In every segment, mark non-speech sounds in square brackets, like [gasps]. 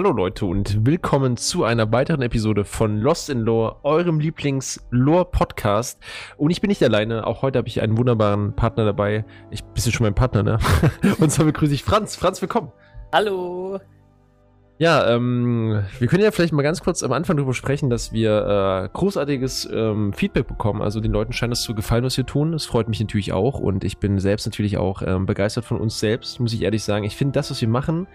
Hallo Leute und willkommen zu einer weiteren Episode von Lost in Lore, eurem Lieblings-Lore-Podcast. Und ich bin nicht alleine, auch heute habe ich einen wunderbaren Partner dabei. Ich bist du schon mein Partner, ne? [laughs] und zwar begrüße ich Franz. Franz, willkommen. Hallo. Ja, ähm, wir können ja vielleicht mal ganz kurz am Anfang darüber sprechen, dass wir äh, großartiges ähm, Feedback bekommen. Also den Leuten scheint es zu gefallen, was wir tun. Das freut mich natürlich auch und ich bin selbst natürlich auch ähm, begeistert von uns selbst, muss ich ehrlich sagen. Ich finde das, was wir machen,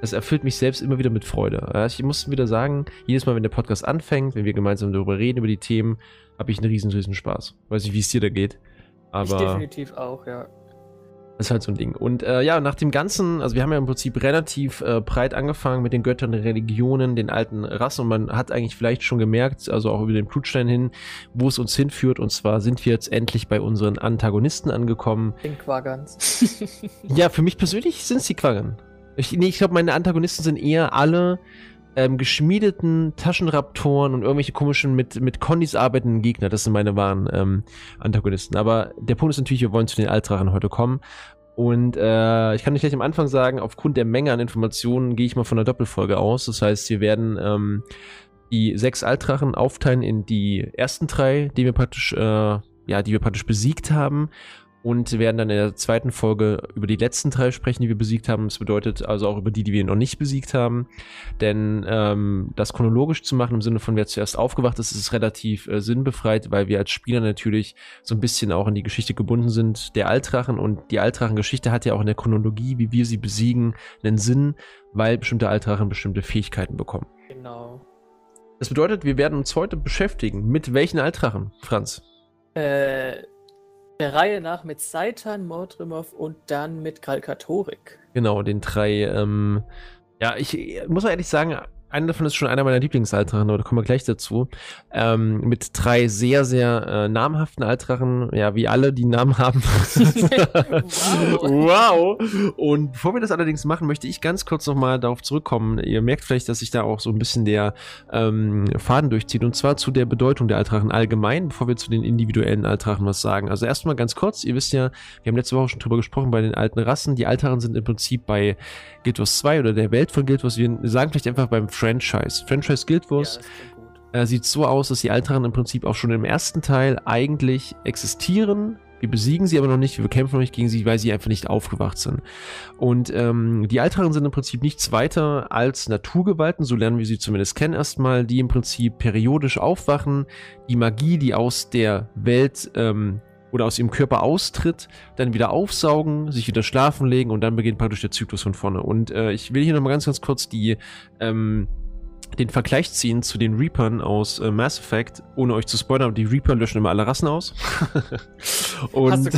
das erfüllt mich selbst immer wieder mit Freude. Ich muss wieder sagen, jedes Mal, wenn der Podcast anfängt, wenn wir gemeinsam darüber reden, über die Themen, habe ich einen riesen, riesen Spaß. Weiß nicht, wie es dir da geht. Aber ich definitiv auch, ja. Das ist halt so ein Ding. Und äh, ja, nach dem Ganzen, also wir haben ja im Prinzip relativ äh, breit angefangen mit den Göttern der Religionen, den alten Rassen und man hat eigentlich vielleicht schon gemerkt, also auch über den Blutstein hin, wo es uns hinführt. Und zwar sind wir jetzt endlich bei unseren Antagonisten angekommen. Den Quagans. ja, für mich persönlich sind es die Quaggan. Ich, nee, ich glaube, meine Antagonisten sind eher alle ähm, geschmiedeten Taschenraptoren und irgendwelche komischen mit, mit Kondis arbeitenden Gegner. Das sind meine wahren ähm, Antagonisten. Aber der Punkt ist natürlich, wir wollen zu den Altrachen heute kommen. Und äh, ich kann euch gleich am Anfang sagen, aufgrund der Menge an Informationen gehe ich mal von einer Doppelfolge aus. Das heißt, wir werden ähm, die sechs Altrachen aufteilen in die ersten drei, die wir praktisch, äh, ja, die wir praktisch besiegt haben und werden dann in der zweiten Folge über die letzten drei sprechen, die wir besiegt haben. Das bedeutet also auch über die, die wir noch nicht besiegt haben. Denn ähm, das chronologisch zu machen, im Sinne von wer zuerst aufgewacht ist, ist relativ äh, sinnbefreit, weil wir als Spieler natürlich so ein bisschen auch in die Geschichte gebunden sind der Altrachen. Und die Altrachen-Geschichte hat ja auch in der Chronologie, wie wir sie besiegen, einen Sinn, weil bestimmte Altrachen bestimmte Fähigkeiten bekommen. Genau. Das bedeutet, wir werden uns heute beschäftigen. Mit welchen Altrachen, Franz? Äh der Reihe nach mit Seitan, Mordrimov und dann mit Kalkatorik. Genau, den drei. Ähm, ja, ich muss ehrlich sagen, einer davon ist schon einer meiner Lieblingsaltrachen, aber da kommen wir gleich dazu. Ähm, mit drei sehr, sehr äh, namhaften Altrachen, ja, wie alle, die Namen haben. [laughs] wow. wow. Und bevor wir das allerdings machen, möchte ich ganz kurz nochmal darauf zurückkommen. Ihr merkt vielleicht, dass sich da auch so ein bisschen der ähm, Faden durchzieht. Und zwar zu der Bedeutung der Altrachen allgemein, bevor wir zu den individuellen Altrachen was sagen. Also erstmal ganz kurz, ihr wisst ja, wir haben letzte Woche schon drüber gesprochen bei den alten Rassen. Die Altrachen sind im Prinzip bei Guild Wars 2 oder der Welt von Guild Wars, wir sagen vielleicht einfach beim Franchise. Franchise Guild Wars ja, äh, sieht so aus, dass die Altanen im Prinzip auch schon im ersten Teil eigentlich existieren. Wir besiegen sie aber noch nicht, wir kämpfen noch nicht gegen sie, weil sie einfach nicht aufgewacht sind. Und ähm, die Altanen sind im Prinzip nichts weiter als Naturgewalten, so lernen wir sie zumindest kennen erstmal, die im Prinzip periodisch aufwachen, die Magie, die aus der Welt ähm, oder aus ihrem Körper austritt, dann wieder aufsaugen, sich wieder schlafen legen und dann beginnt praktisch der Zyklus von vorne. Und äh, ich will hier nochmal ganz, ganz kurz die ähm, den Vergleich ziehen zu den Reapern aus äh, Mass Effect, ohne euch zu spoilern, die Reaper löschen immer alle Rassen aus. [laughs] und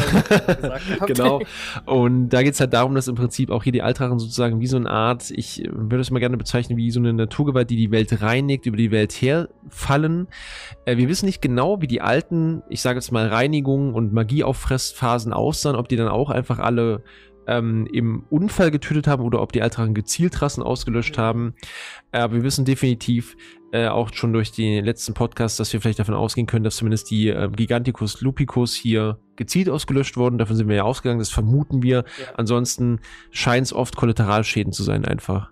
[laughs] genau. Und da geht es halt darum, dass im Prinzip auch hier die Altrachen sozusagen wie so eine Art, ich würde es mal gerne bezeichnen, wie so eine Naturgewalt, die die Welt reinigt, über die Welt herfallen. Äh, wir wissen nicht genau, wie die alten, ich sage jetzt mal Reinigungen und Magieauffressphasen aussahen, ob die dann auch einfach alle ähm, im Unfall getötet haben oder ob die Altrachen gezielt Rassen ausgelöscht haben. Aber wir wissen definitiv äh, auch schon durch die letzten Podcasts, dass wir vielleicht davon ausgehen können, dass zumindest die äh, Giganticus lupicus hier gezielt ausgelöscht wurden. Davon sind wir ja ausgegangen, das vermuten wir. Ja. Ansonsten scheint es oft Kollateralschäden zu sein einfach.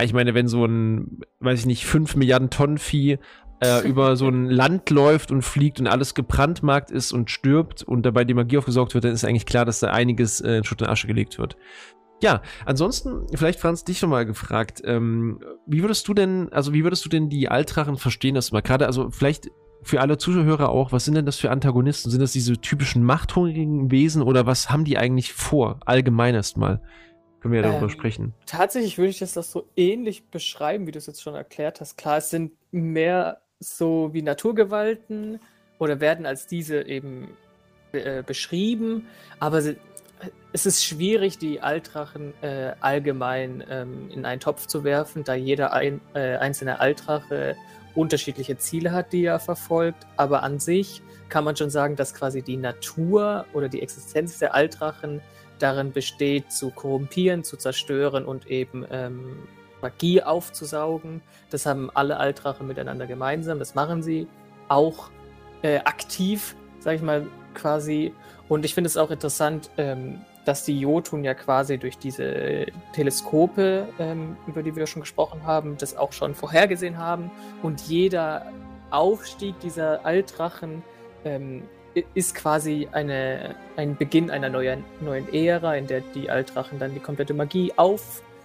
Ich meine, wenn so ein, weiß ich nicht, 5 Milliarden Tonnen Vieh äh, [laughs] über so ein Land läuft und fliegt und alles gebrandmarkt ist und stirbt und dabei die Magie aufgesaugt wird, dann ist eigentlich klar, dass da einiges äh, in Schutt und Asche gelegt wird. Ja, ansonsten, vielleicht Franz, dich nochmal gefragt, ähm, wie würdest du denn, also wie würdest du denn die Altrachen verstehen, dass mal gerade, also vielleicht für alle Zuhörer auch, was sind denn das für Antagonisten? Sind das diese typischen machthungrigen Wesen oder was haben die eigentlich vor? Allgemein erstmal. Können wir ja darüber ähm, sprechen. Tatsächlich würde ich das, das so ähnlich beschreiben, wie du es jetzt schon erklärt hast. Klar, es sind mehr so wie Naturgewalten oder werden als diese eben äh, beschrieben, aber sie, es ist schwierig, die Altrachen äh, allgemein ähm, in einen Topf zu werfen, da jeder ein, äh, einzelne Altrache unterschiedliche Ziele hat, die er verfolgt. Aber an sich kann man schon sagen, dass quasi die Natur oder die Existenz der Altrachen darin besteht, zu korrumpieren, zu zerstören und eben ähm, Magie aufzusaugen. Das haben alle Altrache miteinander gemeinsam. Das machen sie auch äh, aktiv, sag ich mal, quasi. Und ich finde es auch interessant, ähm, dass die Jotun ja quasi durch diese Teleskope, ähm, über die wir schon gesprochen haben, das auch schon vorhergesehen haben. Und jeder Aufstieg dieser Altdrachen ähm, ist quasi eine, ein Beginn einer neuen, neuen Ära, in der die Altdrachen dann die komplette Magie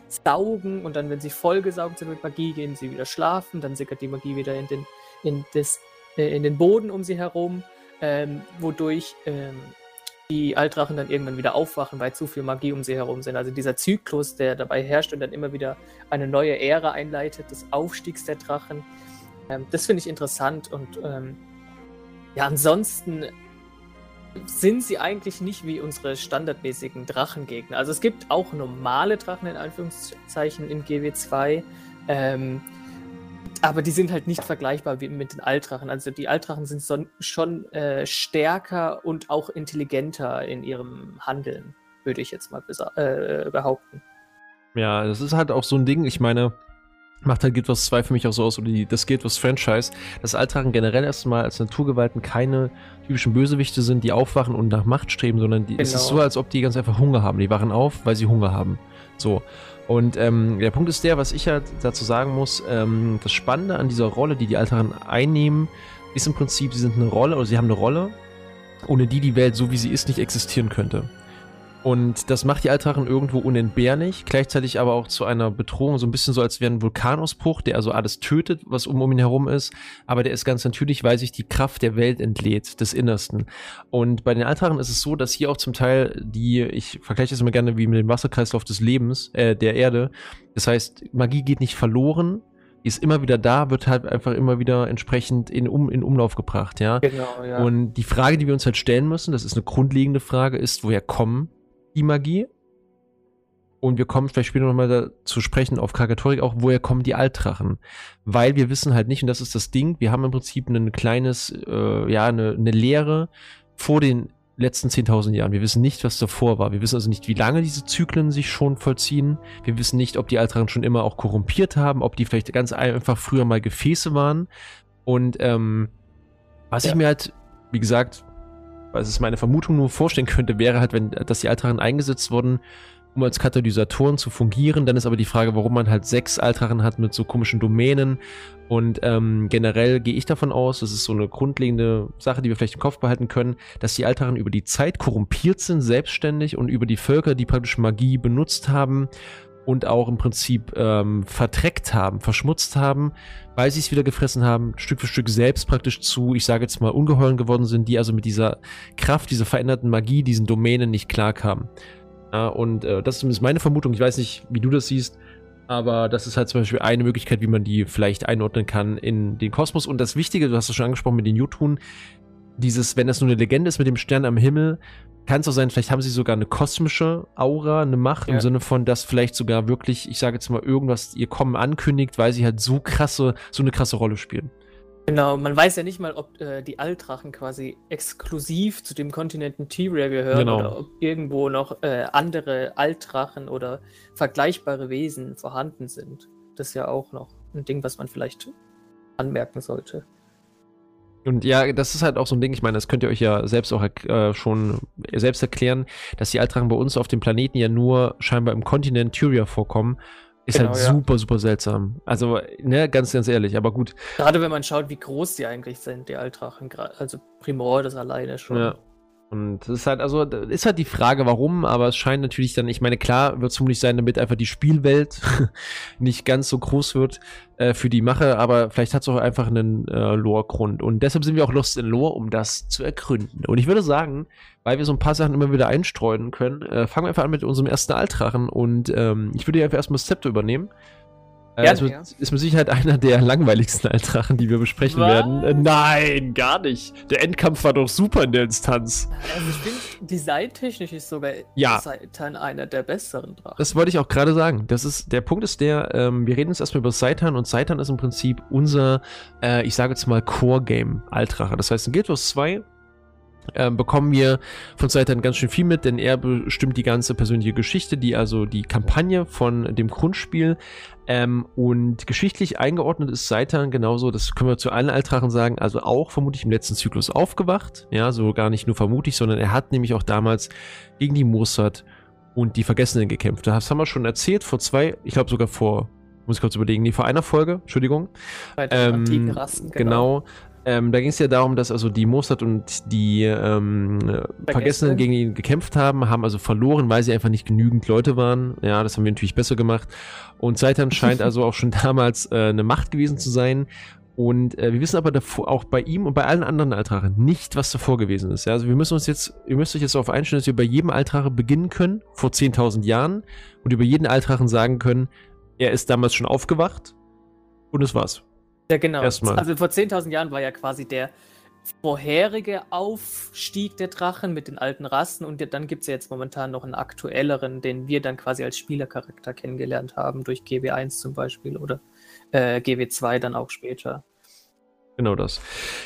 aufsaugen und dann, wenn sie vollgesaugt sind mit Magie, gehen sie wieder schlafen, dann sickert die Magie wieder in den, in das, äh, in den Boden um sie herum, ähm, wodurch ähm, die Altdrachen dann irgendwann wieder aufwachen, weil zu viel Magie um sie herum sind. Also dieser Zyklus, der dabei herrscht und dann immer wieder eine neue Ära einleitet, des Aufstiegs der Drachen, ähm, das finde ich interessant und ähm, ja, ansonsten sind sie eigentlich nicht wie unsere standardmäßigen Drachengegner. Also es gibt auch normale Drachen in Anführungszeichen in GW2, ähm, aber die sind halt nicht vergleichbar wie mit den Altdrachen. Also die Altdrachen sind so, schon äh, stärker und auch intelligenter in ihrem Handeln, würde ich jetzt mal äh, behaupten. Ja, das ist halt auch so ein Ding. Ich meine, macht halt Guild Wars 2 für mich auch so aus, oder die, das Guild Wars Franchise, dass Altrachen generell erstmal als Naturgewalten keine typischen Bösewichte sind, die aufwachen und nach Macht streben, sondern die, genau. es ist genau. so, als ob die ganz einfach Hunger haben. Die wachen auf, weil sie Hunger haben. So. Und ähm, der Punkt ist der, was ich halt dazu sagen muss, ähm, das Spannende an dieser Rolle, die die Altaran einnehmen, ist im Prinzip, sie sind eine Rolle, oder sie haben eine Rolle, ohne die die Welt, so wie sie ist, nicht existieren könnte. Und das macht die Altrachen irgendwo unentbehrlich, gleichzeitig aber auch zu einer Bedrohung, so ein bisschen so, als wäre ein Vulkanausbruch, der also alles tötet, was um, um ihn herum ist, aber der ist ganz natürlich, weil sich die Kraft der Welt entlädt, des Innersten. Und bei den Altrachen ist es so, dass hier auch zum Teil die, ich vergleiche das immer gerne wie mit dem Wasserkreislauf des Lebens, äh, der Erde. Das heißt, Magie geht nicht verloren, die ist immer wieder da, wird halt einfach immer wieder entsprechend in, um, in Umlauf gebracht, ja. Genau, ja. Und die Frage, die wir uns halt stellen müssen, das ist eine grundlegende Frage, ist, woher kommen die Magie. Und wir kommen vielleicht später nochmal zu sprechen auf Krakatorik auch, woher kommen die Altdrachen? Weil wir wissen halt nicht, und das ist das Ding, wir haben im Prinzip ein kleines, äh, ja, eine, eine Lehre vor den letzten 10.000 Jahren. Wir wissen nicht, was davor war. Wir wissen also nicht, wie lange diese Zyklen sich schon vollziehen. Wir wissen nicht, ob die Altdrachen schon immer auch korrumpiert haben, ob die vielleicht ganz einfach früher mal Gefäße waren. Und ähm, was ja. ich mir halt, wie gesagt, was es meine Vermutung nur vorstellen könnte, wäre halt, wenn, dass die Altrachen eingesetzt wurden, um als Katalysatoren zu fungieren. Dann ist aber die Frage, warum man halt sechs Altrachen hat mit so komischen Domänen. Und ähm, generell gehe ich davon aus, das ist so eine grundlegende Sache, die wir vielleicht im Kopf behalten können, dass die Altrachen über die Zeit korrumpiert sind, selbstständig und über die Völker, die praktisch Magie benutzt haben und auch im Prinzip ähm, verdreckt haben, verschmutzt haben, weil sie es wieder gefressen haben, Stück für Stück selbst praktisch zu, ich sage jetzt mal, Ungeheuren geworden sind, die also mit dieser Kraft, dieser veränderten Magie, diesen Domänen nicht klarkamen. Ja, und äh, das ist zumindest meine Vermutung. Ich weiß nicht, wie du das siehst, aber das ist halt zum Beispiel eine Möglichkeit, wie man die vielleicht einordnen kann in den Kosmos. Und das Wichtige, du hast es schon angesprochen mit den Jotun, dieses, wenn das nur eine Legende ist mit dem Stern am Himmel, kann es auch sein, vielleicht haben sie sogar eine kosmische Aura, eine Macht ja. im Sinne von, dass vielleicht sogar wirklich, ich sage jetzt mal, irgendwas ihr Kommen ankündigt, weil sie halt so krasse, so eine krasse Rolle spielen. Genau, man weiß ja nicht mal, ob äh, die Altrachen quasi exklusiv zu dem Kontinenten Tyria gehören genau. oder ob irgendwo noch äh, andere Altrachen oder vergleichbare Wesen vorhanden sind. Das ist ja auch noch ein Ding, was man vielleicht anmerken sollte. Und ja, das ist halt auch so ein Ding, ich meine, das könnt ihr euch ja selbst auch äh, schon selbst erklären, dass die Altrachen bei uns auf dem Planeten ja nur scheinbar im Kontinent Tyria vorkommen. Ist genau, halt ja. super, super seltsam. Also, ne, ganz, ganz ehrlich, aber gut. Gerade wenn man schaut, wie groß die eigentlich sind, die Altrachen. Also Primor das alleine schon. Ja. Und das ist halt, also, ist halt die Frage, warum, aber es scheint natürlich dann, ich meine, klar wird es vermutlich sein, damit einfach die Spielwelt [laughs] nicht ganz so groß wird äh, für die Mache, aber vielleicht hat es auch einfach einen äh, Lore-Grund. Und deshalb sind wir auch Lost in Lore, um das zu ergründen. Und ich würde sagen, weil wir so ein paar Sachen immer wieder einstreuen können, äh, fangen wir einfach an mit unserem ersten Altrachen und ähm, ich würde einfach erstmal das Zepter übernehmen. Äh, ja, also ist mit Sicherheit einer der langweiligsten [laughs] Altrachen, die wir besprechen Was? werden. Äh, nein, gar nicht. Der Endkampf war doch super in der Instanz. Also ich finde, designtechnisch ist sogar ja. Seitan einer der besseren Drachen. Das wollte ich auch gerade sagen. Das ist, der Punkt ist der, ähm, wir reden jetzt erstmal über Seitan und Seitan ist im Prinzip unser, äh, ich sage jetzt mal, Core-Game Altrache. Das heißt, in Guild Wars 2 äh, bekommen wir von Seitan ganz schön viel mit, denn er bestimmt die ganze persönliche Geschichte, die also die Kampagne von dem Grundspiel. Ähm, und geschichtlich eingeordnet ist Seitan genauso, das können wir zu allen Altrachen sagen, also auch vermutlich im letzten Zyklus aufgewacht. Ja, so gar nicht nur vermutlich, sondern er hat nämlich auch damals gegen die Mossad und die Vergessenen gekämpft. Das haben wir schon erzählt vor zwei, ich glaube sogar vor muss ich kurz überlegen, nee, vor einer Folge, Entschuldigung. Bei den ähm, genau. genau. Ähm, da ging es ja darum, dass also die Mossad und die ähm, Vergessenen gegen ihn gekämpft haben, haben also verloren, weil sie einfach nicht genügend Leute waren. Ja, das haben wir natürlich besser gemacht. Und Seitan scheint [laughs] also auch schon damals äh, eine Macht gewesen zu sein. Und äh, wir wissen aber davor, auch bei ihm und bei allen anderen Altrachen nicht, was davor gewesen ist. Ja? Also wir müssen uns jetzt, ihr müsst euch jetzt darauf einstellen, dass wir bei jedem Altrache beginnen können, vor 10.000 Jahren, und über jeden Altrachen sagen können, er ist damals schon aufgewacht und es war's. Ja, genau. Erstmal. Also vor 10.000 Jahren war ja quasi der vorherige Aufstieg der Drachen mit den alten Rassen und dann gibt es ja jetzt momentan noch einen aktuelleren, den wir dann quasi als Spielercharakter kennengelernt haben, durch GW1 zum Beispiel oder äh, GW2 dann auch später. Genau das.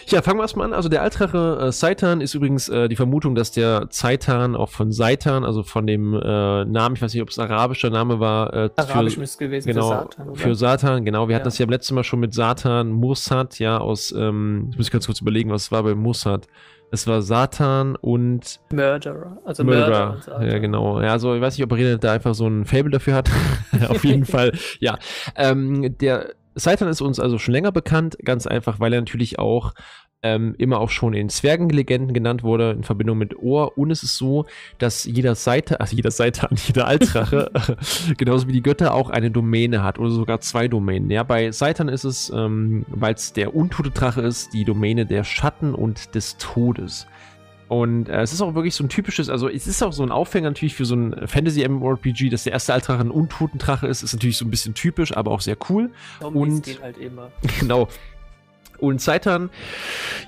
Ja, fangen wir erstmal an. Also der Altrache äh, Seitan ist übrigens äh, die Vermutung, dass der Zeitan auch von Seitan, also von dem äh, Namen, ich weiß nicht, ob es arabischer Name war. Äh, Arabisch müsste gewesen genau, für Satan. Oder? Für Satan, genau. Wir ja. hatten das ja beim letzten Mal schon mit Satan, Mursat, ja, aus, ähm, ich muss ganz kurz überlegen, was war bei Mursat. Es war Satan und Murderer, also Murderer. Murderer ja, genau. Ja, also ich weiß nicht, ob René da einfach so ein Fable dafür hat. [laughs] Auf jeden [laughs] Fall, ja. Ähm, der Seitan ist uns also schon länger bekannt, ganz einfach, weil er natürlich auch ähm, immer auch schon in Zwergenlegenden genannt wurde, in Verbindung mit Ohr. Und es ist so, dass jeder Seite, also jeder Seitan, [laughs] jeder Altrache, [laughs] genauso wie die Götter, auch eine Domäne hat oder sogar zwei Domänen. Ja, bei Seitan ist es, ähm, weil es der untote Drache ist, die Domäne der Schatten und des Todes. Und äh, es ist auch wirklich so ein typisches, also es ist auch so ein Aufhänger natürlich für so ein Fantasy-MMORPG, dass der erste Altrache ein untoten Drache ist, ist natürlich so ein bisschen typisch, aber auch sehr cool. Zombies und geht halt immer. [laughs] Genau. Und Seitan,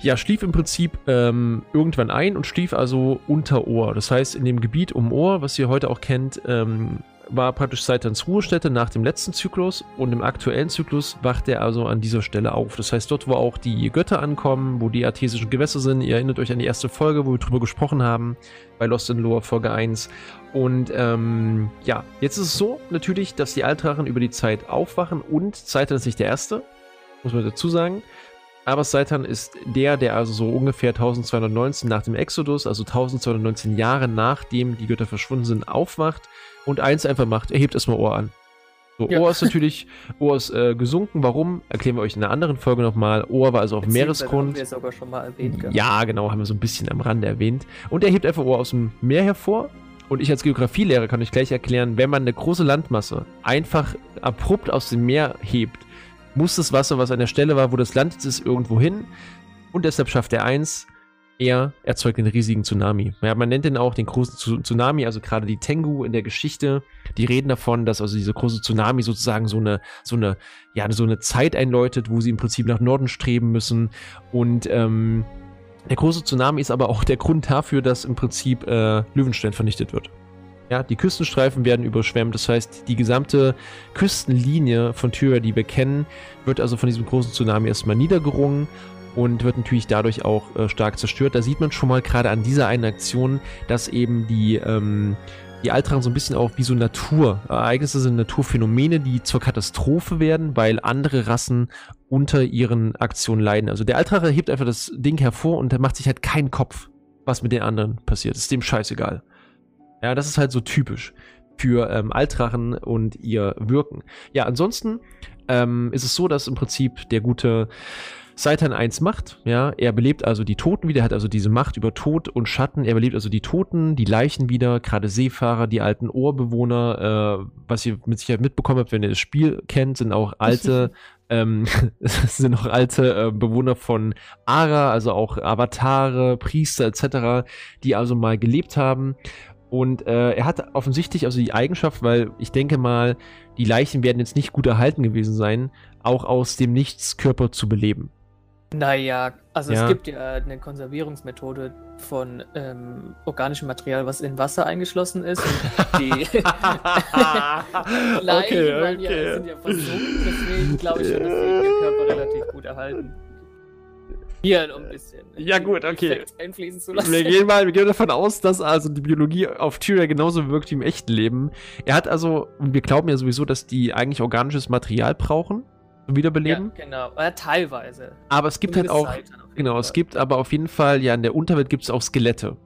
ja, schlief im Prinzip ähm, irgendwann ein und schlief also unter Ohr. Das heißt, in dem Gebiet um Ohr, was ihr heute auch kennt, ähm, war praktisch Saitans Ruhestätte nach dem letzten Zyklus und im aktuellen Zyklus wacht er also an dieser Stelle auf. Das heißt, dort, wo auch die Götter ankommen, wo die artesischen Gewässer sind, ihr erinnert euch an die erste Folge, wo wir drüber gesprochen haben, bei Lost in Lore Folge 1. Und ähm, ja, jetzt ist es so natürlich, dass die Altrachen über die Zeit aufwachen und Seitan ist nicht der Erste, muss man dazu sagen. Aber Seitan ist der, der also so ungefähr 1219 nach dem Exodus, also 1219 Jahre nachdem die Götter verschwunden sind, aufwacht und eins einfach macht, er hebt erstmal Ohr an. So, ja. Ohr ist natürlich, Ohr ist äh, gesunken. Warum? Erklären wir euch in einer anderen Folge nochmal. Ohr war also auf Meeresgrund. Haben wir sogar schon mal erwähnt. Gehabt. Ja, genau, haben wir so ein bisschen am Rande erwähnt. Und er hebt einfach Ohr aus dem Meer hervor. Und ich als Geografielehrer kann euch gleich erklären, wenn man eine große Landmasse einfach abrupt aus dem Meer hebt, muss das Wasser, was an der Stelle war, wo das Land jetzt ist, irgendwo hin. Und deshalb schafft er eins, er erzeugt einen riesigen Tsunami. Ja, man nennt den auch den großen Tsunami, also gerade die Tengu in der Geschichte, die reden davon, dass also dieser große Tsunami sozusagen so eine, so eine, ja, so eine Zeit einläutet, wo sie im Prinzip nach Norden streben müssen. Und ähm, der große Tsunami ist aber auch der Grund dafür, dass im Prinzip äh, Löwenstein vernichtet wird. Ja, die Küstenstreifen werden überschwemmt, das heißt, die gesamte Küstenlinie von Tyra, die wir kennen, wird also von diesem großen Tsunami erstmal niedergerungen und wird natürlich dadurch auch äh, stark zerstört. Da sieht man schon mal gerade an dieser einen Aktion, dass eben die, ähm, die Altrachen so ein bisschen auch wie so Naturereignisse sind, Naturphänomene, die zur Katastrophe werden, weil andere Rassen unter ihren Aktionen leiden. Also der Altrache hebt einfach das Ding hervor und der macht sich halt keinen Kopf, was mit den anderen passiert. ist dem scheißegal. Ja, das ist halt so typisch für ähm, Altrachen und ihr Wirken. Ja, ansonsten ähm, ist es so, dass im Prinzip der gute Seitan 1 macht, ja, er belebt also die Toten wieder, hat also diese Macht über Tod und Schatten, er belebt also die Toten, die Leichen wieder, gerade Seefahrer, die alten Ohrbewohner, äh, was ihr mit Sicherheit mitbekommen habt, wenn ihr das Spiel kennt, sind auch alte, [laughs] ähm, [laughs] sind auch alte äh, Bewohner von Ara, also auch Avatare, Priester etc., die also mal gelebt haben und äh, er hat offensichtlich also die Eigenschaft, weil ich denke mal, die Leichen werden jetzt nicht gut erhalten gewesen sein, auch aus dem Nichts Körper zu beleben. Naja, also ja. es gibt ja eine Konservierungsmethode von ähm, organischem Material, was in Wasser eingeschlossen ist. die [laughs] [laughs] Leichen okay, okay. Ja, sind ja versunken, deswegen glaube ich schon, dass die Körper relativ gut erhalten. Hier noch ein bisschen. Ja, gut, okay. Einfließen zu lassen. Wir gehen mal, wir gehen davon aus, dass also die Biologie auf Tyria genauso wirkt wie im echten Leben. Er hat also, und wir glauben ja sowieso, dass die eigentlich organisches Material brauchen Wiederbeleben. Ja, genau. Äh, teilweise. Aber es gibt halt auch, genau, Fall. es gibt aber auf jeden Fall, ja, in der Unterwelt gibt es auch Skelette.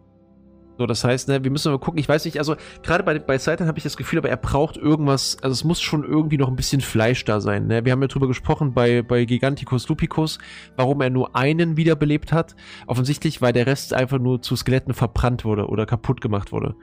So, das heißt, ne, wir müssen mal gucken, ich weiß nicht, also gerade bei, bei Seitan habe ich das Gefühl, aber er braucht irgendwas, also es muss schon irgendwie noch ein bisschen Fleisch da sein. Ne? Wir haben ja drüber gesprochen bei, bei Giganticus Lupicus, warum er nur einen wiederbelebt hat. Offensichtlich, weil der Rest einfach nur zu Skeletten verbrannt wurde oder kaputt gemacht wurde.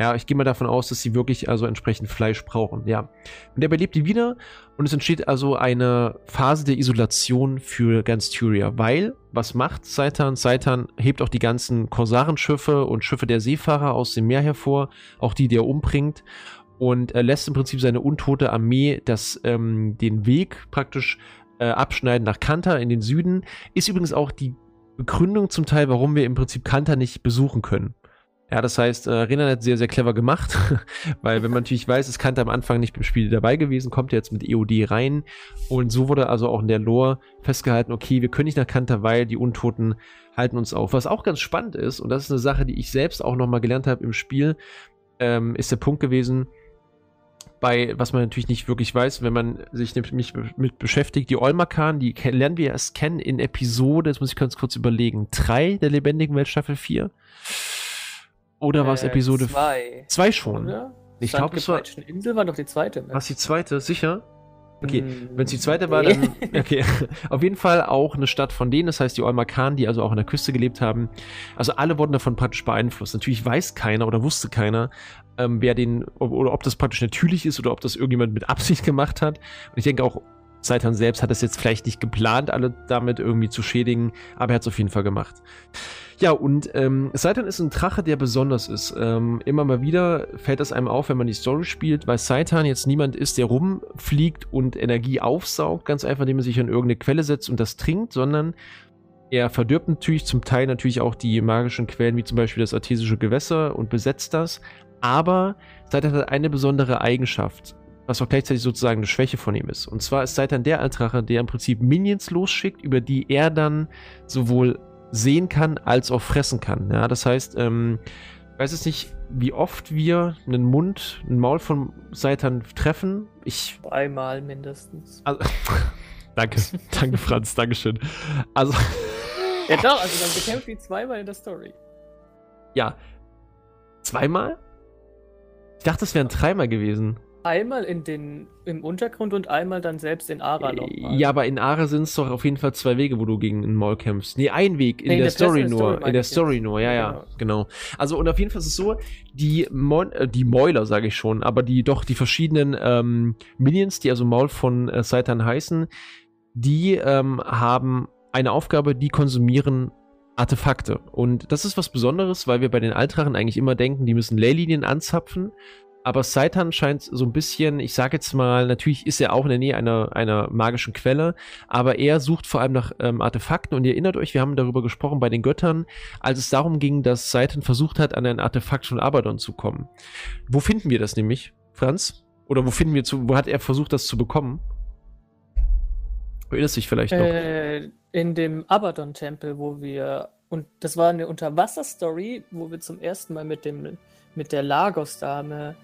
Ja, ich gehe mal davon aus, dass sie wirklich also entsprechend Fleisch brauchen, ja. Und er belebt die wieder und es entsteht also eine Phase der Isolation für ganz Tyria, weil, was macht Seitan? Seitan hebt auch die ganzen Korsarenschiffe und Schiffe der Seefahrer aus dem Meer hervor, auch die, die er umbringt und er lässt im Prinzip seine untote Armee das, ähm, den Weg praktisch äh, abschneiden nach Kanta in den Süden. Ist übrigens auch die Begründung zum Teil, warum wir im Prinzip Kanta nicht besuchen können. Ja, das heißt, äh, Renan hat sehr, sehr clever gemacht, [laughs] weil wenn man natürlich weiß, es Kanta am Anfang nicht beim Spiel dabei gewesen, kommt jetzt mit EOD rein und so wurde also auch in der Lore festgehalten, okay, wir können nicht nach Kanta, weil die Untoten halten uns auf. Was auch ganz spannend ist, und das ist eine Sache, die ich selbst auch nochmal gelernt habe im Spiel, ähm, ist der Punkt gewesen, bei, was man natürlich nicht wirklich weiß, wenn man sich nämlich mit beschäftigt, die Olmakan, die lernen wir erst kennen in Episode, jetzt muss ich ganz kurz überlegen, 3 der lebendigen Welt Staffel 4? Oder war es Äh, Episode zwei. 2 schon? Oder? Ich glaube, es war. Insel war doch die zweite. Was die zweite? Sicher? Okay, Hm, wenn es die zweite war, dann. [laughs] Okay. [laughs] Auf jeden Fall auch eine Stadt von denen, das heißt die Olmakan, die also auch an der Küste gelebt haben. Also alle wurden davon praktisch beeinflusst. Natürlich weiß keiner oder wusste keiner, ähm, wer den, oder ob das praktisch natürlich ist oder ob das irgendjemand mit Absicht gemacht hat. Und ich denke auch, Seitan selbst hat es jetzt vielleicht nicht geplant, alle damit irgendwie zu schädigen, aber er hat es auf jeden Fall gemacht. Ja, und ähm, ist ein Drache, der besonders ist. Ähm, immer mal wieder fällt das einem auf, wenn man die Story spielt, weil Seitan jetzt niemand ist, der rumfliegt und Energie aufsaugt, ganz einfach, indem er sich an irgendeine Quelle setzt und das trinkt, sondern er verdirbt natürlich zum Teil natürlich auch die magischen Quellen, wie zum Beispiel das artesische Gewässer und besetzt das. Aber Seitan hat eine besondere Eigenschaft, was auch gleichzeitig sozusagen eine Schwäche von ihm ist. Und zwar ist Seitan der Altrache, der im Prinzip Minions losschickt, über die er dann sowohl sehen kann als auch fressen kann. Ja, das heißt, ähm, ich weiß jetzt nicht, wie oft wir einen Mund, ein Maul von Seitan treffen. Ich Zweimal mindestens. also, [laughs] danke, danke Franz, Dankeschön. Also, Ja doch, also man bekämpft die zweimal in der Story. ja, zweimal? Ich dachte, es wären dreimal gewesen. Einmal in den, im Untergrund und einmal dann selbst in Ara nochmal. Ja, aber in Ara sind es doch auf jeden Fall zwei Wege, wo du gegen einen Maul kämpfst. Nee, ein Weg, in Nee, in der, der Story Story nur. meine in der Story jetzt. nur, ja, ja, Genau. genau. Also, und auf jeden Fall ist es so, die, Mon äh, die Mäuler, sage ich schon, aber die doch die verschiedenen ähm, Minions, die also Maul von äh, Seitan heißen, die ähm, haben eine Aufgabe, die konsumieren Artefakte. Und das ist was Besonderes, weil wir bei den Altrachen eigentlich immer denken, die müssen Leylinien anzapfen. Aber Seitan scheint so ein bisschen, ich sage jetzt mal, natürlich ist er auch in der Nähe einer, einer magischen Quelle, aber er sucht vor allem nach ähm, Artefakten. Und ihr erinnert euch, wir haben darüber gesprochen bei den Göttern, als es darum ging, dass Seitan versucht hat, an ein Artefakt von Abaddon zu kommen. Wo finden wir das nämlich, Franz? Oder wo finden wir zu, wo hat er versucht, das zu bekommen? Erinnerst du dich vielleicht noch? Äh, in dem Abaddon-Tempel, wo wir. Und das war eine Unterwasser-Story, wo wir zum ersten Mal mit dem mit der Lagos-Dame,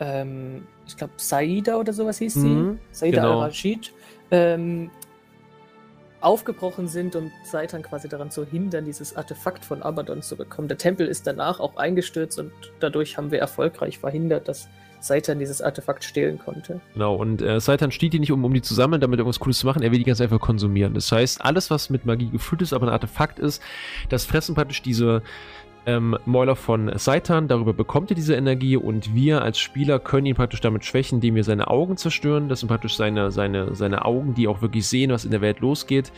ähm, ich glaube Saida oder sowas hieß sie, Mhm, Saida genau. al-Rashid, ähm, aufgebrochen sind und Seitan quasi daran zu hindern, dieses Artefakt von Abaddon zu bekommen. Der Tempel ist danach auch eingestürzt und dadurch haben wir erfolgreich verhindert, dass Seitan dieses Artefakt stehlen konnte. Genau, und äh, Seitan steht die nicht um, um die zu sammeln, damit irgendwas Cooles zu machen, er will die ganz einfach konsumieren. Das heißt, alles, was mit Magie gefüllt ist, aber ein Artefakt ist, das fressen praktisch diese ähm, Mäuler von Seitan, darüber bekommt er diese Energie und wir als Spieler können ihn praktisch damit schwächen, indem wir seine Augen zerstören. Das sind praktisch seine, seine, seine Augen, die auch wirklich sehen, was in der Welt losgeht.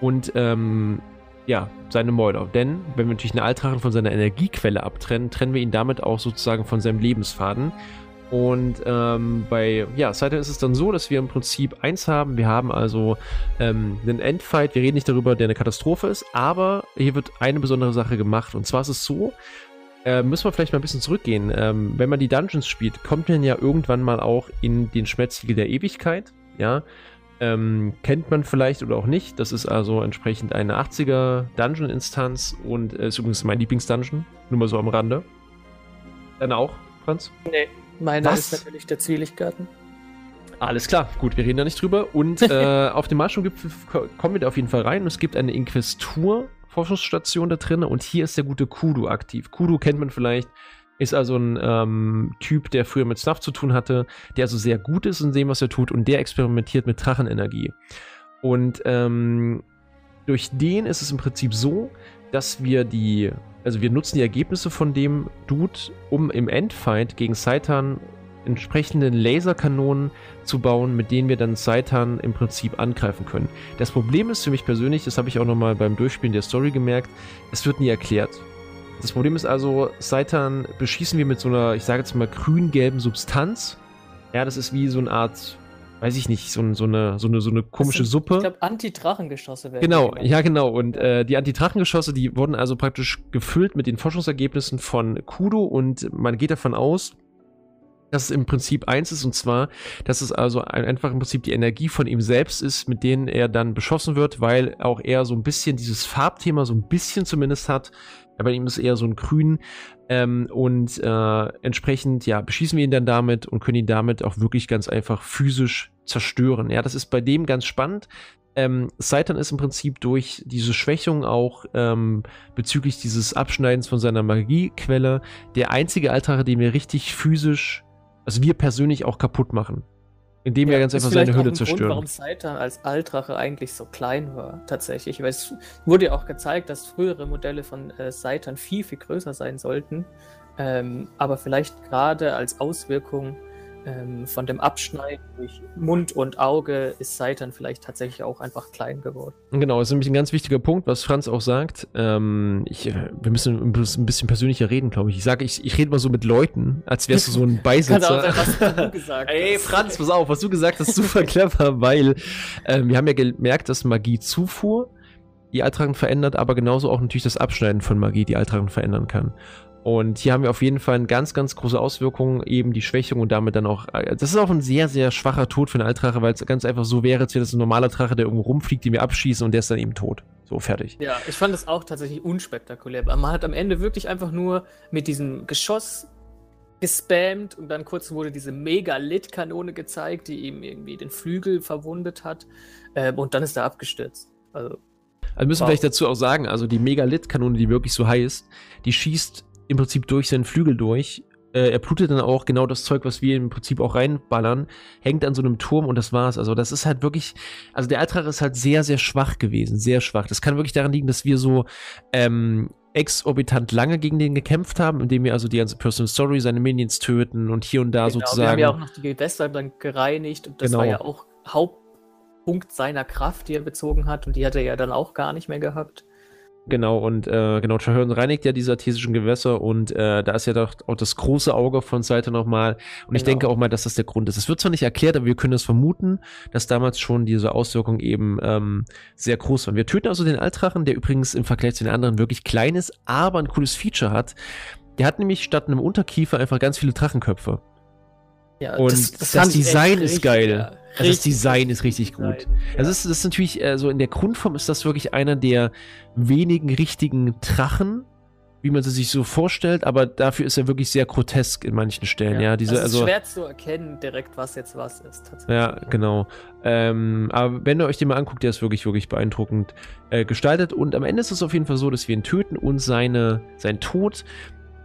Und ähm, ja, seine Mäuler. Denn wenn wir natürlich einen Altrachen von seiner Energiequelle abtrennen, trennen wir ihn damit auch sozusagen von seinem Lebensfaden. Und ähm, bei ja, Seitan ist es dann so, dass wir im Prinzip eins haben. Wir haben also ähm, einen Endfight. Wir reden nicht darüber, der eine Katastrophe ist, aber hier wird eine besondere Sache gemacht. Und zwar ist es so, äh, müssen wir vielleicht mal ein bisschen zurückgehen. Ähm, wenn man die Dungeons spielt, kommt man ja irgendwann mal auch in den Schmelztiegel der Ewigkeit. Ja. Ähm, kennt man vielleicht oder auch nicht. Das ist also entsprechend eine 80er Dungeon-Instanz und äh, ist übrigens mein Lieblingsdungeon. Nur mal so am Rande. Dann auch, Franz? Nee, meiner Was? ist natürlich der Zwielichtgarten. Alles klar, gut, wir reden da nicht drüber. Und [laughs] äh, auf dem Marschumgipfel kommen wir da auf jeden Fall rein. Und es gibt eine Inquestur-Forschungsstation da drin. Und hier ist der gute Kudu aktiv. Kudu kennt man vielleicht, ist also ein ähm, Typ, der früher mit Snuff zu tun hatte, der also sehr gut ist in dem, was er tut. Und der experimentiert mit Drachenenergie. Und ähm, durch den ist es im Prinzip so, dass wir die, also wir nutzen die Ergebnisse von dem Dude, um im Endfight gegen Saitan entsprechenden Laserkanonen zu bauen, mit denen wir dann Saitan im Prinzip angreifen können. Das Problem ist für mich persönlich, das habe ich auch nochmal beim Durchspielen der Story gemerkt, es wird nie erklärt. Das Problem ist also, Saitan beschießen wir mit so einer, ich sage jetzt mal, grün-gelben Substanz. Ja, das ist wie so eine Art, weiß ich nicht, so, so, eine, so, eine, so eine komische sind, Suppe. Ich glaube, Anti-Drachengeschosse werden. Genau, ja, genau. Und äh, die Anti-Drachengeschosse, die wurden also praktisch gefüllt mit den Forschungsergebnissen von Kudo und man geht davon aus, dass es im Prinzip eins ist, und zwar, dass es also einfach im Prinzip die Energie von ihm selbst ist, mit denen er dann beschossen wird, weil auch er so ein bisschen dieses Farbthema so ein bisschen zumindest hat. Bei ihm ist eher so ein Grün. Ähm, und äh, entsprechend, ja, beschießen wir ihn dann damit und können ihn damit auch wirklich ganz einfach physisch zerstören. Ja, das ist bei dem ganz spannend. Ähm, Saitan ist im Prinzip durch diese Schwächung auch ähm, bezüglich dieses Abschneidens von seiner Magiequelle der einzige Altar, den wir richtig physisch also wir persönlich auch kaputt machen. Indem ja, wir ganz einfach seine Hülle zerstören. Grund, warum Saitan als Altrache eigentlich so klein war, tatsächlich. Weil es wurde ja auch gezeigt, dass frühere Modelle von äh, Saitan viel, viel größer sein sollten. Ähm, aber vielleicht gerade als Auswirkung ähm, von dem Abschneiden durch Mund und Auge ist Seitan vielleicht tatsächlich auch einfach klein geworden. Genau, das ist nämlich ein ganz wichtiger Punkt, was Franz auch sagt. Ähm, ich, äh, wir müssen ein bisschen persönlicher reden, glaube ich. Ich sage, ich, ich rede mal so mit Leuten, als wärst du so ein [laughs] Beisitzer. was du gesagt [laughs] Ey, Franz, pass auf, was du gesagt hast, super clever, weil äh, wir haben ja gemerkt, dass Magiezufuhr die Altragen verändert, aber genauso auch natürlich das Abschneiden von Magie die Altragen verändern kann. Und hier haben wir auf jeden Fall eine ganz, ganz große Auswirkung, eben die Schwächung und damit dann auch. Äh, das ist auch ein sehr, sehr schwacher Tod für einen Altrache, weil es ganz einfach so wäre, als wäre das ein normaler Drache, der irgendwo rumfliegt, den wir abschießen und der ist dann eben tot. So, fertig. Ja, ich fand das auch tatsächlich unspektakulär. Man hat am Ende wirklich einfach nur mit diesem Geschoss gespammt und dann kurz wurde diese Megalit-Kanone gezeigt, die ihm irgendwie den Flügel verwundet hat. Ähm, und dann ist er abgestürzt. Also. Also müssen wir vielleicht dazu auch sagen, also die Megalit-Kanone, die wirklich so heißt, die schießt im Prinzip durch seinen Flügel durch. Äh, er blutet dann auch genau das Zeug, was wir im Prinzip auch reinballern, hängt an so einem Turm und das war's. Also das ist halt wirklich, also der Altrach ist halt sehr, sehr schwach gewesen, sehr schwach. Das kann wirklich daran liegen, dass wir so ähm, exorbitant lange gegen den gekämpft haben, indem wir also die ganze Personal Story, seine Minions töten und hier und da genau, sozusagen. Wir haben ja auch noch die Gewässer dann gereinigt und das genau. war ja auch Hauptpunkt seiner Kraft, die er bezogen hat und die hat er ja dann auch gar nicht mehr gehabt. Genau, und äh, genau, Traherne reinigt ja diese artesischen Gewässer und äh, da ist ja doch auch das große Auge von Seite nochmal. Und genau. ich denke auch mal, dass das der Grund ist. Es wird zwar nicht erklärt, aber wir können es vermuten, dass damals schon diese Auswirkung eben ähm, sehr groß war. Wir töten also den Altrachen, der übrigens im Vergleich zu den anderen wirklich klein ist, aber ein cooles Feature hat. Der hat nämlich statt einem Unterkiefer einfach ganz viele Drachenköpfe. Ja, und das, das, das Design ist geil. Ja. Also das Design ist richtig gut. Design, ja. Also das, das ist natürlich, äh, so in der Grundform ist das wirklich einer der wenigen richtigen Drachen, wie man sie sich so vorstellt, aber dafür ist er wirklich sehr grotesk in manchen Stellen. Ja, ja diese, also es ist also, schwer zu erkennen direkt, was jetzt was ist. Ja, genau. Ähm, aber wenn ihr euch den mal anguckt, der ist wirklich, wirklich beeindruckend äh, gestaltet. Und am Ende ist es auf jeden Fall so, dass wir ihn töten und seine, sein Tod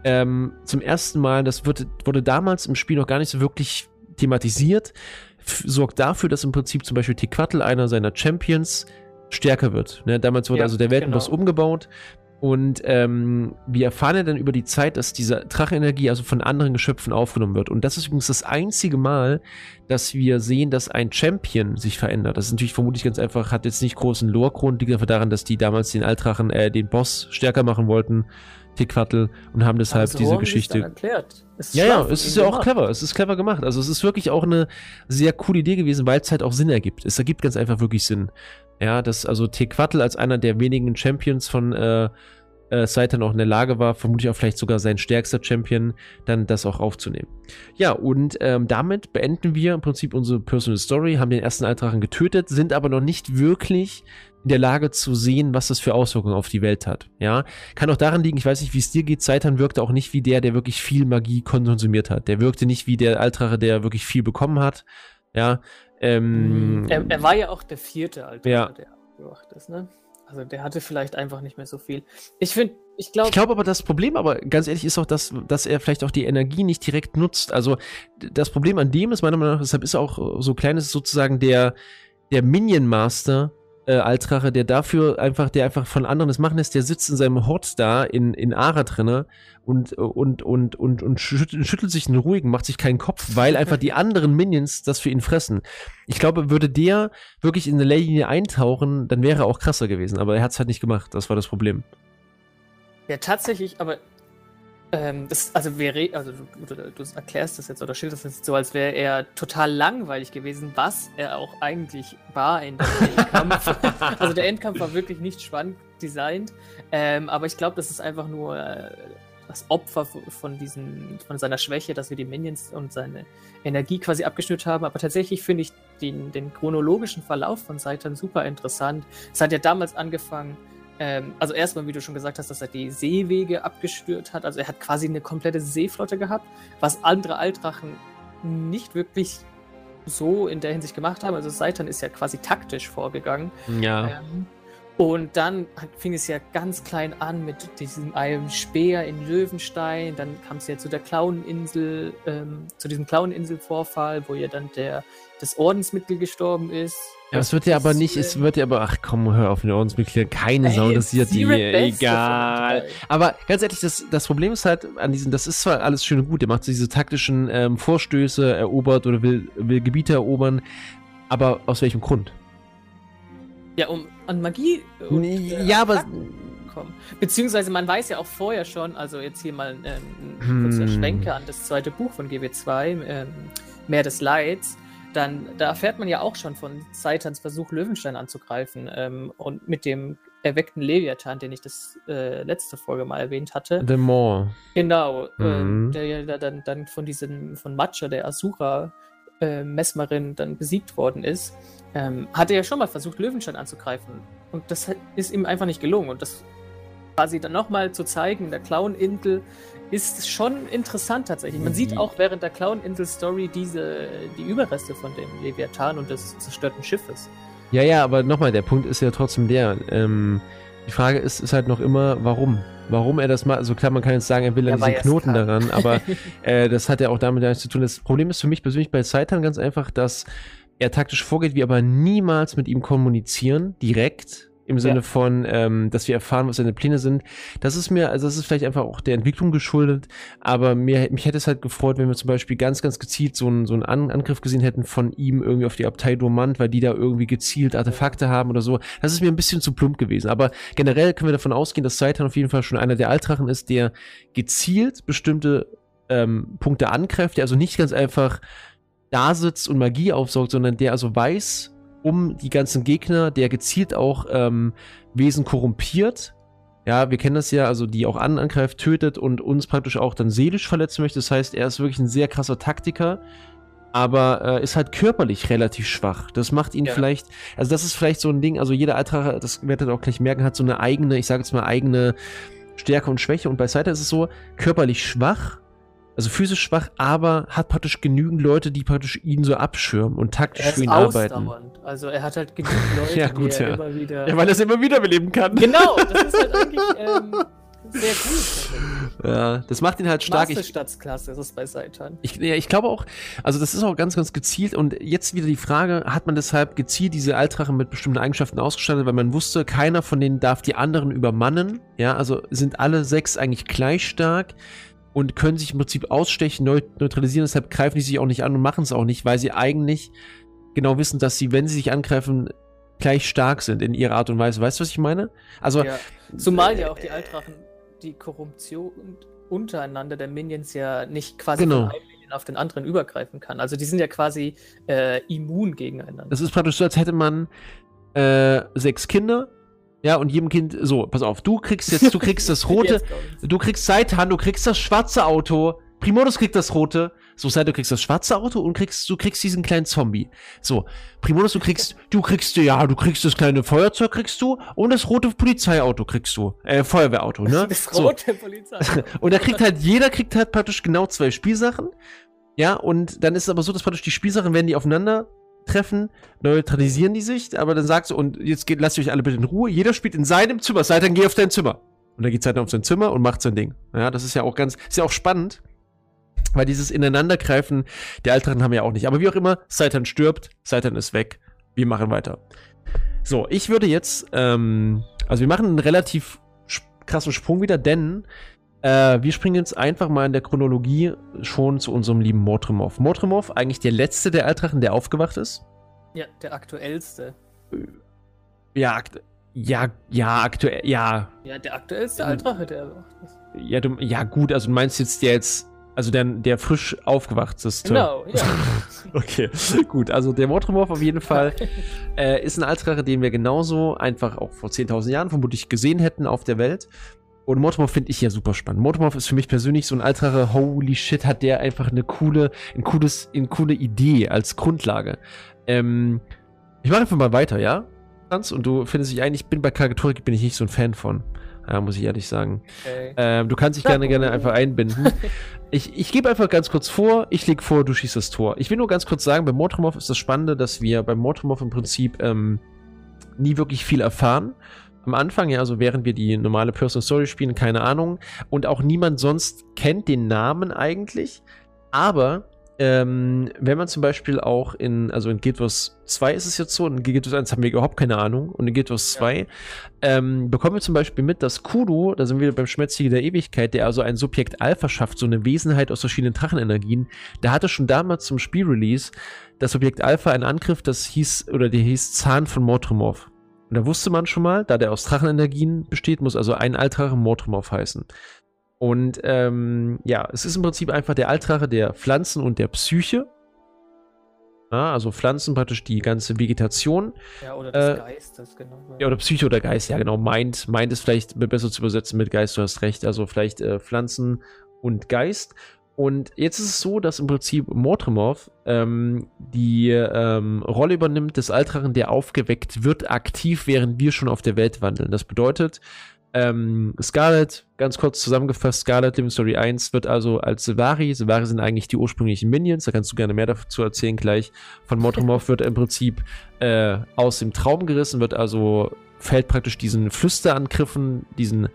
ähm, zum ersten Mal, das wurde, wurde damals im Spiel noch gar nicht so wirklich thematisiert, sorgt dafür, dass im Prinzip zum Beispiel Tequatl, einer seiner Champions, stärker wird. Ne? Damals wurde ja, also der Weltenboss genau. umgebaut. Und ähm, wir erfahren ja dann über die Zeit, dass diese Drachenenergie also von anderen Geschöpfen aufgenommen wird. Und das ist übrigens das einzige Mal, dass wir sehen, dass ein Champion sich verändert. Das ist natürlich vermutlich ganz einfach, hat jetzt nicht großen Lore-Grund, liegt einfach daran, dass die damals den Altrachen, äh, den Boss stärker machen wollten, Tequatl, und haben deshalb also, diese Geschichte. Ja, ja, es ist ja auch clever. Es ist clever gemacht. Also es ist wirklich auch eine sehr coole Idee gewesen, weil es halt auch Sinn ergibt. Es ergibt ganz einfach wirklich Sinn. Ja, dass also Tequatl als einer der wenigen Champions von, äh, äh, Saitan auch in der Lage war, vermutlich auch vielleicht sogar sein stärkster Champion, dann das auch aufzunehmen. Ja, und ähm, damit beenden wir im Prinzip unsere Personal Story, haben den ersten Altrachen getötet, sind aber noch nicht wirklich in der Lage zu sehen, was das für Auswirkungen auf die Welt hat. Ja, kann auch daran liegen, ich weiß nicht, wie es dir geht, Saitan wirkte auch nicht wie der, der wirklich viel Magie konsumiert hat. Der wirkte nicht wie der Altrache, der wirklich viel bekommen hat. Ja, ähm, er, er, war ja auch der vierte Altrache, ja. der abgewacht ist, ne? Also der hatte vielleicht einfach nicht mehr so viel. Ich finde, ich glaube. Ich glaube aber, das Problem, aber ganz ehrlich, ist auch, dass, dass er vielleicht auch die Energie nicht direkt nutzt. Also das Problem an dem ist meiner Meinung nach, deshalb ist er auch so klein, ist sozusagen der, der Minion Master äh, Altrache, der dafür einfach, der einfach von anderen das machen lässt, der sitzt in seinem Hort da in, in Ara drinne und, und, und, und, und schüttelt, sich einen ruhigen, macht sich keinen Kopf, weil [laughs] einfach die anderen Minions das für ihn fressen. Ich glaube, würde der wirklich in eine Lane eintauchen, dann wäre er auch krasser gewesen, aber er hat es halt nicht gemacht, das war das Problem. Ja, tatsächlich, aber ähm, das, also, wir also du, du, du, erklärst das jetzt oder schilderst das jetzt so, als wäre er total langweilig gewesen, was er auch eigentlich war in dem Endkampf. [laughs] also der Endkampf war wirklich nicht spannend designt, ähm, aber ich glaube, das ist einfach nur äh, das Opfer von, diesen, von seiner Schwäche, dass wir die Minions und seine Energie quasi abgeschnürt haben. Aber tatsächlich finde ich den, den chronologischen Verlauf von Saitan super interessant. Es hat ja damals angefangen, ähm, also erstmal, wie du schon gesagt hast, dass er die Seewege abgestört hat. Also er hat quasi eine komplette Seeflotte gehabt, was andere Altrachen nicht wirklich so in der Hinsicht gemacht haben. Also Seitan ist ja quasi taktisch vorgegangen. Ja. Ähm, und dann fing es ja ganz klein an mit diesem einem Speer in Löwenstein. Dann kam es ja zu der Clowneninsel, ähm, zu diesem Clowneninsel-Vorfall, wo ja dann der das Ordensmitglied gestorben ist. Ja, es wird ja aber nicht, es wird ja aber, ach komm, hör auf, eine Ordensmitglied, keine Sau interessiert die, egal. Aber ganz ehrlich, das, das Problem ist halt an diesem, das ist zwar alles schön und gut, er macht diese taktischen ähm, Vorstöße, erobert oder will, will Gebiete erobern, aber aus welchem Grund? Ja, um an Magie. Und, äh, ja, aber. Kommen. Beziehungsweise man weiß ja auch vorher schon, also jetzt hier mal ähm, ein kurzer hm. Schwenke an das zweite Buch von GW2, ähm, Meer des Leids. Dann, da erfährt man ja auch schon von Saitans Versuch, Löwenstein anzugreifen ähm, und mit dem erweckten Leviathan, den ich das äh, letzte Folge mal erwähnt hatte. The More. Genau, mhm. äh, der ja dann, dann von diesem, von Matcha, der Asura, äh, Messmerin, dann besiegt worden ist ähm, hat er ja schon mal versucht, Löwenstein anzugreifen. Und das ist ihm einfach nicht gelungen. Und das quasi dann nochmal zu zeigen der Clown-Insel ist schon interessant tatsächlich. Man sieht mhm. auch während der Clown-Insel-Story diese, die Überreste von dem Leviathan und des zerstörten Schiffes. Ja, ja, aber nochmal, der Punkt ist ja trotzdem der. Ähm, die Frage ist, ist halt noch immer, warum? Warum er das macht? Also klar, man kann jetzt sagen, er will an diesen Knoten daran, aber [laughs] äh, das hat ja auch damit nichts zu tun. Das Problem ist für mich persönlich bei Saitan ganz einfach, dass er taktisch vorgeht, wir aber niemals mit ihm kommunizieren, direkt, im Sinne ja. von, ähm, dass wir erfahren, was seine Pläne sind. Das ist mir, also das ist vielleicht einfach auch der Entwicklung geschuldet, aber mir, mich hätte es halt gefreut, wenn wir zum Beispiel ganz, ganz gezielt so einen, so einen An Angriff gesehen hätten von ihm irgendwie auf die Abtei Dormant, weil die da irgendwie gezielt Artefakte haben oder so. Das ist mir ein bisschen zu plump gewesen. Aber generell können wir davon ausgehen, dass Saitan auf jeden Fall schon einer der Altrachen ist, der gezielt bestimmte ähm, Punkte angreift, der also nicht ganz einfach da sitzt und Magie aufsaugt, sondern der also weiß um die ganzen Gegner, der gezielt auch ähm, Wesen korrumpiert. Ja, wir kennen das ja, also die auch an angreift, tötet und uns praktisch auch dann seelisch verletzen möchte. Das heißt, er ist wirklich ein sehr krasser Taktiker, aber äh, ist halt körperlich relativ schwach. Das macht ihn ja. vielleicht, also das ist vielleicht so ein Ding, also jeder Altrache, das werdet ihr auch gleich merken, hat so eine eigene, ich sage jetzt mal eigene Stärke und Schwäche. Und bei Saita ist es so, körperlich schwach, also physisch schwach, aber hat praktisch genügend Leute, die praktisch ihn so abschirmen und taktisch für ihn arbeiten. Also er hat halt genügend [laughs] Leute, ja, gut, die er ja. immer wieder. Ja, weil er es immer wieder beleben kann. Genau, das ist halt [laughs] eigentlich ähm, sehr gut. Ja, das macht ihn halt stark. Masterstaatsklasse ist es bei Seitan. Ich, ja, ich glaube auch, also das ist auch ganz, ganz gezielt und jetzt wieder die Frage, hat man deshalb gezielt diese Altrachen mit bestimmten Eigenschaften ausgestattet, weil man wusste, keiner von denen darf die anderen übermannen. Ja, also sind alle sechs eigentlich gleich stark und können sich im Prinzip ausstechen, neutralisieren. Deshalb greifen die sich auch nicht an und machen es auch nicht, weil sie eigentlich genau wissen, dass sie, wenn sie sich angreifen, gleich stark sind in ihrer Art und Weise. Weißt du, was ich meine? Also, ja. Zumal ja auch die Altrachen die Korruption untereinander der Minions ja nicht quasi genau. von einem Minion auf den anderen übergreifen kann. Also die sind ja quasi äh, immun gegeneinander. Das ist praktisch so, als hätte man äh, sechs Kinder Ja, und jedem Kind, so, pass auf, du kriegst jetzt, du kriegst das [laughs] rote, du kriegst Seitan, du kriegst das schwarze Auto, Primodus kriegt das rote, so Seitan, du kriegst das schwarze Auto und kriegst, du kriegst diesen kleinen Zombie. So, Primodus, du kriegst, du kriegst, ja, du kriegst das kleine Feuerzeug kriegst du und das rote Polizeiauto kriegst du, äh, Feuerwehrauto, ne? Das So. rote Polizei. [laughs] Und da kriegt halt, jeder kriegt halt praktisch genau zwei Spielsachen. Ja, und dann ist es aber so, dass praktisch die Spielsachen, wenn die aufeinander treffen, neutralisieren die sich, aber dann sagst du, und jetzt geht, lasst euch alle bitte in Ruhe, jeder spielt in seinem Zimmer, seid dann geh auf dein Zimmer. Und dann geht Seitan auf sein Zimmer und macht sein Ding. Ja, das ist ja auch ganz, ist ja auch spannend, weil dieses Ineinandergreifen der Älteren haben ja auch nicht. Aber wie auch immer, Seitan stirbt, Seitan ist weg, wir machen weiter. So, ich würde jetzt, ähm, also wir machen einen relativ krassen Sprung wieder, denn äh, wir springen jetzt einfach mal in der Chronologie schon zu unserem lieben Mortremorph. Mortremorph, eigentlich der letzte der Altrachen, der aufgewacht ist. Ja, der aktuellste. Ja, akt ja, ja, aktuell, ja, Ja, der aktuellste Ähm, Altrache, der erwacht ist. ja, du, ja, gut, also du meinst jetzt der jetzt, also der, der frisch aufgewachteste. Genau, ja. [laughs] Okay, gut, also der Mortremorph auf jeden Fall [laughs] äh, ist ein Altrache, den wir genauso einfach auch vor 10.000 Jahren vermutlich gesehen hätten auf der Welt. Und Mortemorph finde ich ja super spannend. Mortemorph ist für mich persönlich so ein Altrache, holy shit, hat der einfach eine coole, ein cooles, eine coole Idee als Grundlage. Ähm, ich mache einfach mal weiter, ja? Und du findest dich eigentlich, ich bin bei Karikaturik, bin ich nicht so ein Fan von. Ja, muss ich ehrlich sagen. Okay. Ähm, du kannst dich gerne, [laughs] gerne einfach einbinden. Ich, ich gebe einfach ganz kurz vor, ich leg vor, du schießt das Tor. Ich will nur ganz kurz sagen, bei Mortremorph ist das Spannende, dass wir beim Mortremorph im Prinzip ähm, nie wirklich viel erfahren. Am Anfang, ja, also während wir die normale Personal Story spielen, keine Ahnung. Und auch niemand sonst kennt den Namen eigentlich. Aber ähm, wenn man zum Beispiel auch in, also in Guild Wars 2 ist es jetzt so, in Guild Wars 1 haben wir überhaupt keine Ahnung. Und in Guild Wars 2 ähm, bekommen wir zum Beispiel mit, dass Kudo, da sind wir beim Schmetziger der Ewigkeit, der also ein Subjekt Alpha schafft, so eine Wesenheit aus verschiedenen Drachenenergien, der hatte schon damals zum Spielrelease das Subjekt Alpha einen Angriff, das hieß, oder der hieß Zahn von Mortremorph. Und da wusste man schon mal, da der aus Drachenenergien besteht, muss also ein Altrache Mortremorph heißen. Und ähm, ja, es ist im Prinzip einfach der Altrache der Pflanzen und der Psyche. Ja, also Pflanzen praktisch die ganze Vegetation. Ja, oder des äh, Geistes, genau. Ja, oder Psyche oder Geist, ja genau. Mind, Mind ist vielleicht besser zu übersetzen mit Geist, du hast recht. Also vielleicht äh, Pflanzen und Geist. Und jetzt ist es so, dass im Prinzip Mortremorph ähm, die ähm, Rolle übernimmt des Altrachen, der aufgeweckt wird, aktiv, während wir schon auf der Welt wandeln. Das bedeutet, ähm, Scarlet, ganz kurz zusammengefasst, Scarlet Living Story 1 wird also als Silvari, Silvari sind eigentlich die ursprünglichen Minions, da kannst du gerne mehr dazu erzählen gleich. Von Mortremorph [laughs] wird im Prinzip äh, aus dem Traum gerissen, wird also, fällt praktisch diesen Flüsterangriffen, diesen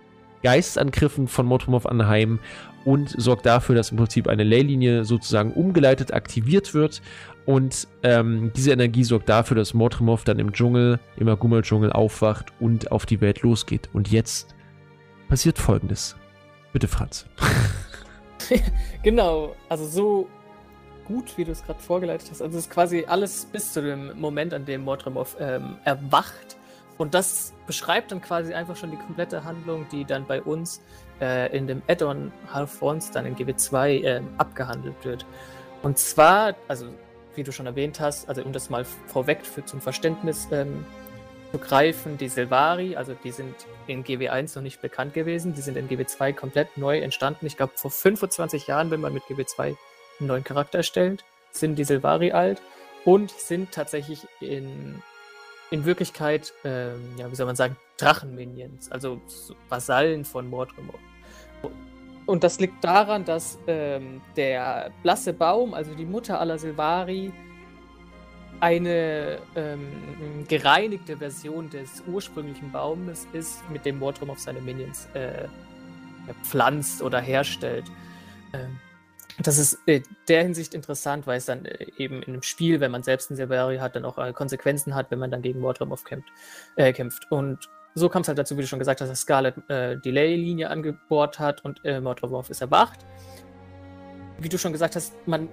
Geistangriffen von Mortremorph anheim und sorgt dafür, dass im Prinzip eine Leylinie sozusagen umgeleitet aktiviert wird und ähm, diese Energie sorgt dafür, dass Mortremorph dann im Dschungel, im Agumel-Dschungel aufwacht und auf die Welt losgeht. Und jetzt passiert folgendes. Bitte, Franz. [laughs] Genau, also so gut, wie du es gerade vorgeleitet hast. Also es ist quasi alles bis zu dem Moment, an dem Mordremov ähm, erwacht. Und das beschreibt dann quasi einfach schon die komplette Handlung, die dann bei uns äh, in dem Add-on Half Once dann in GB2 ähm, abgehandelt wird. Und zwar, also wie du schon erwähnt hast, also um das mal vorweg für zum Verständnis ähm, zu greifen, die Silvari, also die sind in GW1 noch nicht bekannt gewesen, die sind in GW2 komplett neu entstanden. Ich glaube, vor 25 Jahren, wenn man mit GW2 einen neuen Charakter erstellt, sind die Silvari alt und sind tatsächlich in, in Wirklichkeit, ähm, ja, wie soll man sagen, Drachenminions, also so Vasallen von Mordremor. Und das liegt daran, dass ähm, der blasse Baum, also die Mutter aller Silvari, eine ähm, gereinigte Version des ursprünglichen Baumes ist, mit dem Mordrum auf seine Minions äh, pflanzt oder herstellt. Ähm, das ist in der Hinsicht interessant, weil es dann äh, eben in einem Spiel, wenn man selbst einen Silvari hat, dann auch äh, Konsequenzen hat, wenn man dann gegen Mordrum kämpft, äh, kämpft. Und so kam es halt dazu, wie du schon gesagt hast, dass Scarlet äh, Delay-Linie angebohrt hat und äh, Mordromorph ist erwacht. Wie du schon gesagt hast, man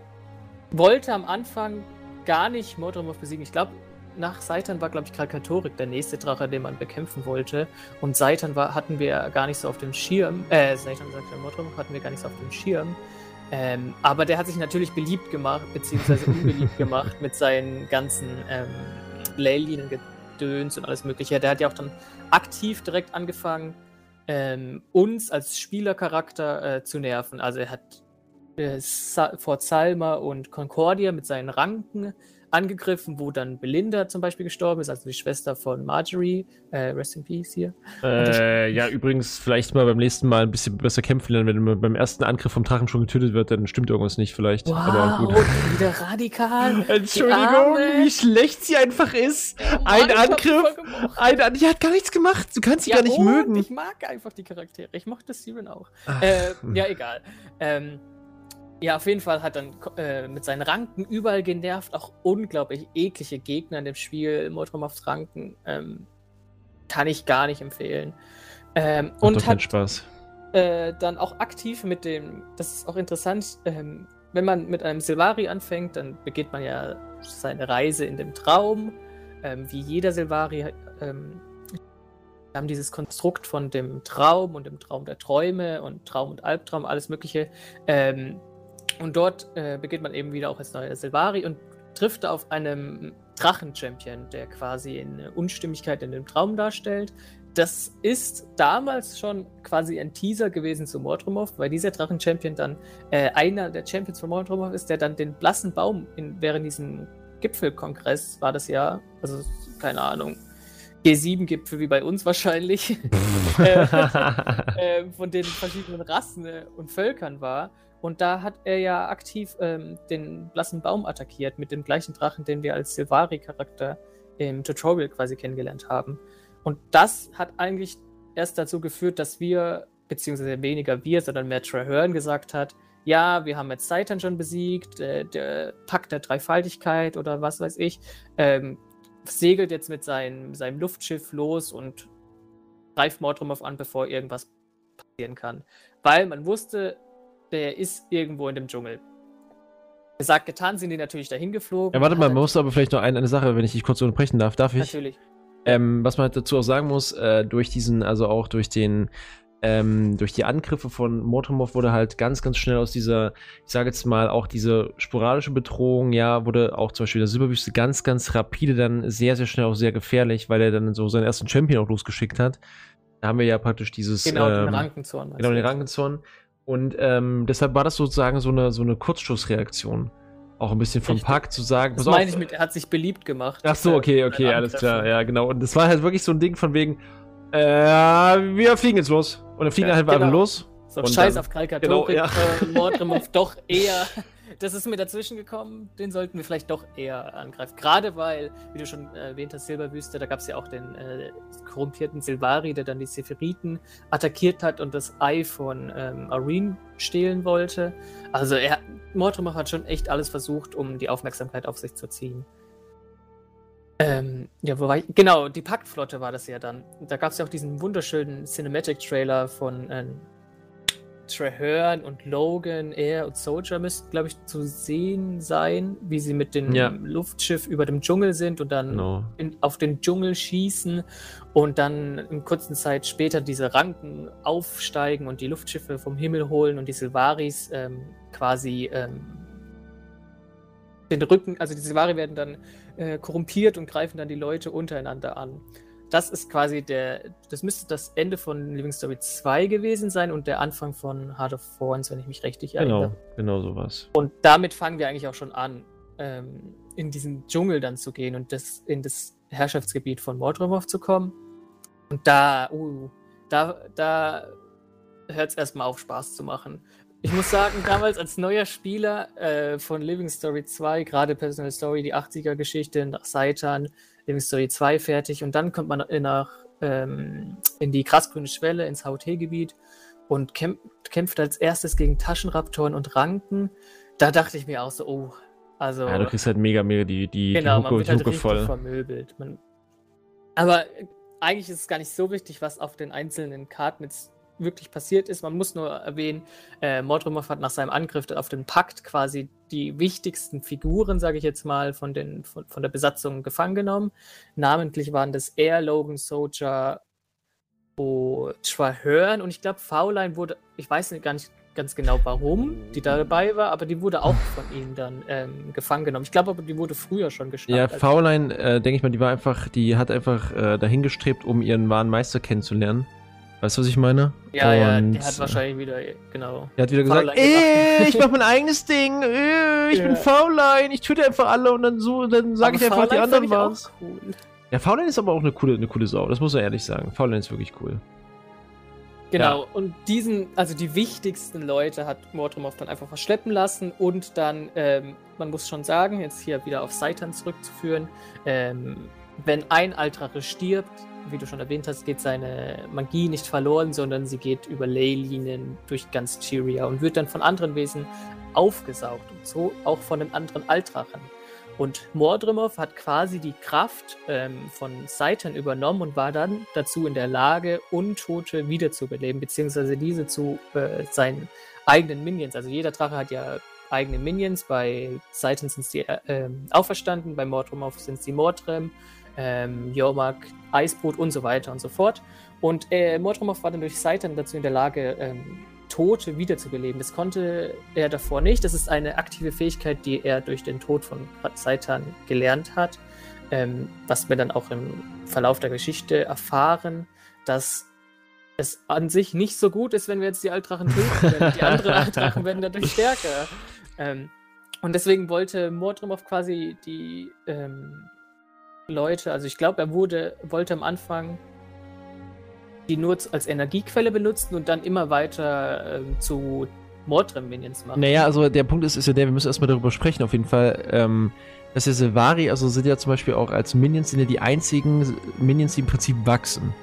wollte am Anfang gar nicht Mordromorph besiegen. Ich glaube, nach Seitan war, glaube ich, Krakatorik der nächste Drache, den man bekämpfen wollte. Und Seitan hatten wir gar nicht so auf dem Schirm. Äh, Seitan sagt ja, Mordromorph hatten wir gar nicht so auf dem Schirm. Ähm, aber der hat sich natürlich beliebt gemacht, beziehungsweise [laughs] unbeliebt gemacht mit seinen ganzen ähm, Leylinien Gedöns und alles Mögliche. Der hat ja auch dann aktiv direkt angefangen, ähm, uns als Spielercharakter äh, zu nerven. Also er hat äh, Fort Salma und Concordia mit seinen Ranken angegriffen, wo dann Belinda zum Beispiel gestorben ist, also die Schwester von Marjorie. Äh, rest in Peace hier. Äh, ja, übrigens, vielleicht mal beim nächsten Mal ein bisschen besser kämpfen lernen. Wenn man beim ersten Angriff vom Drachen schon getötet wird, dann stimmt irgendwas nicht vielleicht. Wow, Aber gut. [laughs] wieder radikal. [laughs] Entschuldigung, wie schlecht sie einfach ist. Ja, Mann, ein Angriff. Ein, An die hat gar nichts gemacht. Du kannst sie ja, gar nicht mögen. Ich mag einfach die Charaktere. Ich mochte Steven auch. Äh, ja, egal. Ähm, ja, auf jeden Fall hat dann äh, mit seinen Ranken überall genervt, auch unglaublich eklige Gegner in dem Spiel. Motormafts Ranken ähm, kann ich gar nicht empfehlen. Ähm, hat und hat Spaß. Äh, dann auch aktiv mit dem, das ist auch interessant, ähm, wenn man mit einem Silvari anfängt, dann beginnt man ja seine Reise in dem Traum. Ähm, wie jeder Silvari ähm, wir haben dieses Konstrukt von dem Traum und dem Traum der Träume und Traum und Albtraum, alles Mögliche. Ähm, und dort äh, beginnt man eben wieder auch als neuer Silvari und trifft auf einen Drachen-Champion, der quasi eine Unstimmigkeit in dem Traum darstellt. Das ist damals schon quasi ein Teaser gewesen zu Mordrumov, weil dieser Drachen-Champion dann äh, einer der Champions von Mordrumov ist, der dann den blassen Baum in, während diesem Gipfelkongress war das ja, also keine Ahnung, G7-Gipfel wie bei uns wahrscheinlich, [laughs] [laughs] äh, äh, von den verschiedenen Rassen äh, und Völkern war. Und da hat er ja aktiv ähm, den blassen Baum attackiert mit dem gleichen Drachen, den wir als Silvari-Charakter im Tutorial quasi kennengelernt haben. Und das hat eigentlich erst dazu geführt, dass wir, beziehungsweise weniger wir, sondern mehr Traherne gesagt hat, ja, wir haben jetzt Seitan schon besiegt, äh, der Pakt der Dreifaltigkeit oder was weiß ich, ähm, segelt jetzt mit seinem, seinem Luftschiff los und greift Mordrumov an, bevor irgendwas passieren kann. Weil man wusste, der ist irgendwo in dem Dschungel. Gesagt, getan sind die natürlich dahin geflogen. Ja, warte mal, man muss aber vielleicht noch eine, eine Sache, wenn ich dich kurz unterbrechen darf. Darf ich? Natürlich. Ähm, was man halt dazu auch sagen muss, äh, durch diesen, also auch durch den, ähm, durch die Angriffe von Motomov wurde halt ganz, ganz schnell aus dieser, ich sage jetzt mal, auch diese sporadische Bedrohung, ja, wurde auch zum Beispiel der Silberwüste ganz, ganz rapide dann sehr, sehr schnell auch sehr gefährlich, weil er dann so seinen ersten Champion auch losgeschickt hat. Da haben wir ja praktisch dieses. Genau, ähm, den Rankenzorn. Genau, den Rankenzorn. Und ähm, deshalb war das sozusagen so eine, so eine Kurzschussreaktion. Auch ein bisschen vom Richtig. Pack zu sagen. Das meine ich mit, er hat sich beliebt gemacht. Ach so, okay, okay, alles klar. Ja, genau. Und das war halt wirklich so ein Ding von wegen, äh, wir fliegen jetzt los. Und dann fliegen ja, halt genau. einfach los. So, Scheiß dann, auf Kalkatorik, genau, ja. äh, Mordremov doch eher [laughs] das ist mir dazwischen gekommen, den sollten wir vielleicht doch eher angreifen. Gerade weil, wie du schon erwähnt hast, Silberwüste, da gab es ja auch den äh, korrumpierten Silvari, der dann die Sephiriten attackiert hat und das Ei von ähm, Areen stehlen wollte. Also er, Mordrumach hat schon echt alles versucht, um die Aufmerksamkeit auf sich zu ziehen. Ähm, ja, wo war ich? Genau, die Paktflotte war das ja dann. Da gab es ja auch diesen wunderschönen Cinematic-Trailer von ähm, Traherne und Logan, er und Soldier müssten, glaube ich, zu sehen sein, wie sie mit dem ja. Luftschiff über dem Dschungel sind und dann no. in, auf den Dschungel schießen und dann in kurzer Zeit später diese Ranken aufsteigen und die Luftschiffe vom Himmel holen und die Silvaris ähm, quasi ähm, den Rücken, also die Silvari werden dann äh, korrumpiert und greifen dann die Leute untereinander an das ist quasi der, das müsste das Ende von Living Story 2 gewesen sein und der Anfang von Heart of Thorns, wenn ich mich richtig erinnere. Genau, genau sowas. Und damit fangen wir eigentlich auch schon an, ähm, in diesen Dschungel dann zu gehen und das, in das Herrschaftsgebiet von Mordromov zu kommen. Und da, uh, da, da hört es erstmal auf, Spaß zu machen. Ich muss sagen, [laughs] damals als neuer Spieler äh, von Living Story 2, gerade Personal Story, die 80er-Geschichte nach Seitan, Living Story 2 fertig und dann kommt man nach, ähm, in die krassgrüne Schwelle, ins HOT-Gebiet und kämp kämpft als erstes gegen Taschenraptoren und Ranken. Da dachte ich mir auch so, oh, also. Ja, du kriegst halt mega, mega die, die, genau, die Hucke, man wird halt Hucke voll. vermöbelt. Man, aber eigentlich ist es gar nicht so wichtig, was auf den einzelnen Karten jetzt wirklich passiert ist. Man muss nur erwähnen, äh, Mordrumov hat nach seinem Angriff auf den Pakt quasi die wichtigsten Figuren, sage ich jetzt mal, von, den, von, von der Besatzung gefangen genommen. Namentlich waren das Air, Logan, Soldier, oh, Traherne und ich glaube, V-Line wurde, ich weiß nicht, gar nicht ganz genau, warum die da dabei war, aber die wurde auch von ihnen dann ähm, gefangen genommen. Ich glaube aber, die wurde früher schon geschnappt. Ja, Faulein, äh, denke ich mal, die war einfach, die hat einfach äh, dahingestrebt, um ihren wahren Meister kennenzulernen. Weißt du, was ich meine? Ja, und, ja, der hat wahrscheinlich wieder, genau. Der hat wieder gesagt, ey, ich mach mein [laughs] eigenes Ding, ey, ich ja. bin Faulein, ich töte einfach alle und dann so, dann sage ich einfach, die anderen waren's. Cool. Ja, Faulein ist aber auch eine coole, eine coole Sau, das muss man ehrlich sagen. Faulein ist wirklich cool. Genau, ja. und diesen, also die wichtigsten Leute hat Mordrumov dann einfach verschleppen lassen und dann, ähm, man muss schon sagen, jetzt hier wieder auf Seitan zurückzuführen, ähm, wenn ein Altrache stirbt, wie du schon erwähnt hast, geht seine Magie nicht verloren, sondern sie geht über Leylinien durch ganz Tyria und wird dann von anderen Wesen aufgesaugt und so auch von den anderen Altrachen. Und Mordrimov hat quasi die Kraft ähm, von Seitan übernommen und war dann dazu in der Lage, Untote wiederzubeleben, beziehungsweise diese zu äh, seinen eigenen Minions. Also jeder Drache hat ja eigene Minions. Bei Seitan sind sie äh, auferstanden, bei Mordrimov sind sie Mordrem, ähm, Jormak, Eisbrot und so weiter und so fort. Und äh, Mordrimov war dann durch Seitan dazu in der Lage, ähm, Tote wiederzubeleben. Das konnte er davor nicht. Das ist eine aktive Fähigkeit, die er durch den Tod von Seitan gelernt hat. Ähm, was wir dann auch im Verlauf der Geschichte erfahren, dass es an sich nicht so gut ist, wenn wir jetzt die Altdrachen töten. [laughs] die anderen Altdrachen werden dadurch stärker. Ähm, und deswegen wollte Mordrimov quasi die ähm, Leute, also ich glaube, er wurde, wollte am Anfang die nur als Energiequelle benutzen und dann immer weiter äh, zu Mordrem-Minions machen. Naja, also der Punkt ist, ist ja der, wir müssen erstmal darüber sprechen, auf jeden Fall. Ähm, dass ja Silvari, also sind ja zum Beispiel auch als Minions, sind ja die einzigen Minions, die im Prinzip wachsen.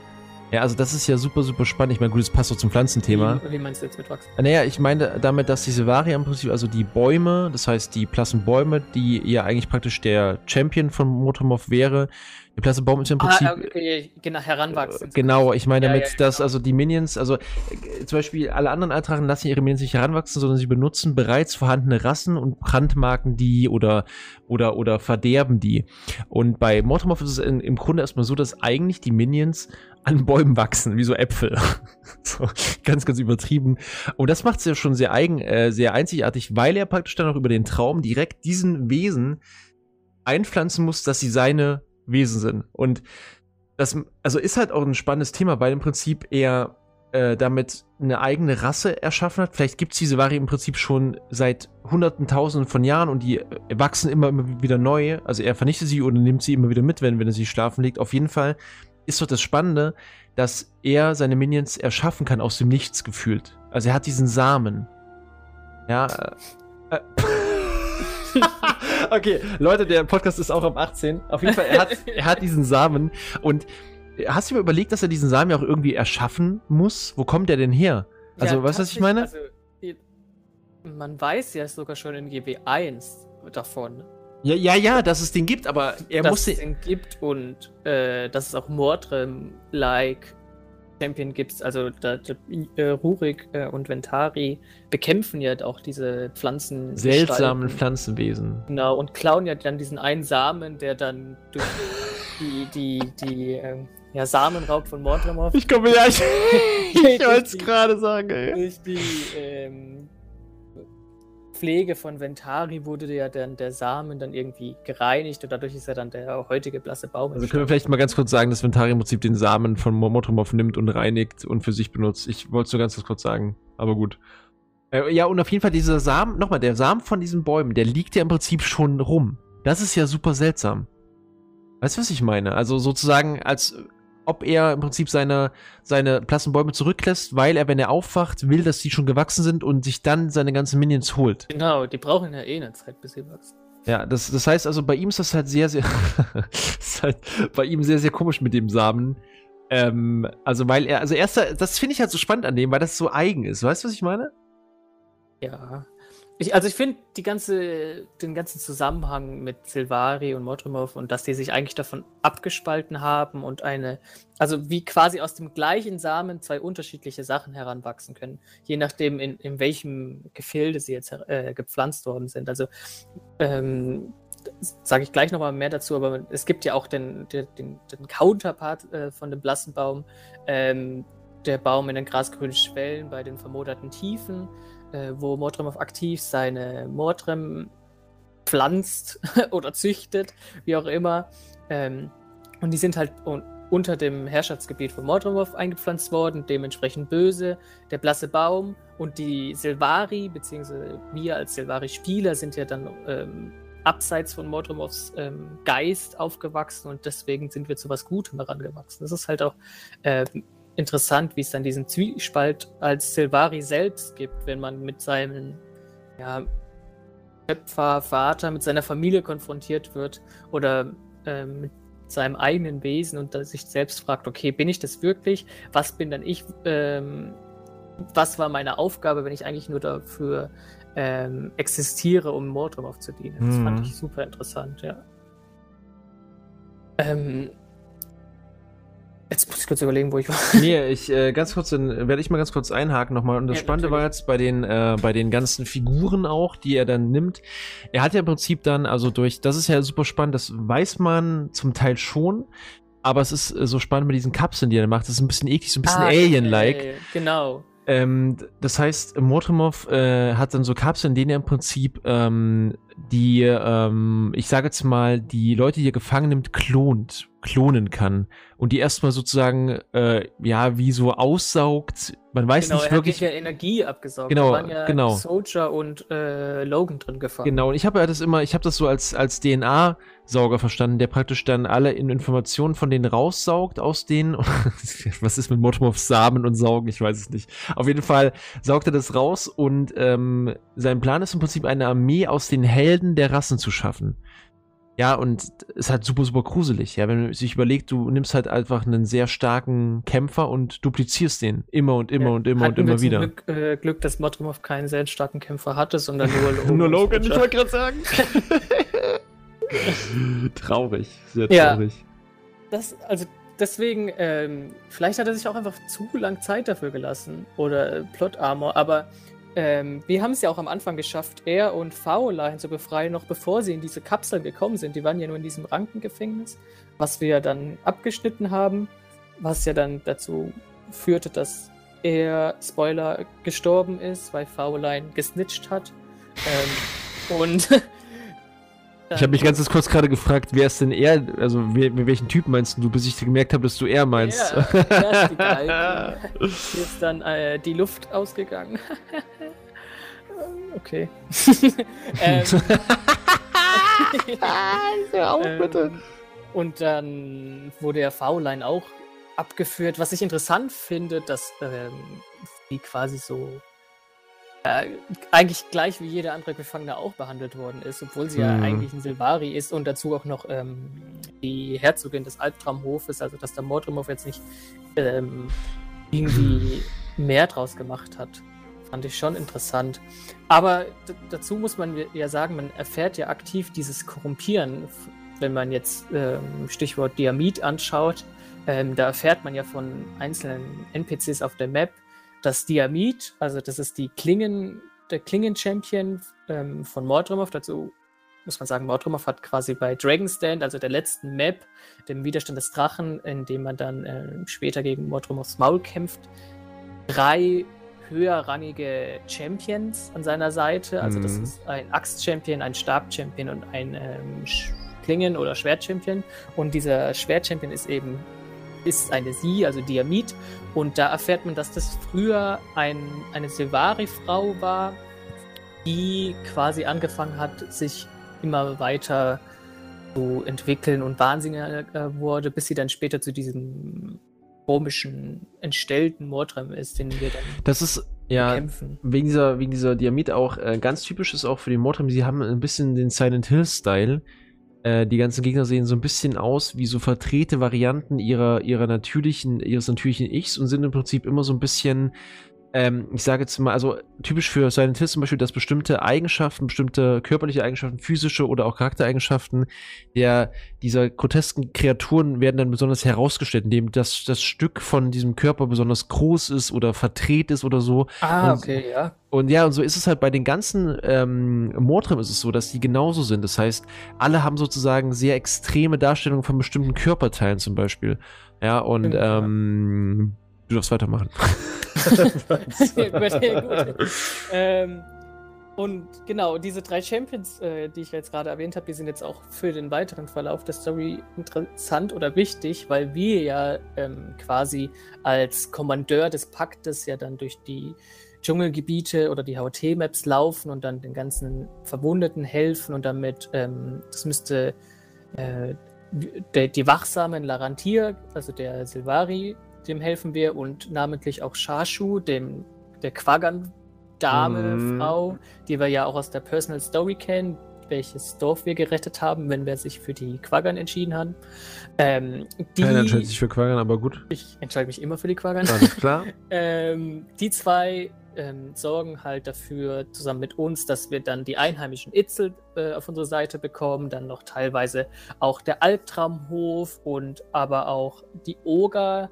Ja, also das ist ja super, super spannend. Ich meine, gut, das passt so zum Pflanzenthema. Wie, wie meinst du jetzt mit Wachsen? Naja, ich meine damit, dass diese Varia im Prinzip, also die Bäume, das heißt die Plassenbäume, die ja eigentlich praktisch der Champion von Motomorph wäre, die Plassenbaum ist im ah, Prinzip. Ah, okay, genau, heranwachsen. Genau, ich meine damit, ja, ja, dass genau. also die Minions, also äh, zum Beispiel alle anderen Altrachen lassen ihre Minions nicht heranwachsen, sondern sie benutzen bereits vorhandene Rassen und brandmarken die oder, oder, oder verderben die. Und bei Mortomorph ist es in, im Grunde erstmal so, dass eigentlich die Minions an Bäumen wachsen, wie so Äpfel. [laughs] so, ganz, ganz übertrieben. Und das macht es ja schon sehr eigen, äh, sehr einzigartig, weil er praktisch dann auch über den Traum direkt diesen Wesen einpflanzen muss, dass sie seine Wesen sind. Und das, also ist halt auch ein spannendes Thema, weil im Prinzip er äh, damit eine eigene Rasse erschaffen hat. Vielleicht gibt es diese Vari im Prinzip schon seit hunderten, tausenden von Jahren und die wachsen immer, immer wieder neu. Also er vernichtet sie oder nimmt sie immer wieder mit, wenn, wenn er sie schlafen legt. Auf jeden Fall ist doch das Spannende, dass er seine Minions erschaffen kann aus dem Nichts gefühlt. Also er hat diesen Samen. Ja. Äh, äh. [laughs] okay, Leute, der Podcast ist auch ab 18. Auf jeden Fall, er hat, er hat diesen Samen. Und hast du mir überlegt, dass er diesen Samen ja auch irgendwie erschaffen muss? Wo kommt der denn her? Also, ja, weißt du, was ich meine? Also, man weiß ja sogar schon in GW1 davon. Ja, ja, ja, dass es den gibt, aber er dass muss es den gibt und äh, dass es auch Mordrem-like Champion gibt. Also da, da, äh, Rurik äh, und Ventari bekämpfen ja auch diese Pflanzen. Seltsamen Pflanzenwesen. Genau, und klauen ja dann diesen einen Samen, der dann durch [laughs] die, die, die, äh, ja, Samenraub von Mordremov. Ich komme ja, ich, [laughs] ich wollte es gerade sagen, ey. Durch die, ähm, Pflege von Ventari wurde ja dann der Samen dann irgendwie gereinigt und dadurch ist ja dann der heutige blasse Baum. Also können wir vielleicht mal ganz kurz sagen, dass Ventari im Prinzip den Samen von Motromov nimmt und reinigt und für sich benutzt. Ich wollte es nur ganz kurz sagen, aber gut. Äh, ja, und auf jeden Fall dieser Samen, nochmal, der Samen von diesen Bäumen, der liegt ja im Prinzip schon rum. Das ist ja super seltsam. Weißt du, was ich meine? Also sozusagen als ob er im Prinzip seine, seine Plassenbäume zurücklässt, weil er, wenn er aufwacht, will, dass sie schon gewachsen sind und sich dann seine ganzen Minions holt. Genau, die brauchen ja eh eine Zeit, bis sie wachsen. Ja, das, das heißt also, bei ihm ist das halt sehr, sehr, [laughs] ist halt bei ihm sehr, sehr komisch mit dem Samen. Ähm, also, weil er, also erst, das finde ich halt so spannend an dem, weil das so eigen ist. Weißt du, was ich meine? Ja, ich, also ich finde ganze, den ganzen Zusammenhang mit Silvari und Mordrumov und dass die sich eigentlich davon abgespalten haben und eine, also wie quasi aus dem gleichen Samen zwei unterschiedliche Sachen heranwachsen können, je nachdem in, in welchem Gefilde sie jetzt äh, gepflanzt worden sind. Also ähm, sage ich gleich nochmal mehr dazu, aber es gibt ja auch den, den, den Counterpart äh, von dem Blassenbaum, ähm, der Baum in den grasgrünen Schwellen bei den vermoderten Tiefen, äh, wo Mordrem aktiv seine Mordrem pflanzt [laughs] oder züchtet, wie auch immer. Ähm, und die sind halt unter dem Herrschaftsgebiet von Mordremov eingepflanzt worden, dementsprechend böse. Der blasse Baum und die Silvari, beziehungsweise wir als Silvari-Spieler sind ja dann ähm, abseits von Mordremovs ähm, Geist aufgewachsen und deswegen sind wir zu was Gutem herangewachsen. Das ist halt auch äh, interessant, wie es dann diesen Zwiespalt als Silvari selbst gibt, wenn man mit seinem ja, Schöpfer, Vater, mit seiner Familie konfrontiert wird oder äh, mit seinem eigenen Wesen und sich selbst fragt, okay, bin ich das wirklich? Was bin dann ich? Ähm, was war meine Aufgabe, wenn ich eigentlich nur dafür ähm, existiere, um Mordrum aufzudienen? Das mhm. fand ich super interessant, ja. Ähm, Jetzt muss ich kurz überlegen, wo ich war. Nee, ich äh, ganz kurz, dann werde ich mal ganz kurz einhaken nochmal. Und das ja, Spannende natürlich. war jetzt bei den, äh, bei den ganzen Figuren auch, die er dann nimmt. Er hat ja im Prinzip dann, also durch, das ist ja super spannend, das weiß man zum Teil schon, aber es ist äh, so spannend mit diesen Kapseln, die er macht. Das ist ein bisschen eklig, so ein bisschen ah, Alien-like. Äh, genau. Ähm, das heißt, Motromov äh, hat dann so Kapseln, in denen er im Prinzip ähm, die, ähm, ich sage jetzt mal, die Leute, die er gefangen nimmt, klont klonen kann und die erstmal sozusagen äh, ja wie so aussaugt. Man weiß genau, nicht er wirklich. Hat ja Energie abgesaugt. Genau, da waren ja genau. Soldier und äh, Logan drin gefangen. Genau. Und ich habe ja das immer, ich habe das so als als DNA-Sauger verstanden, der praktisch dann alle Informationen von denen raussaugt aus denen. [laughs] Was ist mit Motomov Samen und Saugen? Ich weiß es nicht. Auf jeden Fall saugt er das raus und ähm, sein Plan ist im Prinzip eine Armee aus den Helden der Rassen zu schaffen. Ja, und es ist halt super, super gruselig. Ja, wenn man sich überlegt, du nimmst halt einfach einen sehr starken Kämpfer und duplizierst den immer und immer ja, und immer und immer wieder. Glück, äh, Glück, dass Motromov keinen sehr starken Kämpfer hatte, sondern nur [laughs] Logan. nur Logan, ich wollte gerade sagen. [laughs] traurig, sehr traurig. Ja, das, also deswegen, ähm, vielleicht hat er sich auch einfach zu lang Zeit dafür gelassen oder äh, Plot Armor, aber ähm, wir haben es ja auch am Anfang geschafft, er und Faulein zu befreien, noch bevor sie in diese Kapseln gekommen sind. Die waren ja nur in diesem Rankengefängnis, was wir dann abgeschnitten haben, was ja dann dazu führte, dass er, Spoiler, gestorben ist, weil Faulein gesnitcht hat. Ähm, und [laughs] Ich habe mich ganz kurz gerade gefragt, wer ist denn er, also wer, welchen Typ meinst du, bis ich gemerkt habe, dass du er meinst. Ja, er ist die. [laughs] Hier ist dann äh, die Luft ausgegangen. [laughs] okay. [laughs] ähm, Hör auf, ähm, bitte. Und dann wurde der V-Line auch abgeführt. Was ich interessant finde, dass ähm, die quasi so äh, eigentlich gleich wie jeder andere Gefangene auch behandelt worden ist, obwohl sie mhm. ja eigentlich ein Silvari ist und dazu auch noch ähm, die Herzogin des Albtraumhofes, also dass der Mordrimov jetzt nicht ähm, irgendwie mehr draus gemacht hat. Fand ich schon interessant. Aber dazu muss man ja sagen, man erfährt ja aktiv dieses Korrumpieren, wenn man jetzt ähm, Stichwort Diamit anschaut. Ähm, da erfährt man ja von einzelnen NPCs auf der Map, das Diamit, also das ist die Klingen, der Klingen-Champion ähm, von Mordrumov. Dazu muss man sagen, Mordrumov hat quasi bei Dragonstand, also der letzten Map, dem Widerstand des Drachen, in dem man dann äh, später gegen Mordrumovs Maul kämpft, drei höherrangige Champions an seiner Seite. Also mhm. das ist ein Axt-Champion, ein Stab-Champion und ein ähm, Klingen- oder Schwert-Champion. Und dieser Schwert-Champion ist eben ist eine Sie, also Diamit. Und da erfährt man, dass das früher ein, eine Silvari-Frau war, die quasi angefangen hat, sich immer weiter zu entwickeln und wahnsinniger wurde, bis sie dann später zu diesem komischen, entstellten Mordrem ist, den wir dann das ist ja kämpfen. wegen dieser wegen dieser Diamit auch äh, ganz typisch ist auch für die Mordrem. Sie haben ein bisschen den Silent Hill Style. Äh, die ganzen Gegner sehen so ein bisschen aus wie so verdrehte Varianten ihrer, ihrer natürlichen, ihres natürlichen Ichs und sind im Prinzip immer so ein bisschen ähm, ich sage jetzt mal, also typisch für Silent Hill zum Beispiel, dass bestimmte Eigenschaften, bestimmte körperliche Eigenschaften, physische oder auch Charaktereigenschaften der, dieser grotesken Kreaturen werden dann besonders herausgestellt, indem das, das Stück von diesem Körper besonders groß ist oder verdreht ist oder so. Ah, und, okay, ja. Und ja, und so ist es halt bei den ganzen ähm, Mordrim ist es so, dass die genauso sind. Das heißt, alle haben sozusagen sehr extreme Darstellungen von bestimmten Körperteilen zum Beispiel. Ja, und ähm, Du darfst weitermachen. [laughs] [laughs] gut. Ähm, und genau, diese drei Champions, äh, die ich jetzt gerade erwähnt habe, die sind jetzt auch für den weiteren Verlauf der Story interessant oder wichtig, weil wir ja ähm, quasi als Kommandeur des Paktes ja dann durch die Dschungelgebiete oder die HOT-Maps laufen und dann den ganzen Verwundeten helfen und damit, ähm, das müsste äh, die, die wachsamen Larantir, also der Silvari, dem helfen wir und namentlich auch Shashu, dem der Quaggan Dame, mhm. Frau, die wir ja auch aus der Personal Story kennen, welches Dorf wir gerettet haben, wenn wir sich für die Quaggern entschieden haben. Ähm, die, Keiner entscheidet sich für Quaggern, aber gut. Ich entscheide mich immer für die Quaggern. Alles klar. [laughs] ähm, die zwei ähm, sorgen halt dafür, zusammen mit uns, dass wir dann die einheimischen Itzel äh, auf unsere Seite bekommen, dann noch teilweise auch der Albtraumhof und aber auch die Oger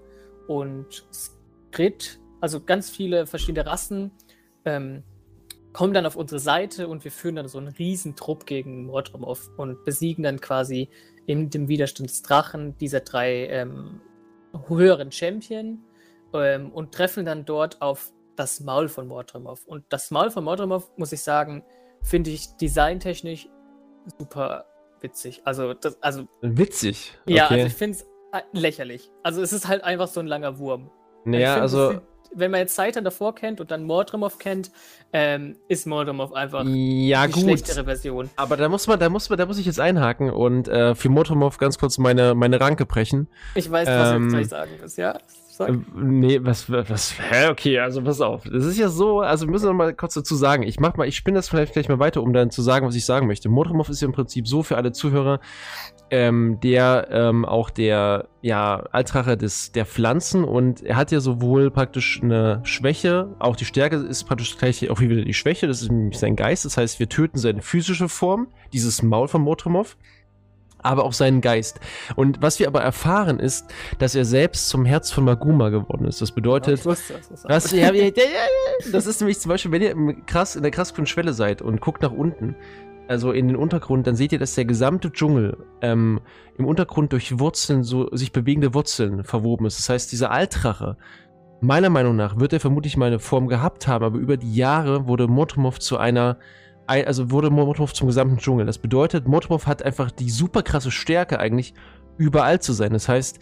und Skrit, also ganz viele verschiedene Rassen, ähm, kommen dann auf unsere Seite und wir führen dann so einen Riesentrupp gegen Mordrum auf und besiegen dann quasi in dem Widerstand des Drachen dieser drei ähm, höheren Champion ähm, und treffen dann dort auf das Maul von Mordremov. Und das Maul von Mordremov, muss ich sagen, finde ich designtechnisch super witzig. Also, das, also. Witzig? Okay. Ja, also ich finde es lächerlich. Also, es ist halt einfach so ein langer Wurm. Naja, also wenn man jetzt Seitan davor kennt und dann Mordremov kennt, ähm, ist Mordremov einfach ja, die gut. schlechtere Version. Aber da muss man, da muss man, da muss ich jetzt einhaken und äh, für Mordremov ganz kurz meine, meine Ranke brechen. Ich weiß, was ähm, du gleich sagen willst, ja? Sag. Äh, nee, was, was, hä, okay, also pass auf. Das ist ja so, also müssen wir mal kurz dazu sagen. Ich mach mal, ich spinne das vielleicht gleich mal weiter, um dann zu sagen, was ich sagen möchte. Motormov ist ja im Prinzip so für alle Zuhörer, ähm, der ähm, auch der, ja, Altrache des, der Pflanzen und er hat ja sowohl praktisch eine Schwäche, auch die Stärke ist praktisch gleich auch wieder die Schwäche, das ist nämlich sein Geist. Das heißt, wir töten seine physische Form, dieses Maul von Motormov aber auch seinen Geist. Und was wir aber erfahren ist, dass er selbst zum Herz von Maguma geworden ist. Das bedeutet, ja, wusste, das, was, [laughs] ja, das ist nämlich zum Beispiel, wenn ihr krass, in der krassgrünen Schwelle seid und guckt nach unten, also in den Untergrund, dann seht ihr, dass der gesamte Dschungel ähm, im Untergrund durch Wurzeln, so sich bewegende Wurzeln verwoben ist. Das heißt, dieser Altrache, meiner Meinung nach, wird er vermutlich mal eine Form gehabt haben, aber über die Jahre wurde Motomov zu einer also wurde Motomov zum gesamten Dschungel. Das bedeutet, Motomov hat einfach die super krasse Stärke eigentlich, überall zu sein. Das heißt,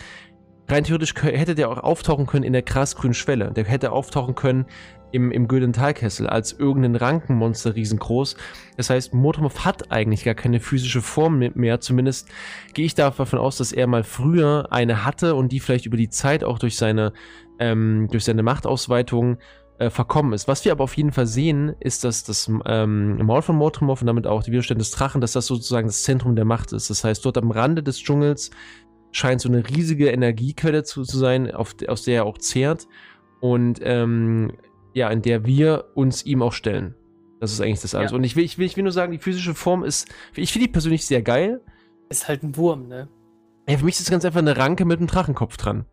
rein theoretisch hätte der auch auftauchen können in der grasgrünen Schwelle. Der hätte auftauchen können im, im Gülden Talkessel als irgendein Rankenmonster riesengroß. Das heißt, Motomov hat eigentlich gar keine physische Form mehr. Zumindest gehe ich davon aus, dass er mal früher eine hatte und die vielleicht über die Zeit auch durch seine, ähm, durch seine Machtausweitung äh, verkommen ist. Was wir aber auf jeden Fall sehen, ist, dass das ähm, Maul von Mortomorph und damit auch die Widerstände des Drachen, dass das sozusagen das Zentrum der Macht ist. Das heißt, dort am Rande des Dschungels scheint so eine riesige Energiequelle zu, zu sein, auf, aus der er auch zehrt und ähm, ja, in der wir uns ihm auch stellen. Das ist eigentlich das alles. Ja. Und ich will, ich, will, ich will nur sagen, die physische Form ist, ich finde die persönlich sehr geil. Ist halt ein Wurm, ne? Ja, für mich ist es ganz einfach eine Ranke mit einem Drachenkopf dran.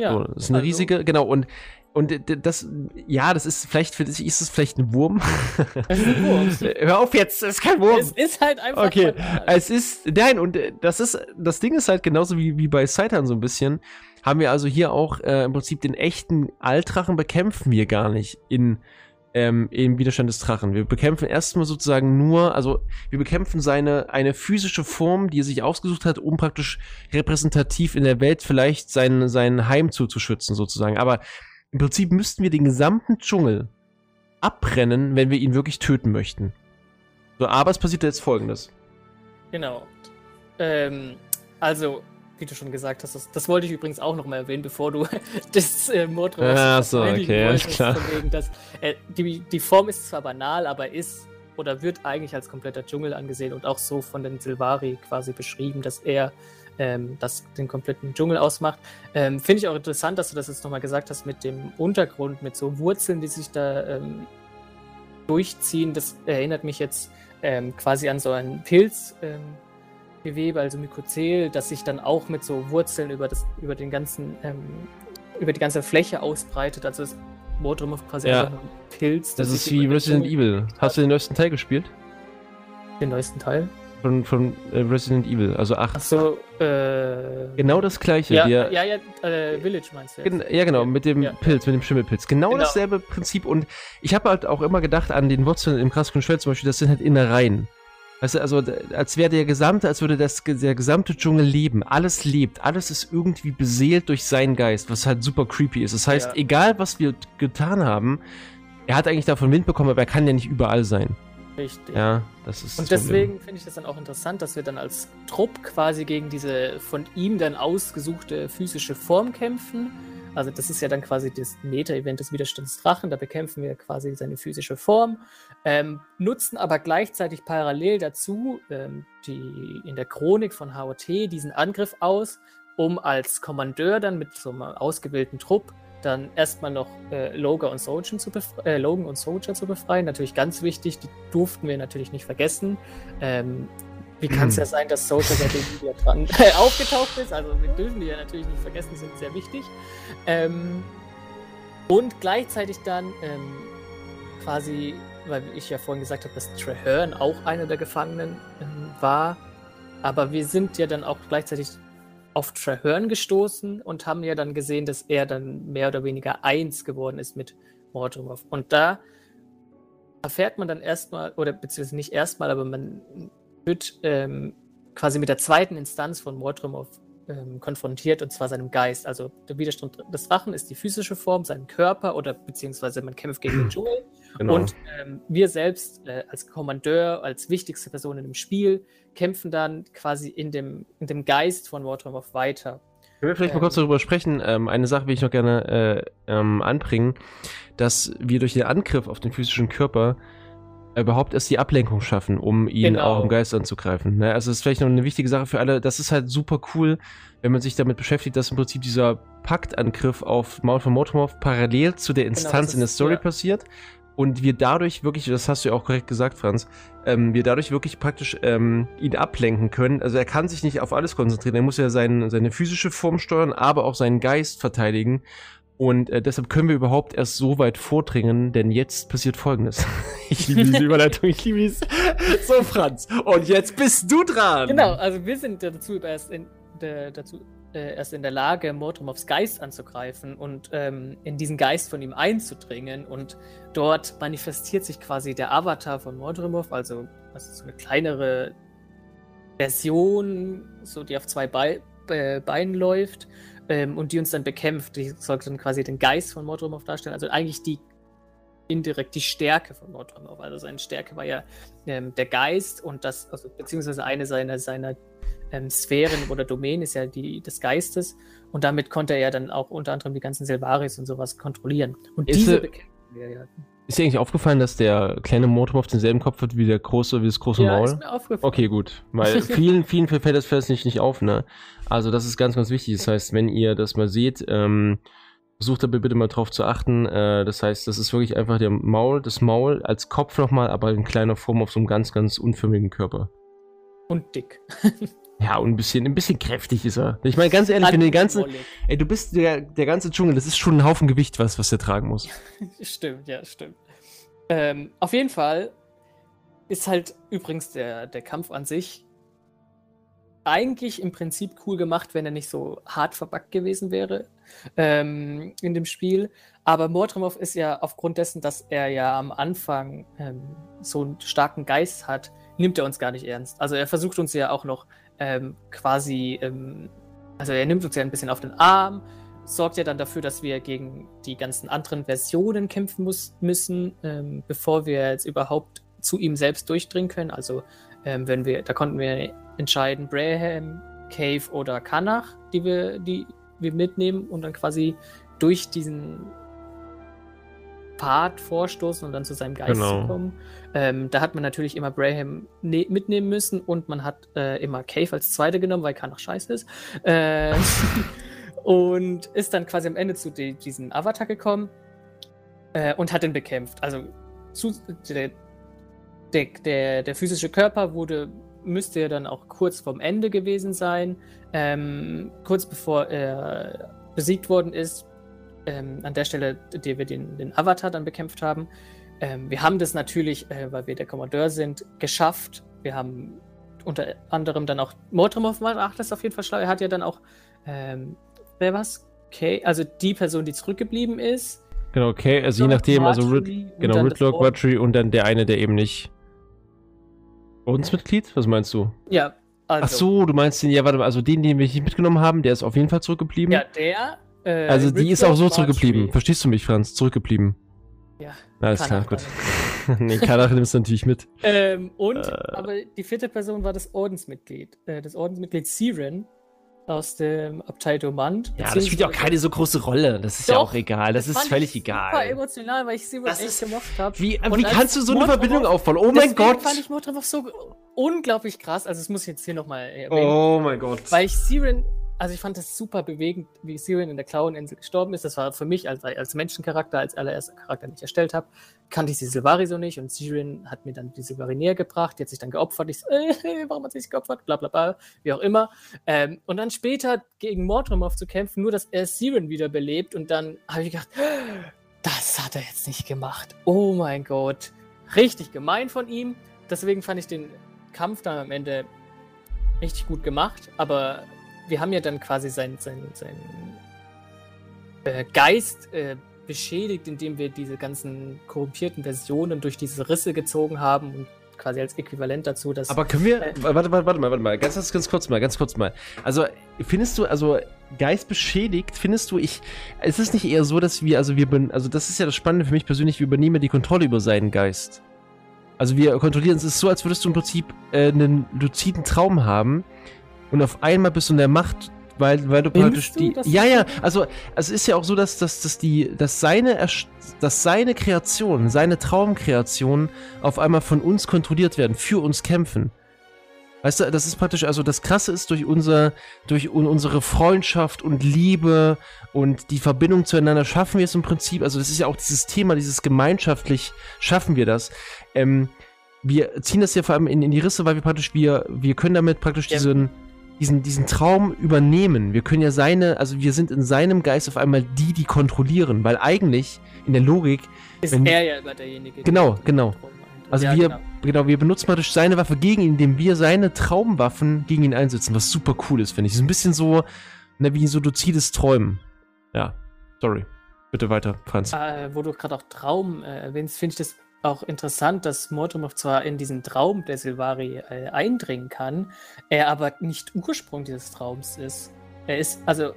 Ja. So, das ist eine also, riesige, genau, und und das, ja, das ist vielleicht, für dich ist es vielleicht ein Wurm. [laughs] Es ist ein Wurm. [laughs] Hör auf jetzt, es ist kein Wurm. Es ist halt einfach. Okay, es ist, nein, und äh, das ist, das Ding ist halt genauso wie, wie bei Saitan so ein bisschen. Haben wir also hier auch äh, im Prinzip den echten Altrachen bekämpfen wir gar nicht in, ähm, im Widerstand des Drachen. Wir bekämpfen erstmal sozusagen nur, also wir bekämpfen seine, eine physische Form, die er sich ausgesucht hat, um praktisch repräsentativ in der Welt vielleicht sein, sein Heim zuzuschützen sozusagen. Aber im Prinzip müssten wir den gesamten Dschungel abbrennen, wenn wir ihn wirklich töten möchten. So, aber es passiert jetzt folgendes. Genau. Ähm, also, wie du schon gesagt hast, das, das wollte ich übrigens auch noch mal erwähnen, bevor du [laughs] das äh, Mord Ah, so, okay, wolltest, klar. Wegen, dass, äh, die, die Form ist zwar banal, aber ist oder wird eigentlich als kompletter Dschungel angesehen und auch so von den Silvari quasi beschrieben, dass er ähm, das den kompletten Dschungel ausmacht. Ähm, Finde ich auch interessant, dass du das jetzt nochmal gesagt hast mit dem Untergrund, mit so Wurzeln, die sich da ähm, durchziehen. Das erinnert mich jetzt ähm, quasi an so ein Pilzgewebe, ähm, also Mykozel, das sich dann auch mit so Wurzeln über, das, über den ganzen, ähm, über die ganze Fläche ausbreitet. Also das Mordrum quasi ja. einfach ein Pilz. Das, das ist wie Resident Evil. Hast du den neuesten Teil gespielt? Den neuesten Teil? von, von äh, Resident Evil, also 8. Achso, äh. Genau das gleiche. Ja, ja, ja äh, Village meinst du jetzt? Gen ja, genau, mit dem Ja. Pilz, mit dem Schimmelpilz. Genau, Genau. dasselbe Prinzip. Und ich habe halt auch immer gedacht an den Wurzeln im krassen Schwert zum Beispiel, das sind halt Innereien. Weißt du, also als wäre der gesamte, als würde das, der gesamte Dschungel leben. Alles lebt, alles ist irgendwie beseelt durch seinen Geist, was halt super creepy ist. Das heißt, Ja. egal was wir getan haben, er hat eigentlich davon Wind bekommen, aber er kann ja nicht überall sein. Richtig. Ja, das ist Und das deswegen finde ich das dann auch interessant, dass wir dann als Trupp quasi gegen diese von ihm dann ausgesuchte physische Form kämpfen. Also das ist ja dann quasi das Meta-Event des Widerstands Drachen. Da bekämpfen wir quasi seine physische Form, ähm, nutzen aber gleichzeitig parallel dazu ähm, die in der Chronik von HOT diesen Angriff aus, um als Kommandeur dann mit so einem ausgewählten Trupp dann erstmal noch äh, Logan, und Soldier zu äh, Logan und Soldier zu befreien. Natürlich ganz wichtig, die durften wir natürlich nicht vergessen. Ähm, wie kann es ja sein, dass Soldier seitdem wieder dran äh, aufgetaucht ist? Also wir dürfen die ja natürlich nicht vergessen, die sind sehr wichtig. Ähm, und gleichzeitig dann ähm, quasi, weil ich ja vorhin gesagt habe, dass Treherne auch einer der Gefangenen ähm, war, aber wir sind ja dann auch gleichzeitig auf Treherne gestoßen und haben ja dann gesehen, dass er dann mehr oder weniger eins geworden ist mit Mortomov. Und da erfährt man dann erstmal, oder beziehungsweise nicht erstmal, aber man wird ähm, quasi mit der zweiten Instanz von Mordrumov ähm, konfrontiert, und zwar seinem Geist. Also der Widerstand des Drachen ist die physische Form, sein Körper, oder beziehungsweise man kämpft gegen den [clears throat] Dschungel. genau. Und ähm, wir selbst äh, als Kommandeur, als wichtigste Person in dem Spiel, kämpfen dann quasi in dem, in dem Geist von Mordrumov weiter. Können wir vielleicht mal Ähm, kurz darüber sprechen? Ähm, eine Sache will ich noch gerne äh, ähm, anbringen, dass wir durch den Angriff auf den physischen Körper überhaupt erst die Ablenkung schaffen, um ihn Genau. auch im Geist anzugreifen. Ne? Also das ist vielleicht noch eine wichtige Sache für alle. Das ist halt super cool, wenn man sich damit beschäftigt, dass im Prinzip dieser Paktangriff auf Maul von Motomov parallel zu der Instanz Genau, in der Story ja. passiert. Und wir dadurch wirklich, das hast du ja auch korrekt gesagt, Franz, ähm, wir dadurch wirklich praktisch ähm, ihn ablenken können. Also er kann sich nicht auf alles konzentrieren. Er muss ja sein, seine physische Form steuern, aber auch seinen Geist verteidigen. Und äh, deshalb können wir überhaupt erst so weit vordringen, denn jetzt passiert folgendes. [laughs] Ich liebe diese Überleitung, ich liebe dies. So, Franz. Und jetzt bist du dran. Genau, also wir sind dazu erst in, der, dazu, äh, erst in der Lage, Mordrumovs Geist anzugreifen und ähm, in diesen Geist von ihm einzudringen. Und dort manifestiert sich quasi der Avatar von Mordrumov, also, also so eine kleinere Version, so die auf zwei Bei äh, Beinen läuft ähm, und die uns dann bekämpft. Die soll dann quasi den Geist von Mordrumov darstellen. Also eigentlich die indirekt die Stärke von Mordrumov. Also seine Stärke war ja ähm, der Geist und das, also beziehungsweise eine seiner, seiner ähm, Sphären oder Domänen ist ja die des Geistes und damit konnte er ja dann auch unter anderem die ganzen Silvaris und sowas kontrollieren. Und Ist diese bekämpfen wir ja. Ist dir eigentlich aufgefallen, dass der kleine Motomov denselben Kopf hat wie der große, wie das große Ja, Maul? ist mir aufgefallen. Okay, gut. Weil [laughs] vielen, vielen fällt das fällt nicht, nicht auf, ne? Also das ist ganz, ganz wichtig. Das heißt, wenn ihr das mal seht, ähm, versucht da bitte mal drauf zu achten. Äh, das heißt, das ist wirklich einfach der Maul, das Maul als Kopf nochmal, aber in kleiner Form auf so einem ganz, ganz unförmigen Körper. Und dick. [laughs] Ja, und ein bisschen, ein bisschen kräftig ist er. Ich meine, ganz ehrlich, wenn du den ganzen, ey, du bist der, der ganze Dschungel, das ist schon ein Haufen Gewicht, was, was der tragen muss. [laughs] Stimmt, ja, stimmt. Ähm, auf jeden Fall ist halt übrigens der, der Kampf an sich eigentlich im Prinzip cool gemacht, wenn er nicht so hart verbuggt gewesen wäre ähm, in dem Spiel. Aber Mordrumov ist ja aufgrund dessen, dass er ja am Anfang ähm, so einen starken Geist hat, nimmt er uns gar nicht ernst. Also er versucht uns ja auch noch ähm, quasi, ähm, also er nimmt uns ja ein bisschen auf den Arm, sorgt ja dann dafür, dass wir gegen die ganzen anderen Versionen kämpfen muss, müssen, ähm, bevor wir jetzt überhaupt zu ihm selbst durchdringen können. Also ähm, wenn wir, da konnten wir entscheiden, Braham, Cave oder Kanach, die wir, die wir mitnehmen und dann quasi durch diesen Pfad vorstoßen und dann zu seinem Geist Genau. zu kommen. Ähm, da hat man natürlich immer Braham ne mitnehmen müssen und man hat äh, immer Cave als Zweite genommen, weil Kanach scheiße ist. Äh, [laughs] und ist dann quasi am Ende zu die, diesem Avatar gekommen äh, und hat ihn bekämpft. Also zu, der, der, der, der physische Körper wurde, müsste ja dann auch kurz vorm Ende gewesen sein. Ähm, kurz bevor er besiegt worden ist, ähm, an der Stelle, die wir den, den Avatar dann bekämpft haben. Ähm, wir haben das natürlich, äh, weil wir der Kommandeur sind, geschafft. Wir haben unter anderem dann auch Mordremov macht das auf jeden Fall schlau. Er hat ja dann auch, ähm, wer was? Okay, also die Person, die zurückgeblieben ist. Genau, okay, also je nachdem, also Rid genau, Ridlock, Watchery und dann der eine, der eben nicht. Ordensmitglied? Was meinst du? Ja, also. Ach so, du meinst den, ja, warte mal, also den, den wir nicht mitgenommen haben, der ist auf jeden Fall zurückgeblieben. Ja, der. Äh, also die ist auch so zurückgeblieben. Verstehst du mich, Franz? Zurückgeblieben. Ja. Alles klar, gut. [laughs] nee, Kanach nimmst du natürlich mit. Ähm, und, äh, aber die vierte Person war das Ordensmitglied. Äh, das Ordensmitglied Siren aus dem Abtei Domand. Ja, das spielt ja auch keine so große Rolle. Das ist Doch, ja auch egal. Das, das ist völlig egal. Super emotional, weil ich Siren echt ist, gemocht habe. Wie, wie kannst du so eine Verbindung aufbauen? Oh mein Gott! fand ich Motorwurf so unglaublich krass. Also, das muss ich jetzt hier nochmal erwähnen. Oh mein Gott. Weil ich Siren also ich fand es super bewegend, wie Siren in der Klaueninsel gestorben ist. Das war für mich als, als Menschencharakter, als allererster Charakter, den ich erstellt habe, kannte ich die Silvari so nicht und Siren hat mir dann die Silvari näher gebracht, die hat sich dann geopfert. Ich so, [laughs] äh, warum hat sie sich geopfert? Bla bla bla, wie auch immer. Ähm, und dann später gegen Mordrumov zu kämpfen, nur dass er Siren wiederbelebt und dann habe ich gedacht, [gasps] das hat er jetzt nicht gemacht. Oh mein Gott. Richtig gemein von ihm. Deswegen fand ich den Kampf dann am Ende richtig gut gemacht, aber wir haben ja dann quasi seinen sein, sein, äh, Geist äh, beschädigt, indem wir diese ganzen korrumpierten Versionen durch diese Risse gezogen haben und quasi als Äquivalent dazu, dass. Aber können wir. Äh, warte, warte, warte mal, warte mal. Ganz, ganz kurz mal, ganz kurz mal. Also, findest du, also Geist beschädigt, findest du, ich. Ist es nicht eher so, dass wir, also wir, also das ist ja das Spannende für mich persönlich, wir übernehmen die Kontrolle über seinen Geist. Also wir kontrollieren es. Es ist so, als würdest du im Prinzip äh, einen luziden Traum haben und auf einmal bist du in der Macht, weil, weil du praktisch die. Du, ja, ja, also es ist ja auch so, dass, dass, dass, die, dass, seine, dass seine Kreation, seine Traumkreation auf einmal von uns kontrolliert werden, für uns kämpfen. Weißt du, das ist praktisch, also das Krasse ist durch unser, durch unsere Freundschaft und Liebe und die Verbindung zueinander schaffen wir es im Prinzip, also das ist ja auch dieses Thema, dieses gemeinschaftlich schaffen wir das. Ähm, wir ziehen das ja vor allem in, in die Risse, weil wir praktisch, wir, wir können damit praktisch ja. diesen, diesen, diesen Traum übernehmen. Wir können ja seine, also wir sind in seinem Geist auf einmal die, die kontrollieren, weil eigentlich in der Logik. Ist wenn, er ja immer derjenige. Genau, genau. Also ja, wir, genau. genau. wir benutzen praktisch seine Waffe gegen ihn, indem wir seine Traumwaffen gegen ihn einsetzen, was super cool ist, finde ich. Ist ein bisschen so, ne, wie so luzides Träumen. Ja, sorry. Bitte weiter, Franz. Äh, wo du gerade auch Traum äh, erwähnst, finde ich das auch interessant, dass Mortomov zwar in diesen Traum der Silvari äh, eindringen kann, er aber nicht Ursprung dieses Traums ist. Er ist, also,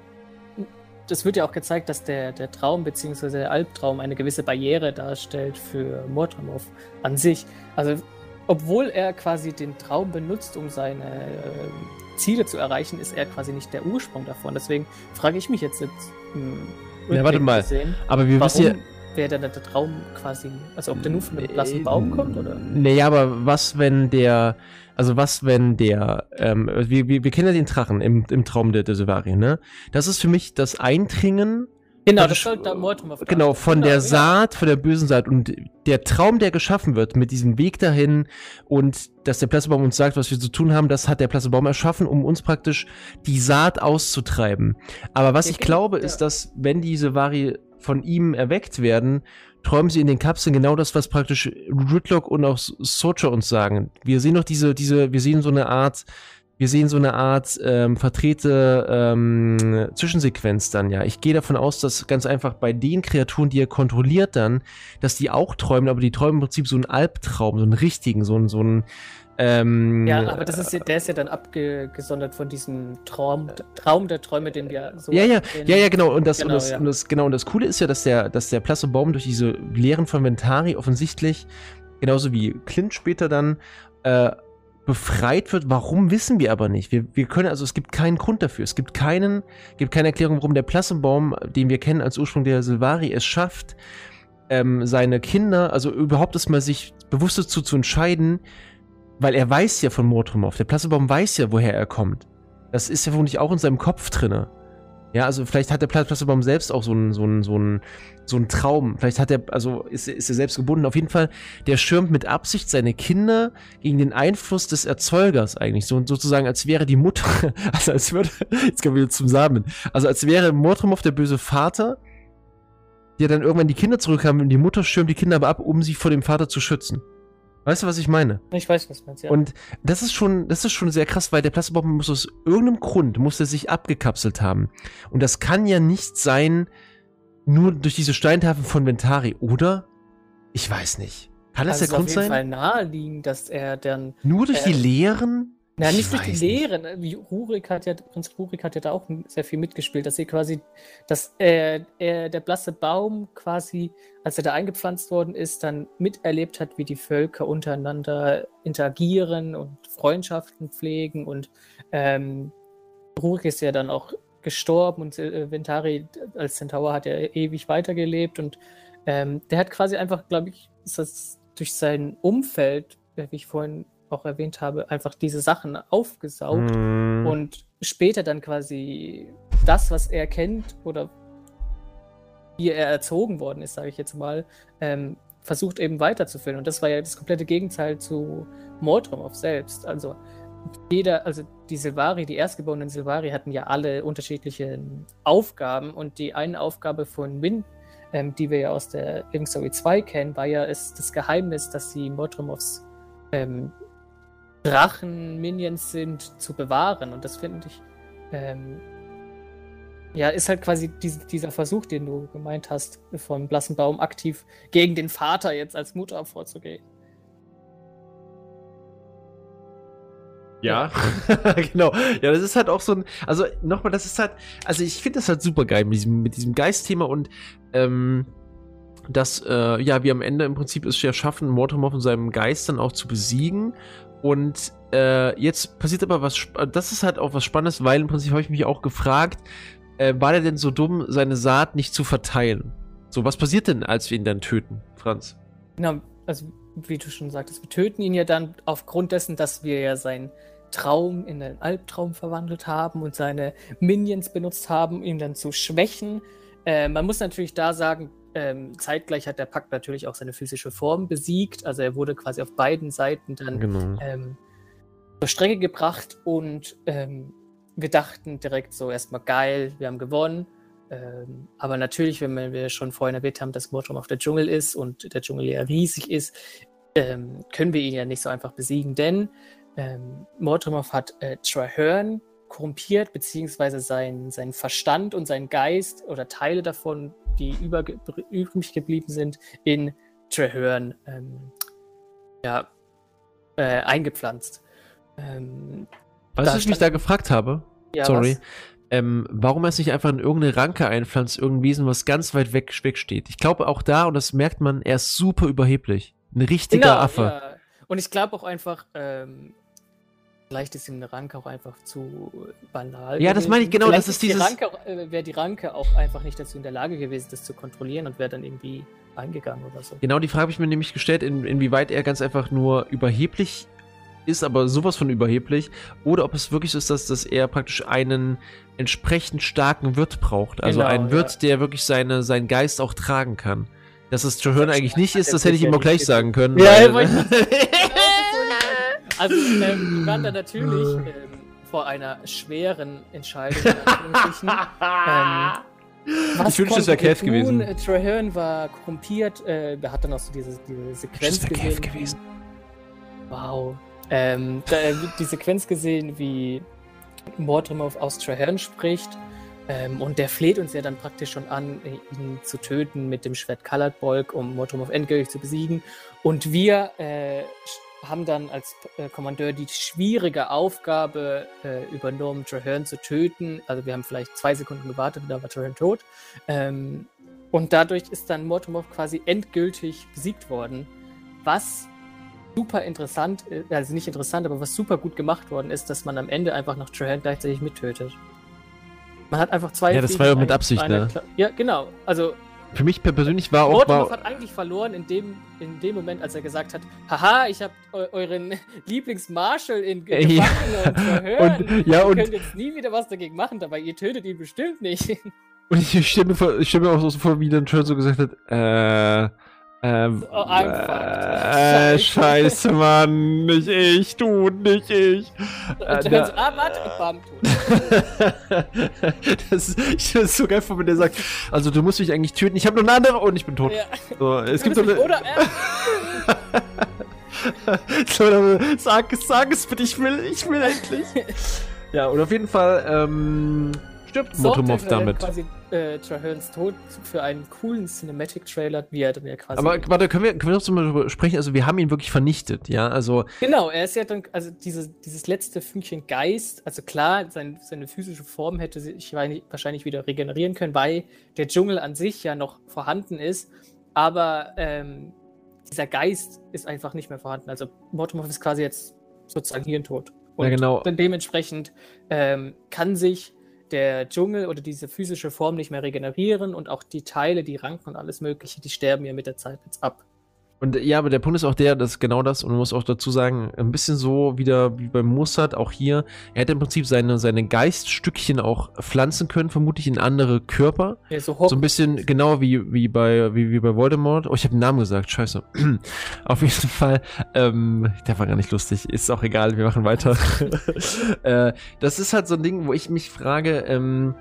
das wird ja auch gezeigt, dass der, der Traum bzw. der Albtraum eine gewisse Barriere darstellt für Mortomov an sich. Also, obwohl er quasi den Traum benutzt, um seine äh, Ziele zu erreichen, ist er quasi nicht der Ursprung davon. Deswegen frage ich mich jetzt, jetzt hm, ja, warte mal. Sehen, aber wir wissen ja wäre dann der Traum quasi, also ob der nur von einem blassen Baum kommt oder? Naja, aber was, wenn der, also was, wenn der, ähm, wir, wir, wir kennen ja den Drachen im, im Traum der, der Silvari, ne? Das ist für mich das Eindringen Genau, das soll da Mortum auf Genau, von genau, der ja. Saat, von der bösen Saat. Und der Traum, der geschaffen wird mit diesem Weg dahin und dass der Plassebaum uns sagt, was wir zu tun haben, das hat der Plassebaum erschaffen, um uns praktisch die Saat auszutreiben. Aber was ich, ich glaube, ja. ist, dass wenn diese Vari von ihm erweckt werden, träumen sie in den Kapseln genau das, was praktisch Ridlock und auch Socha uns sagen. Wir sehen doch diese, diese, wir sehen so eine Art, wir sehen so eine Art ähm, vertrete ähm, Zwischensequenz dann, ja. Ich gehe davon aus, dass ganz einfach bei den Kreaturen, die er kontrolliert dann, dass die auch träumen, aber die träumen im Prinzip so einen Albtraum, so einen richtigen, so einen, so einen, ähm, ja, aber das ist, der ist ja dann abgesondert von diesem Traum, Traum der Träume, den wir so. Ja, ja, ja, ja, genau. Und das, genau, und das, ja. und das, genau, und das Coole ist ja, dass der, dass der Plassebaum durch diese Lehren von Ventari offensichtlich, genauso wie Clint später dann, äh, befreit wird. Warum wissen wir aber nicht? Wir, wir können, also es gibt keinen Grund dafür. Es gibt keinen, gibt keine Erklärung, warum der Plassebaum, den wir kennen als Ursprung der Silvari, es schafft, ähm, seine Kinder, also überhaupt erstmal sich bewusst dazu zu entscheiden, weil er weiß ja von Mordrumov. Der Plassebaum weiß ja, woher er kommt. Das ist ja vermutlich auch in seinem Kopf drinne. Ja, also vielleicht hat der Plassebaum selbst auch so einen, so so einen, so einen Traum. Vielleicht hat er, also ist, ist er selbst gebunden. Auf jeden Fall, der schirmt mit Absicht seine Kinder gegen den Einfluss des Erzeugers eigentlich. So, sozusagen, als wäre die Mutter, [laughs] also als würde, jetzt kommen wir wieder zum Samen. Also als wäre Mordrumov der böse Vater, der dann irgendwann die Kinder zurückkam und die Mutter schirmt die Kinder aber ab, um sie vor dem Vater zu schützen. Weißt du, was ich meine? Ich weiß, was du meinst, ja. Und das ist schon, das ist schon sehr krass, weil der Plasmabomben muss aus irgendeinem Grund, muss er sich abgekapselt haben. Und das kann ja nicht sein, nur durch diese Steintafeln von Ventari, oder? Ich weiß nicht. Kann das also der Grund ist auf jeden sein? Fall naheliegend, dass er dann. Nur durch die äh, Lehren? Na, Ich nicht durch die. Lehren. Wie Rurik hat ja, Prinz Rurik hat ja da auch sehr viel mitgespielt, dass er quasi, dass er, er, der blasse Baum quasi, als er da eingepflanzt worden ist, dann miterlebt hat, wie die Völker untereinander interagieren und Freundschaften pflegen und ähm, Rurik ist ja dann auch gestorben und äh, Ventari als Centaur hat er ewig weitergelebt und ähm, der hat quasi einfach, glaube ich, ist das durch sein Umfeld, äh, wie ich vorhin auch erwähnt habe, einfach diese Sachen aufgesaugt Hm. und später dann quasi das, was er kennt oder wie er erzogen worden ist, sage ich jetzt mal, ähm, versucht eben weiterzuführen. Und das war ja das komplette Gegenteil zu Mordrumov selbst. Also jeder, also die Silvari, die erstgeborenen Silvari hatten ja alle unterschiedliche Aufgaben und die eine Aufgabe von Win, ähm, die wir ja aus der Living Story 2 kennen, war ja es, das Geheimnis, dass sie Mordrumovs ähm, Drachen-Minions sind, zu bewahren. Und das finde ich, ähm, ja, ist halt quasi dies, dieser Versuch, den du gemeint hast, vom blassen Baum aktiv gegen den Vater jetzt als Mutter vorzugehen. Ja, [laughs] genau. Ja, das ist halt auch so ein, also nochmal, das ist halt, also ich finde das halt super geil mit diesem, mit diesem Geistthema und ähm, dass, äh, ja, wir am Ende im Prinzip es ja schaffen, Mortomorph und seinem Geist dann auch zu besiegen. Und äh, jetzt passiert aber was, das ist halt auch was Spannendes, weil im Prinzip habe ich mich auch gefragt, äh, war der denn so dumm, seine Saat nicht zu verteilen? So, was passiert denn, als wir ihn dann töten, Franz? Genau, also wie du schon sagtest, wir töten ihn ja dann aufgrund dessen, dass wir ja seinen Traum in einen Albtraum verwandelt haben und seine Minions benutzt haben, ihn dann zu schwächen. Äh, man muss natürlich da sagen, ähm, zeitgleich hat der Pakt natürlich auch seine physische Form besiegt. Also er wurde quasi auf beiden Seiten dann Genau. ähm, zur Strecke gebracht und ähm, wir dachten direkt so erstmal geil, wir haben gewonnen. Ähm, aber natürlich, wenn wir- schon vorhin erwähnt haben, dass Mordrum auf der Dschungel ist und der Dschungel ja riesig ist, ähm, können wir ihn ja nicht so einfach besiegen, denn ähm, Mordrumov hat äh, Traherne korrumpiert, beziehungsweise sein, seinen Verstand und seinen Geist oder Teile davon, die überge übrig geblieben sind, in Traherne ähm, ja, äh, eingepflanzt. Ähm, Weißt Da du, was ich mich da gefragt habe? ja, Sorry. Ähm, warum er sich einfach in irgendeine Ranke einpflanzt, irgendein Wesen, was ganz weit weg, weg steht. Ich glaube auch da, und das merkt man, er ist super überheblich. Ein richtiger Genau, Affe. Ja. Und ich glaube auch einfach, ähm, vielleicht ist ihm eine Ranke auch einfach zu banal. Ja, das meine ich, genau, Vielleicht das ist die dieses- auch, äh, wäre die Ranke auch einfach nicht dazu in der Lage gewesen, das zu kontrollieren und wäre dann irgendwie eingegangen oder so. Genau die Frage habe ich mir nämlich gestellt, in, inwieweit er ganz einfach nur überheblich ist, aber sowas von überheblich, oder ob es wirklich so ist, dass, dass er praktisch einen entsprechend starken Wirt braucht. Also Genau, einen Wirt, ja. der wirklich seine, seinen Geist auch tragen kann. Dass es Das eigentlich nicht ist, das hätte ich ihm auch gleich sagen können. Ja, weil- [laughs] Also, ähm, wir waren da natürlich ähm, vor einer schweren Entscheidung. Ähm, Was Ich wünschte, es wäre Kev gewesen. Äh, Traherne war korrumpiert. Äh, er hat dann auch so diese, diese Sequenz Das gesehen. Gewesen. Wow. Ähm, da, äh, die Sequenz gesehen, wie Mordrimov aus Traherne spricht. Ähm, und der fleht uns ja dann praktisch schon an, äh, ihn zu töten mit dem Schwert Colored Bolg, um Mordrimov endgültig zu besiegen. Und wir äh, haben dann als äh, Kommandeur die schwierige Aufgabe äh, übernommen, Traherne zu töten. Also wir haben vielleicht zwei Sekunden gewartet, da war Traherne tot. Ähm, und dadurch ist dann Mordrimov quasi endgültig besiegt worden. Was super interessant, äh, also nicht interessant, aber was super gut gemacht worden ist, dass man am Ende einfach noch Traherne gleichzeitig mittötet. Man hat einfach zwei. Ja, das war ja mit Absicht, ne? Kla- Ja, genau. Also Für mich persönlich war auch war, hat eigentlich verloren in dem, in dem Moment, als er gesagt hat, haha, ich habe eu euren [laughs] Lieblingsmarshal in Ge- Ja. Gefangene [laughs] und verhört. Und- ja, und- ihr könnt jetzt nie wieder was dagegen machen, dabei ihr tötet ihn bestimmt nicht. [laughs] Und ich stelle mir, vor- ich stell mir auch so vor, wie dann Turn so gesagt hat, äh, ähm, Oh, äh, scheiße, Mann, nicht ich, du, nicht ich. Äh, da- so, ah, warte, bam, tot. [laughs] das ist, ich finde es so geil, wenn der sagt, also du musst mich eigentlich töten, ich habe noch eine andere und ich bin tot. Ja. So, es Du gibt so eine, Oder, äh, [laughs] sag es, sag es bitte, ich will, ich will endlich. [laughs] ja, und auf jeden Fall ähm, stirbt Motomorph damit. quasi äh, Trahern's Tod für einen coolen Cinematic-Trailer, wie er dann ja quasi. Aber warte, können wir, können wir noch darüber sprechen? Also, wir haben ihn wirklich vernichtet, ja? Also. Genau, er ist ja dann, also dieses, dieses letzte Fünkchen Geist, also klar, sein, seine physische Form hätte sich wahrscheinlich wieder regenerieren können, weil der Dschungel an sich ja noch vorhanden ist, aber ähm, dieser Geist ist einfach nicht mehr vorhanden. Also, Mortomorph ist quasi jetzt sozusagen hirntot. Und ja, genau. dementsprechend ähm, kann sich der Dschungel oder diese physische Form nicht mehr regenerieren und auch die Teile, die Ranken und alles Mögliche, die sterben ja mit der Zeit jetzt ab. Und ja, aber der Punkt ist auch der, dass genau das, und man muss auch dazu sagen, ein bisschen so wieder wie bei Mossad, auch hier, er hätte im Prinzip seine, seine Geiststückchen auch pflanzen können, vermutlich in andere Körper. Ja, so, so, ein bisschen genau wie, wie, bei, wie, wie bei Voldemort. Oh, ich habe den Namen gesagt, scheiße. [clears throat] Auf jeden Fall, ähm, der war gar nicht lustig, ist auch egal, wir machen weiter. [laughs] äh, das ist halt so ein Ding, wo ich mich frage, ähm,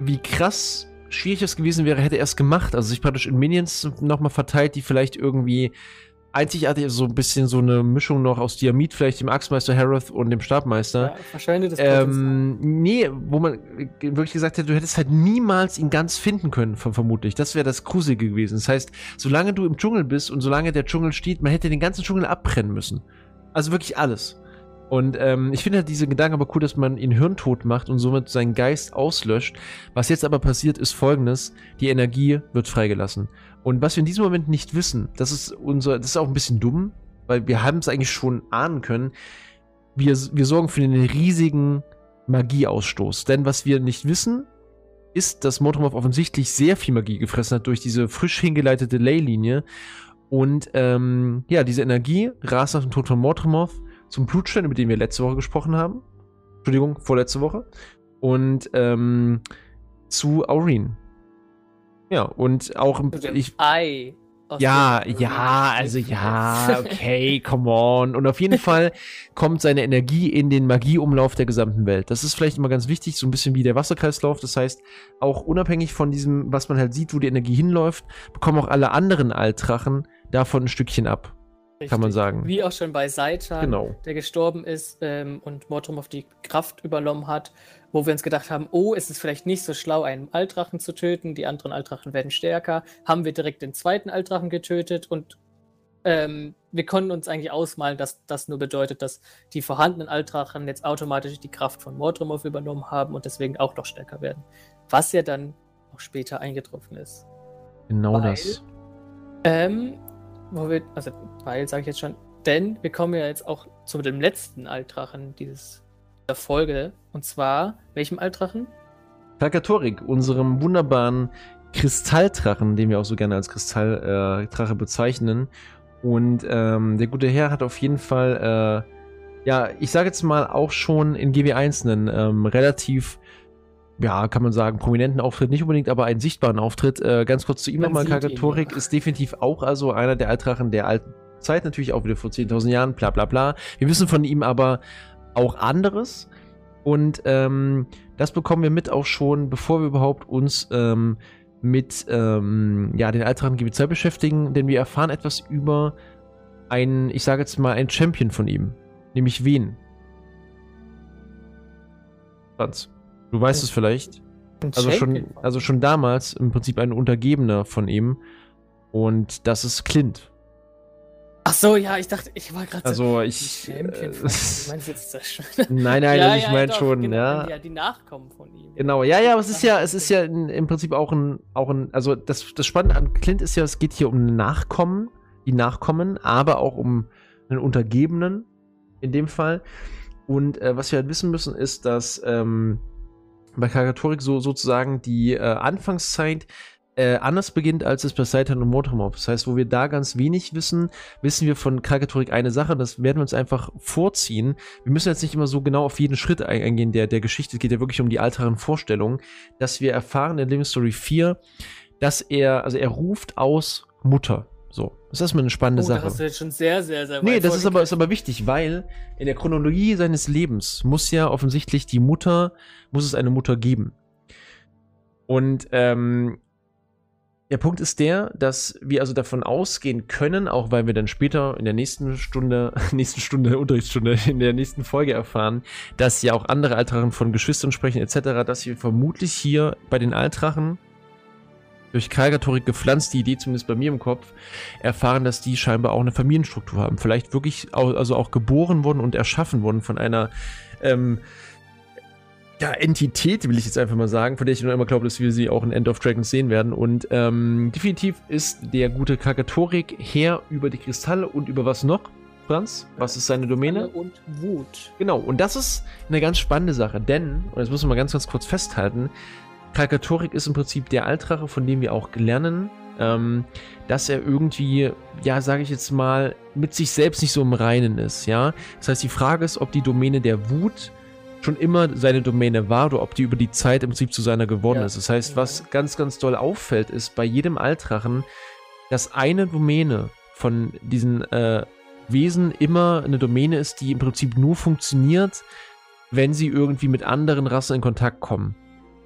wie krass schwierig es gewesen wäre, hätte er es gemacht. Also sich praktisch in Minions nochmal verteilt, die vielleicht irgendwie einzigartig, also so ein bisschen so eine Mischung noch aus Diamit, vielleicht dem Axtmeister Harroth und dem Stabmeister. Ja, wahrscheinlich das ähm, Nee, wo man wirklich gesagt hätte, du hättest halt niemals ihn ganz finden können, vermutlich. Das wäre das Gruselige gewesen. Das heißt, solange du im Dschungel bist und solange der Dschungel steht, man hätte den ganzen Dschungel abbrennen müssen. Also wirklich alles. Und ähm, ich finde halt diese Gedanken aber cool, dass man ihn hirntot macht und somit seinen Geist auslöscht. Was jetzt aber passiert, ist folgendes: Die Energie wird freigelassen. Und was wir in diesem Moment nicht wissen, das ist unser, das ist auch ein bisschen dumm, weil wir haben es eigentlich schon ahnen können. Wir, wir sorgen für einen riesigen Magieausstoß. Denn was wir nicht wissen, ist, dass Motomorph offensichtlich sehr viel Magie gefressen hat durch diese frisch hingeleitete Leylinie. Und ähm, ja, diese Energie rast nach dem Tod von Motomorph zum Blutstein, über den wir letzte Woche gesprochen haben. Entschuldigung, vorletzte Woche. Und ähm, zu Aureen. Ja, und auch ich, Ei. Ja, ja, also ja, okay, come on. Und auf jeden [laughs] Fall kommt seine Energie in den Magieumlauf der gesamten Welt. Das ist vielleicht immer ganz wichtig, so ein bisschen wie der Wasserkreislauf. Das heißt, auch unabhängig von diesem, was man halt sieht, wo die Energie hinläuft, bekommen auch alle anderen Altrachen davon ein Stückchen ab. Richtig. Kann man sagen. Wie auch schon bei Seitan, genau. der gestorben ist ähm, und auf die Kraft übernommen hat, wo wir uns gedacht haben, oh, ist es vielleicht nicht so schlau, einen Altrachen zu töten, die anderen Altrachen werden stärker, haben wir direkt den zweiten Altrachen getötet und ähm, wir konnten uns eigentlich ausmalen, dass das nur bedeutet, dass die vorhandenen Altrachen jetzt automatisch die Kraft von Mordrumov übernommen haben und deswegen auch noch stärker werden. Was ja dann auch später eingetroffen ist. Genau Weil, das. Ähm, wo wir, also weil sage ich jetzt schon, denn wir kommen ja jetzt auch zu dem letzten Altrachen dieses der Folge und zwar welchem Altrachen? Kalkatorik, unserem wunderbaren Kristalldrachen, den wir auch so gerne als Kristalldrache äh, bezeichnen. Und ähm, der gute Herr hat auf jeden Fall, äh, ja, ich sage jetzt mal auch schon in GW1 einen ähm, relativ ja, kann man sagen, prominenten Auftritt, nicht unbedingt, aber einen sichtbaren Auftritt. Äh, ganz kurz zu ihm nochmal, Kagatorik ist definitiv auch also einer der Altrachen der alten Zeit, natürlich auch wieder vor 10.000 Jahren, bla bla bla. Wir wissen von ihm aber auch anderes und ähm, das bekommen wir mit auch schon, bevor wir überhaupt uns ähm, mit ähm, ja, den Altrachen GW2 beschäftigen, denn wir erfahren etwas über einen, ich sage jetzt mal, einen Champion von ihm, nämlich wen? Franz. Du weißt es vielleicht. Also schon, also schon damals im Prinzip ein Untergebener von ihm. Und das ist Clint. Ach so, ja, ich dachte, ich war gerade also so. ich. Champion äh, [laughs] meinst jetzt das schon? Nein, [laughs] nein, ja, ich ja, meine schon, genau, ja. Ja, die Nachkommen von ihm. Genau, ja, ja, aber es ist ja, es ist ja im Prinzip auch ein, auch ein, also das, das Spannende an Clint ist ja, es geht hier um Nachkommen, die Nachkommen, aber auch um einen Untergebenen in dem Fall. Und äh, was wir halt wissen müssen, ist, dass ähm, bei Kagatorik so sozusagen die äh, Anfangszeit äh, anders beginnt, als es bei Saitan und Motormob. Das heißt, wo wir da ganz wenig wissen, wissen wir von Kagatorik eine Sache, das werden wir uns einfach vorziehen. Wir müssen jetzt nicht immer so genau auf jeden Schritt eingehen der, der Geschichte. Es geht ja wirklich um die alteren Vorstellungen, dass wir erfahren in Living Story 4, dass er, also er ruft aus Mutter. So, das ist erstmal eine spannende oh, Sache. Das ist jetzt schon sehr, sehr, sehr weit Nee, das ist aber, ist aber wichtig, weil in der Chronologie seines Lebens muss ja offensichtlich die Mutter, muss es eine Mutter geben. Und ähm, der Punkt ist der, dass wir also davon ausgehen können, auch weil wir dann später in der nächsten Stunde, [laughs] nächsten Stunde, Unterrichtsstunde, in der nächsten Folge erfahren, dass ja auch andere Altrachen von Geschwistern sprechen etc., dass wir vermutlich hier bei den Altrachen durch Kalkatorik gepflanzt, die Idee zumindest bei mir im Kopf, erfahren, dass die scheinbar auch eine Familienstruktur haben. Vielleicht wirklich auch, also auch geboren wurden und erschaffen wurden von einer ähm, ja, Entität, will ich jetzt einfach mal sagen, von der ich noch immer glaube, dass wir sie auch in End of Dragons sehen werden. Und ähm, definitiv ist der gute Kakatorik Herr über die Kristalle und über was noch? Franz, was ist seine Domäne? Und Wut. Genau, und das ist eine ganz spannende Sache, denn, und das müssen wir mal ganz, ganz kurz festhalten, Kalkatorik ist im Prinzip der Altrache, von dem wir auch lernen, ähm, dass er irgendwie, ja, sage ich jetzt mal, mit sich selbst nicht so im Reinen ist, ja. Das heißt, die Frage ist, ob die Domäne der Wut schon immer seine Domäne war oder ob die über die Zeit im Prinzip zu seiner geworden ja, ist. Das heißt, was ganz, ganz doll auffällt, ist bei jedem Altrachen, dass eine Domäne von diesen äh, Wesen immer eine Domäne ist, die im Prinzip nur funktioniert, wenn sie irgendwie mit anderen Rassen in Kontakt kommen.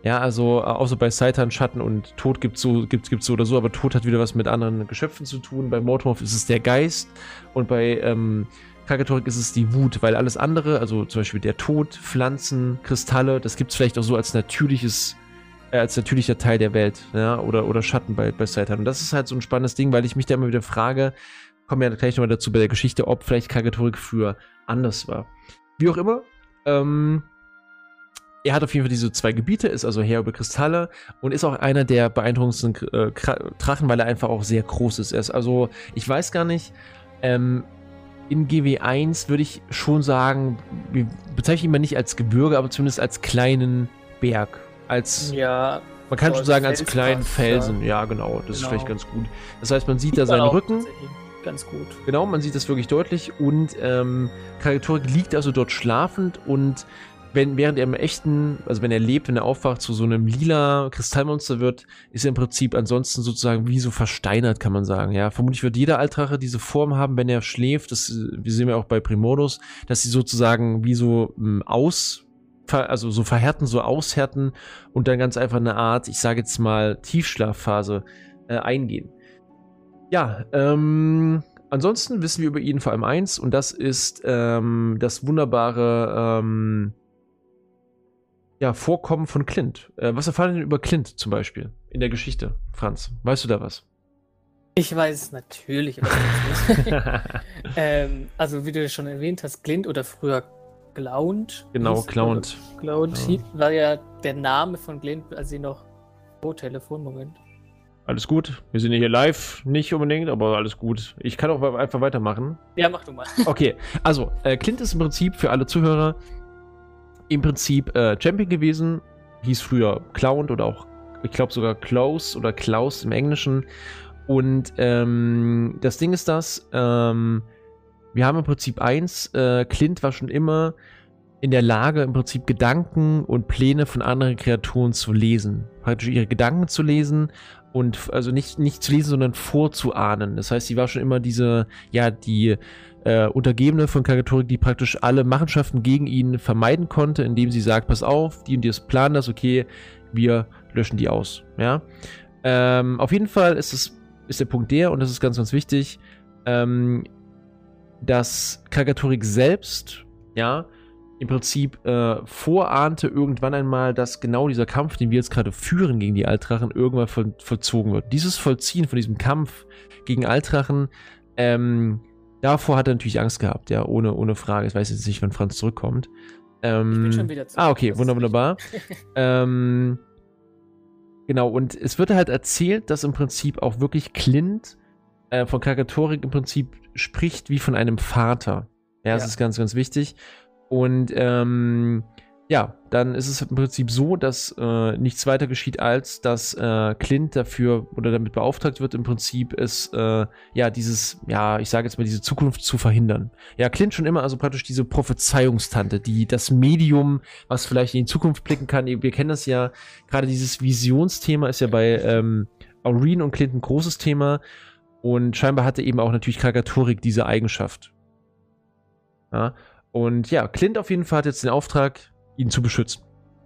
Ja, also äh, außer bei Seitan, Schatten und Tod gibt es so, gibt's, gibt's so oder so, aber Tod hat wieder was mit anderen Geschöpfen zu tun. Bei Mortomorph ist es der Geist und bei ähm, Kagatorik ist es die Wut, weil alles andere, also zum Beispiel der Tod, Pflanzen, Kristalle, das gibt es vielleicht auch so als natürliches, äh, als natürlicher Teil der Welt, ja, oder, oder Schatten bei, bei Satan. Und das ist halt so ein spannendes Ding, weil ich mich da immer wieder frage, kommen wir ja gleich nochmal dazu bei der Geschichte, ob vielleicht Kagatorik früher anders war. Wie auch immer, ähm, er hat auf jeden Fall diese zwei Gebiete, ist also Herr über Kristalle und ist auch einer der beeindruckendsten äh, Drachen, weil er einfach auch sehr groß ist. Er ist also, ich weiß gar nicht, ähm, in GW1 würde ich schon sagen, wir bezeichnen ihn mal nicht als Gebirge, aber zumindest als kleinen Berg. Als, ja, man kann schon sagen, als kleinen Felsen. Ja, ja genau, das genau. ist vielleicht ganz gut. Das heißt, man sieht da seinen Rücken. Ganz gut. Genau, man sieht das wirklich deutlich und ähm, Karatorik liegt also dort schlafend und wenn, während er im echten, also wenn er lebt, wenn er aufwacht, zu so einem lila Kristallmonster wird, ist er im Prinzip ansonsten sozusagen wie so versteinert, kann man sagen. Ja, vermutlich wird jeder Altrache diese Form haben, wenn er schläft. Das, wir sehen ja auch bei Primodus, dass sie sozusagen wie so ähm, aus, also so verhärten, so aushärten und dann ganz einfach eine Art, ich sage jetzt mal, Tiefschlafphase äh, eingehen. Ja, ähm, ansonsten wissen wir über ihn vor allem eins und das ist ähm, das wunderbare ähm, ja, Vorkommen von Clint. Äh, was erfahren wir denn über Clint zum Beispiel in der Geschichte, Franz? Weißt du da was? Ich weiß es natürlich. [laughs] ähm, also, wie du schon erwähnt hast, Clint oder früher Glaunt. Genau, Glaunt. Glaunt ja. war ja der Name von Clint, als sie noch. Oh, Telefonmoment. Alles gut. Wir sind hier live, nicht unbedingt, aber alles gut. Ich kann auch einfach weitermachen. Ja, mach du mal. Okay, also, äh, Clint ist im Prinzip für alle Zuhörer im Prinzip äh, Champion gewesen. Hieß früher Clown oder auch, ich glaube sogar Klaus oder Klaus im Englischen. Und ähm, das Ding ist das, ähm, wir haben im Prinzip eins, äh, Clint war schon immer in der Lage, im Prinzip Gedanken und Pläne von anderen Kreaturen zu lesen. Praktisch ihre Gedanken zu lesen und also nicht, nicht zu lesen, sondern vorzuahnen. Das heißt, sie war schon immer diese, ja, die äh, Untergebene von Kagatorik, die praktisch alle Machenschaften gegen ihn vermeiden konnte, indem sie sagt, pass auf, die und die planen das, okay, wir löschen die aus. Ja. Ähm, auf jeden Fall ist es ist der Punkt der, und das ist ganz, ganz wichtig, ähm, dass Kagatorik selbst, ja, im Prinzip äh, vorahnte irgendwann einmal, dass genau dieser Kampf, den wir jetzt gerade führen gegen die Altrachen, irgendwann voll, vollzogen wird. Dieses Vollziehen von diesem Kampf gegen Altrachen ähm, Davor hat er natürlich Angst gehabt, ja, ohne, ohne Frage. Ich weiß jetzt nicht, wann Franz zurückkommt. Ähm, ich bin schon wieder zurück. Ah, okay, wunderbar. [laughs] ähm, genau, und es wird halt erzählt, dass im Prinzip auch wirklich Clint äh, von Krakatorik im Prinzip spricht wie von einem Vater. Ja, das ja. ist ganz, ganz wichtig. Und ähm, ja, dann ist es im Prinzip so, dass äh, nichts weiter geschieht, als dass äh, Clint dafür oder damit beauftragt wird, im Prinzip es, äh, ja, dieses, ja, ich sage jetzt mal, diese Zukunft zu verhindern. Ja, Clint schon immer also praktisch diese Prophezeiungstante, die das Medium, was vielleicht in die Zukunft blicken kann. Wir kennen das ja, gerade dieses Visionsthema ist ja bei ähm, Aureen und Clint ein großes Thema. Und scheinbar hatte eben auch natürlich Krakatorik diese Eigenschaft. Ja, und ja, Clint auf jeden Fall hat jetzt den Auftrag, ihn zu beschützen.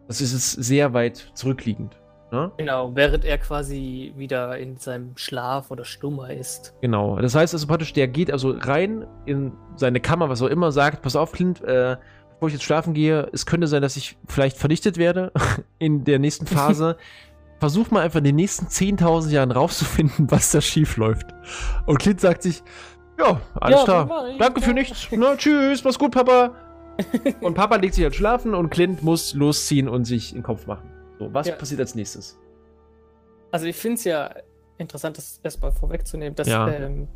Das ist es sehr weit zurückliegend. Ne? Genau, während er quasi wieder in seinem Schlaf oder Schlummer ist. Genau, das heißt also praktisch, der geht also rein in seine Kammer, was auch immer, sagt, pass auf, Clint, äh, bevor ich jetzt schlafen gehe, es könnte sein, dass ich vielleicht vernichtet werde [laughs] in der nächsten Phase. [laughs] Versuch mal einfach in den nächsten 10.000 Jahren rauszufinden, was da schief läuft. Und Clint sagt sich, ja, alles ja, klar. Danke für nichts. Na, tschüss, mach's gut, Papa. [laughs] und Papa legt sich halt schlafen und Clint muss losziehen und sich in den Kopf machen. So, was ja. passiert als nächstes? Also ich finde es ja interessant, das erstmal vorwegzunehmen, dass ja. ähm,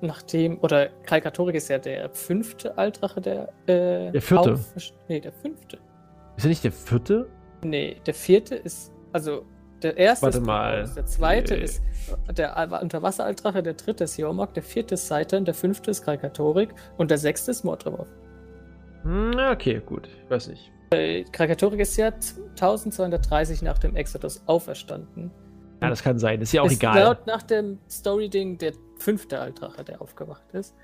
nachdem, oder Kalkatorik ist ja der fünfte Altrache, der äh, Der vierte? Auf, nee, der fünfte. Ist er nicht der vierte? Nee, der vierte ist, also der erste Warte ist mal. der zweite äh. ist der Unterwasseraltrache, der dritte ist Jormok, der vierte ist Seitan, der fünfte ist Kalkatorik und der sechste ist Mordremov. Hm, okay, gut. Ich weiß nicht. Äh, Krakatorik ist ja 1230 nach dem Exodus auferstanden. Ja, das kann sein. Das ist ja auch ist egal. Laut nach dem Story-Ding der fünfte Altrache, der aufgewacht ist.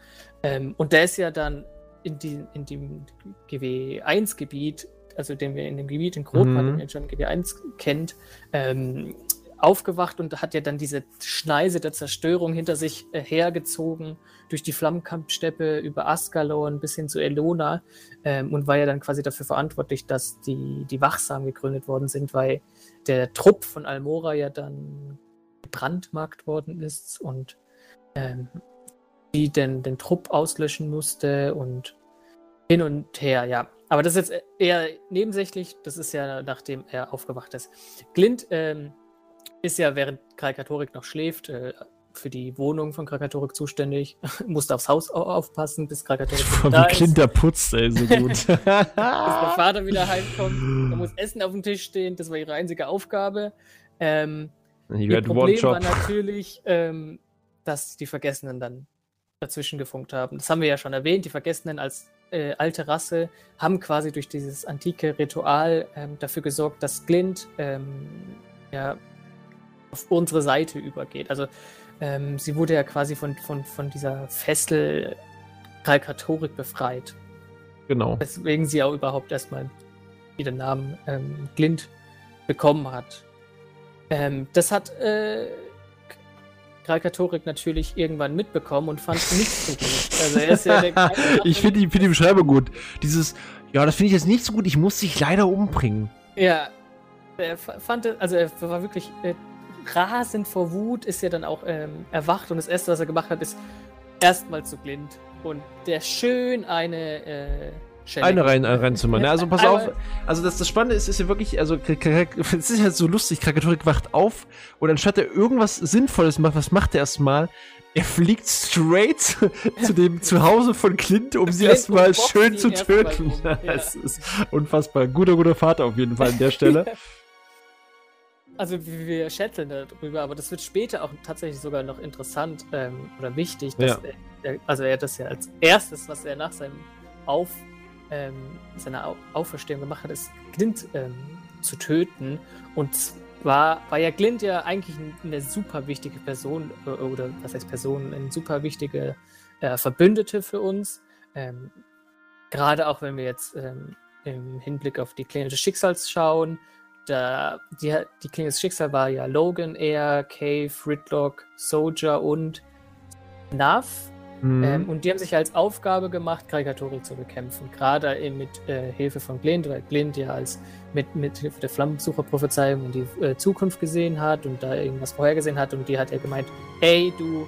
Ähm, und der ist ja dann in, die, in dem GW1-Gebiet, also den wir in dem Gebiet in Grotmann, mhm. den wir schon GW1 kennt, ähm, aufgewacht und hat ja dann diese Schneise der Zerstörung hinter sich äh, hergezogen, durch die Flammenkampfsteppe über Askalon bis hin zu Elona ähm, und war ja dann quasi dafür verantwortlich, dass die, die Wachsamen gegründet worden sind, weil der Trupp von Almora ja dann gebrandmarkt worden ist und ähm, die den, den Trupp auslöschen musste und hin und her, ja. Aber das ist jetzt eher nebensächlich, das ist ja nachdem er aufgewacht ist. Glint ähm, ist ja, während Krakatorik noch schläft, äh, für die Wohnung von Krakatorik zuständig, [laughs] musste aufs Haus aufpassen, bis Krakatorik da Wie Kinder putzt, ey, so gut. [laughs] bis der Vater wieder heimkommt. Da muss Essen auf dem Tisch stehen, das war ihre einzige Aufgabe. Ähm, ihr Problem war natürlich, ähm, dass die Vergessenen dann dazwischen gefunkt haben. Das haben wir ja schon erwähnt. Die Vergessenen als äh, alte Rasse haben quasi durch dieses antike Ritual ähm, dafür gesorgt, dass Glint ähm, ja, auf unsere Seite übergeht. Also ähm, sie wurde ja quasi von, von, von dieser Fessel Kalkatorik befreit. Genau. Deswegen sie auch überhaupt erstmal den Namen ähm, Glint bekommen hat. Ähm, das hat äh, Kalkatorik natürlich irgendwann mitbekommen und fand es nicht so gut. Also er ist ja der [laughs] ich finde die, find die Beschreibung gut. Dieses, ja, das finde ich jetzt nicht so gut, ich muss dich leider umbringen. Ja, er fand, also er war wirklich äh, rasend vor Wut, ist ja dann auch ähm, erwacht und das Erste, was er gemacht hat, ist erstmal zu blind und der schön eine äh, Schelle. Eine rein, reinzumachen. Ja, also pass auf, also das, das Spannende ist, ist ja wirklich, also [laughs] es ist ja so lustig, Krakatorik wacht auf und anstatt er irgendwas Sinnvolles macht, was macht er erstmal? Er fliegt straight [laughs] zu dem Zuhause von Clint, um sie erstmal schön zu töten. [laughs] Ja. Das ist unfassbar. Guter, guter Vater auf jeden Fall an der Stelle. Also wir schätzeln darüber, aber das wird später auch tatsächlich sogar noch interessant ähm, oder wichtig. Ja. Er, also er hat das ja als erstes, was er nach seinem Auf, ähm, seiner Auferstehung gemacht hat, ist Glint ähm, zu töten. Und zwar war ja Glint ja eigentlich eine super wichtige Person, äh, oder was heißt Person, eine super wichtige äh, Verbündete für uns. Ähm, gerade auch wenn wir jetzt ähm, im Hinblick auf die Pläne des Schicksals schauen, da, die, die Klinge des Schicksals war ja Logan, Air, Cave, Ridlock, Soldier und Nav. Mhm. Ähm, und die haben sich als Aufgabe gemacht, Karikaturen zu bekämpfen. Gerade eben mit äh, Hilfe von Glint, weil Glint ja als mit, mit Hilfe der Flammensucher-Prophezeiung in die äh, Zukunft gesehen hat und da irgendwas vorhergesehen hat. Und die hat er gemeint, ey, du,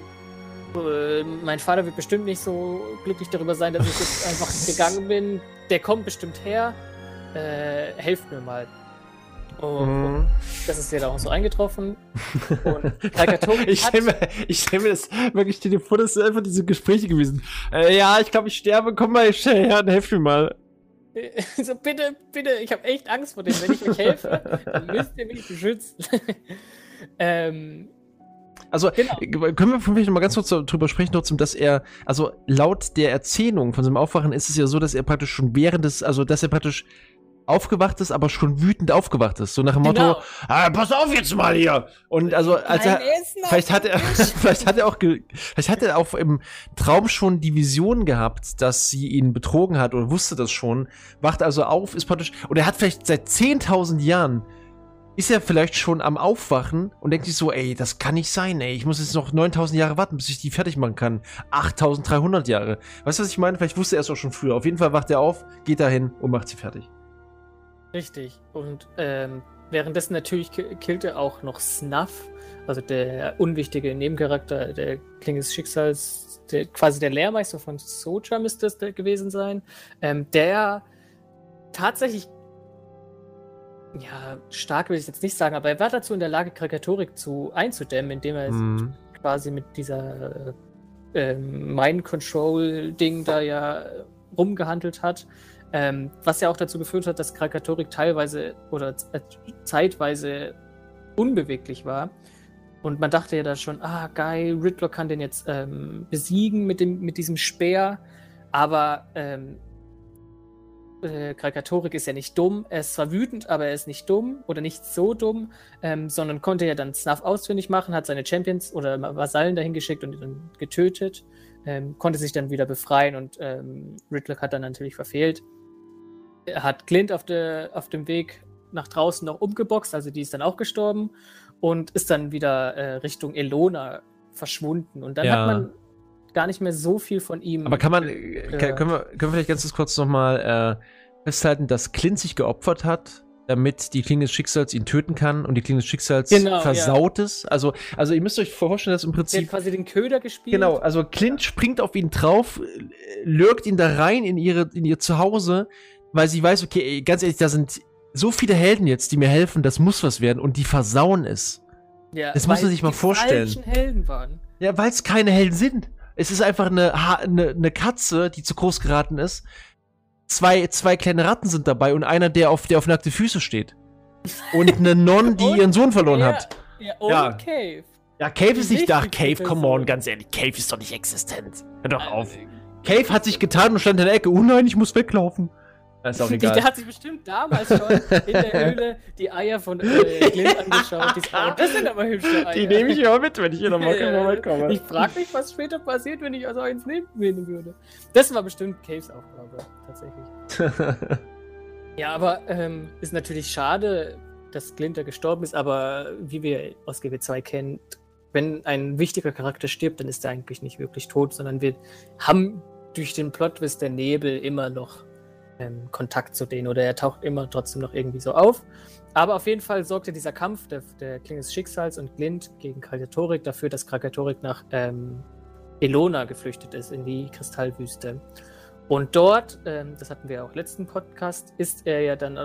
äh, mein Vater wird bestimmt nicht so glücklich darüber sein, dass ich jetzt [laughs] einfach gegangen bin. Der kommt bestimmt her. Äh, helft mir mal. Und mhm. das ist dir da auch so eingetroffen. [laughs] Und ich stelle mir, stell mir das wirklich dir vor, das sind einfach diese Gespräche gewesen. Äh, ja, ich glaube, ich sterbe, komm mal her und helf mir mal. [laughs] So, bitte, bitte, ich habe echt Angst vor dem. Wenn ich euch helfe, dann müsst ihr mich beschützen. [laughs] ähm, also genau. können wir vielleicht mal ganz kurz darüber sprechen, trotzdem, dass er, also laut der Erzählung von seinem Aufwachen ist es ja so, dass er praktisch schon während des, also dass er praktisch aufgewacht ist, aber schon wütend aufgewacht ist. So nach dem genau. Motto, ah, pass auf jetzt mal hier. Und also, als er, vielleicht hat er, [laughs] vielleicht hat er auch, vielleicht hat er auch im Traum schon die Vision gehabt, dass sie ihn betrogen hat oder wusste das schon, wacht also auf, ist praktisch, und er hat vielleicht seit 10.000 Jahren ist er vielleicht schon am Aufwachen und denkt sich so, ey, das kann nicht sein, ey, ich muss jetzt noch 9000 Jahre warten, bis ich die fertig machen kann. 8300 Jahre. Weißt du, was ich meine? Vielleicht wusste er es auch schon früher. Auf jeden Fall wacht er auf, geht dahin und macht sie fertig. Richtig. Und ähm, währenddessen natürlich killt er auch noch Snuff, also der unwichtige Nebencharakter der Klinge des Schicksals, der, quasi der Lehrmeister von Soja müsste es gewesen sein, ähm, der tatsächlich ja, stark will ich jetzt nicht sagen, aber er war dazu in der Lage, Karikaturik zu einzudämmen, indem er mhm. quasi mit dieser äh, Mind Control-Ding da ja rumgehandelt hat. Ähm, was ja auch dazu geführt hat, dass Karikaturik teilweise oder äh, zeitweise unbeweglich war. Und man dachte ja da schon, ah, geil, Riddler kann den jetzt ähm, besiegen mit, dem, mit diesem Speer. Aber ähm, äh, Karikaturik ist ja nicht dumm. Er ist zwar wütend, aber er ist nicht dumm oder nicht so dumm, ähm, sondern konnte ja dann Snuff ausfindig machen, hat seine Champions oder Vasallen dahin geschickt und ihn dann getötet, ähm, konnte sich dann wieder befreien und ähm, Ridlock hat dann natürlich verfehlt. Er hat Clint auf, de, auf dem Weg nach draußen noch umgeboxt, also die ist dann auch gestorben und ist dann wieder äh, Richtung Elona verschwunden. Und dann ja. hat man gar nicht mehr so viel von ihm. Aber kann man, äh, können, wir, können wir vielleicht ganz kurz nochmal äh, festhalten, dass Clint sich geopfert hat, damit die Klinge des Schicksals ihn töten kann und die Klinge des Schicksals genau, versaut ja. ist. Also, also ihr müsst euch vorstellen, dass im Prinzip. Der hat quasi den Köder gespielt. Genau, also Clint springt auf ihn drauf, lürgt ihn da rein in, ihre, in ihr Zuhause, weil sie weiß, okay, ey, ganz ehrlich, da sind so viele Helden jetzt, die mir helfen, das muss was werden und die versauen es. Ja, das muss man sich mal vorstellen. Helden waren. Ja, weil es keine Helden sind. Es ist einfach eine, eine, eine Katze, die zu groß geraten ist. Zwei, zwei kleine Ratten sind dabei und einer, der auf, der auf nackte Füße steht. Und eine Non, die [laughs] ihren Sohn verloren ja, hat. Ja, und ja. Cave. Ja, Cave ist nicht da. Cave, come on, ganz ehrlich. Cave ist doch nicht existent. Hör doch auf. Cave hat sich getan und stand in der Ecke. Oh nein, ich muss weglaufen. Ist auch [laughs] egal. Der hat sich bestimmt damals schon in der [laughs] Höhle die Eier von äh, Clint angeschaut. Die, oh, das sind aber hübsche Eier. Die nehme ich immer mit, wenn ich hier nochmal [laughs] ja, komme. Ich frage mich, was später passiert, wenn ich also eins nehmen würde. Das war bestimmt Caves Aufgabe, tatsächlich. ja, aber ähm, ist natürlich schade, dass Glinter gestorben ist, aber wie wir aus GW2 kennen, wenn ein wichtiger Charakter stirbt, dann ist er eigentlich nicht wirklich tot, sondern wir haben durch den Plot-Twist der Nebel immer noch ähm, Kontakt zu denen oder er taucht immer trotzdem noch irgendwie so auf. Aber auf jeden Fall sorgte dieser Kampf der, der Klinge des Schicksals und Glint gegen Krakatorik dafür, dass Krakatorik nach ähm, Elona geflüchtet ist, in die Kristallwüste. Und dort, ähm, das hatten wir auch letzten Podcast, ist er ja dann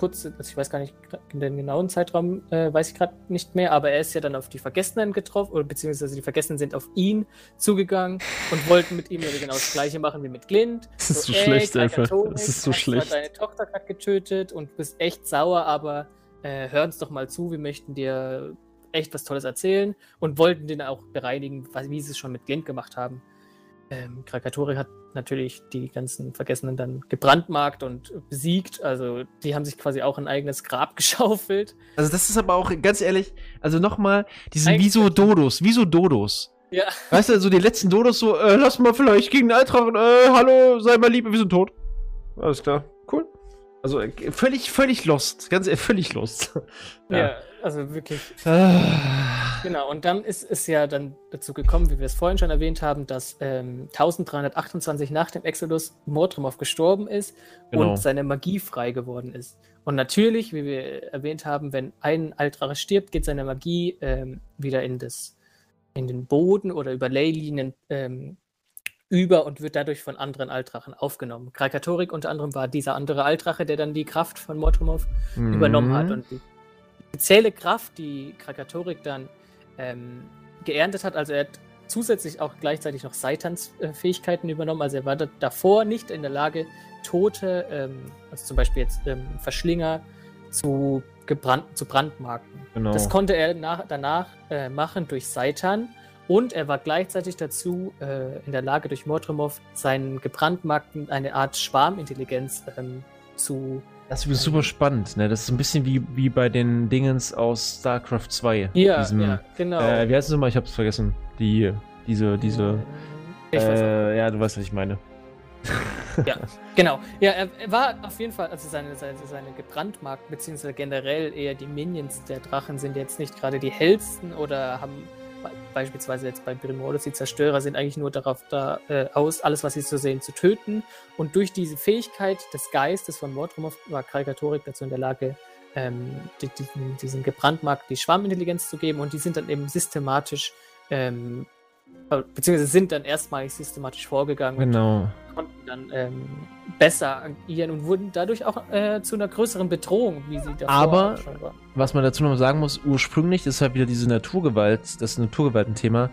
kurz, also ich weiß gar nicht den genauen Zeitraum, äh, weiß ich gerade nicht mehr, aber er ist ja dann auf die Vergessenen getroffen, oder beziehungsweise die Vergessenen sind auf ihn zugegangen und wollten mit ihm ja genau das gleiche machen wie mit Glint. Das ist so, so schlecht einfach. Das ist so schlecht. Deine Tochter gerade getötet und bist echt sauer, aber äh, hör uns doch mal zu, wir möchten dir echt was Tolles erzählen und wollten den auch bereinigen, wie sie es schon mit Glint gemacht haben. Ähm, Krakatorik hat natürlich die ganzen Vergessenen dann gebrandmarkt und besiegt. Also die haben sich quasi auch ein eigenes Grab [laughs] geschaufelt. Also das ist aber auch, ganz ehrlich, also nochmal, die sind wie so Dodos, wie so Dodos. Ja. Weißt du, so die letzten Dodos so, äh, lass mal vielleicht gegen den Eintragen, äh, hallo, sei mal lieb, wir sind tot. Alles klar, cool. Also äh, völlig, völlig lost, ganz ehrlich, völlig lost. [laughs] ja. ja also wirklich. Genau, und dann ist es ja dann dazu gekommen, wie wir es vorhin schon erwähnt haben, dass ähm, 1328 nach dem Exodus Mordrumov gestorben ist genau. und seine Magie frei geworden ist. Und natürlich, wie wir erwähnt haben, wenn ein Altrache stirbt, geht seine Magie ähm, wieder in, das, in den Boden oder über Leylinien ähm, über und wird dadurch von anderen Altrachen aufgenommen. Krakatorik unter anderem war dieser andere Altrache, der dann die Kraft von Mordrumov mhm. übernommen hat und die spezielle Kraft, die Krakatorik dann ähm, geerntet hat. Also er hat zusätzlich auch gleichzeitig noch Saitans äh, Fähigkeiten übernommen. Also er war da, davor nicht in der Lage, Tote, ähm, also zum Beispiel jetzt ähm, Verschlinger, zu, gebrannt, zu brandmarken. Genau. Das konnte er nach, danach äh, machen durch Saitan. Und er war gleichzeitig dazu äh, in der Lage, durch Mordremov seinen gebrandmarkten eine Art Schwarmintelligenz ähm, zu das ist super spannend, ne? Das ist ein bisschen wie, wie bei den Dingens aus StarCraft 2. Ja, diesem, ja genau. Äh, wie heißt es nochmal? Ich hab's vergessen. Die, diese, diese. Ich äh, ja, du weißt, was ich meine. [laughs] Ja, genau. Ja, er, er, war auf jeden Fall, also seine, seine, seine gebrandmarkt, beziehungsweise generell eher die Minions der Drachen sind jetzt nicht gerade die hellsten oder haben beispielsweise jetzt bei Primordus, die Zerstörer sind eigentlich nur darauf da, äh, aus, alles, was sie zu sehen, zu töten. Und durch diese Fähigkeit des Geistes von Mordrumov war Karikaturik dazu in der Lage, ähm, die, diesen, diesen gebrandmarkt die Schwarmintelligenz zu geben und die sind dann eben systematisch ähm, äh, beziehungsweise sind dann erstmalig systematisch vorgegangen genau. und konnten dann ähm, besser agieren und wurden dadurch auch äh, zu einer größeren Bedrohung, wie sie davor Aber, was man dazu noch sagen muss, ursprünglich ist halt wieder diese Naturgewalt, das Naturgewaltenthema,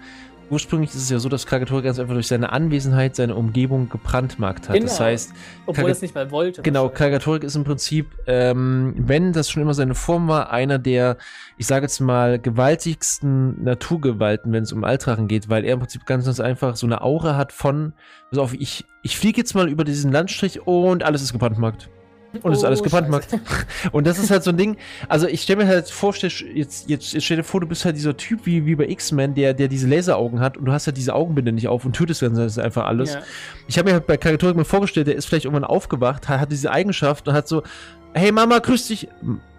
ursprünglich ist es ja so, dass Kragator ganz einfach durch seine Anwesenheit seine Umgebung gebrandmarkt hat. Genau. Das heißt, obwohl er es nicht mal wollte. Genau, Kragatorik ist im Prinzip, ähm, wenn das schon immer seine Form war, einer der, ich sage jetzt mal, gewaltigsten Naturgewalten, wenn es um Altrachen geht, weil er im Prinzip ganz, ganz einfach so eine Aura hat von, pass auf, ich, ich fliege jetzt mal über diesen Landstrich und alles ist gebrandmarkt. Und oh, ist alles gebrandmarkt. [laughs] Und das ist halt so ein Ding. Also ich stelle mir halt vor, jetzt, jetzt, jetzt stell dir vor, du bist halt dieser Typ wie, wie bei X-Men, der, der diese Laseraugen hat und du hast halt diese Augenbinde nicht auf und tötest dann einfach alles. Ja. Ich habe mir halt bei Karikaturik mal vorgestellt, der ist vielleicht irgendwann aufgewacht, hat, hat diese Eigenschaft und hat so, hey Mama, grüß dich.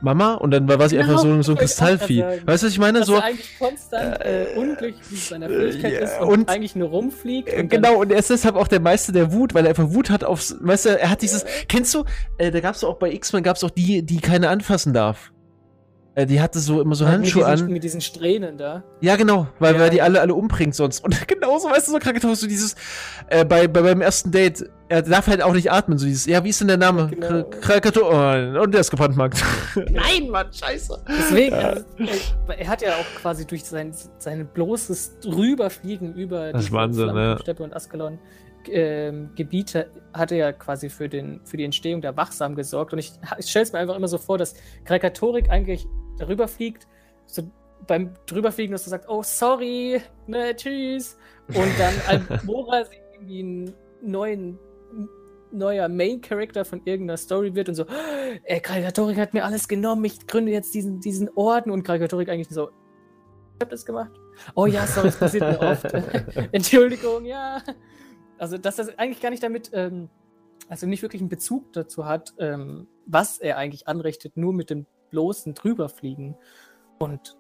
Mama? Und dann war, sie genau, einfach so, so ein Kristallvieh. Weißt du, was ich meine? Dass so, er eigentlich konstant äh, unglücklich mit seiner Fähigkeit äh, ist und, und, eigentlich nur rumfliegt. Und genau, und er ist deshalb auch der Meister der Wut, weil er einfach Wut hat aufs, weißt du, er hat dieses, kennst du, äh, da gab es auch bei X-Men, gab es auch die, die keiner anfassen darf. Äh, die hatte so immer so ja, Handschuhe mit diesen, an. Mit diesen Strähnen da. Ja, genau, weil, ja. weil die alle alle umbringt sonst. Und [laughs] genauso, weißt du, so krank so dieses, äh, bei, bei beim ersten Date, er darf halt auch nicht atmen, so dieses, ja, wie ist denn der Name? Genau. Krakator, oh, und der ist gebrandmarkt. [laughs] Nein, Mann, scheiße. Deswegen, ja. also, er, er, hat ja auch quasi durch sein, sein bloßes Drüberfliegen über das die Wahnsinn, ja. Steppe und Askelon ähm, Gebiete hatte ja quasi für, den, für die Entstehung der Wachsam gesorgt. Und ich, ich stelle es mir einfach immer so vor, dass Krakatorik eigentlich darüber fliegt, so beim drüberfliegen, dass du sagst, oh sorry, ne, tschüss. Und dann [laughs] Almora irgendwie einen neuen neuer Main Character von irgendeiner Story wird und so, ey, Krakatorik hat mir alles genommen, ich gründe jetzt diesen, diesen Orden und Krakatorik eigentlich so, ich hab das gemacht. Oh ja, sorry, es passiert mir oft. [laughs] [laughs] Entschuldigung, ja. Also, dass er eigentlich gar nicht damit, ähm, also nicht wirklich einen Bezug dazu hat, ähm, was er eigentlich anrichtet, nur mit dem bloßen Drüberfliegen. Und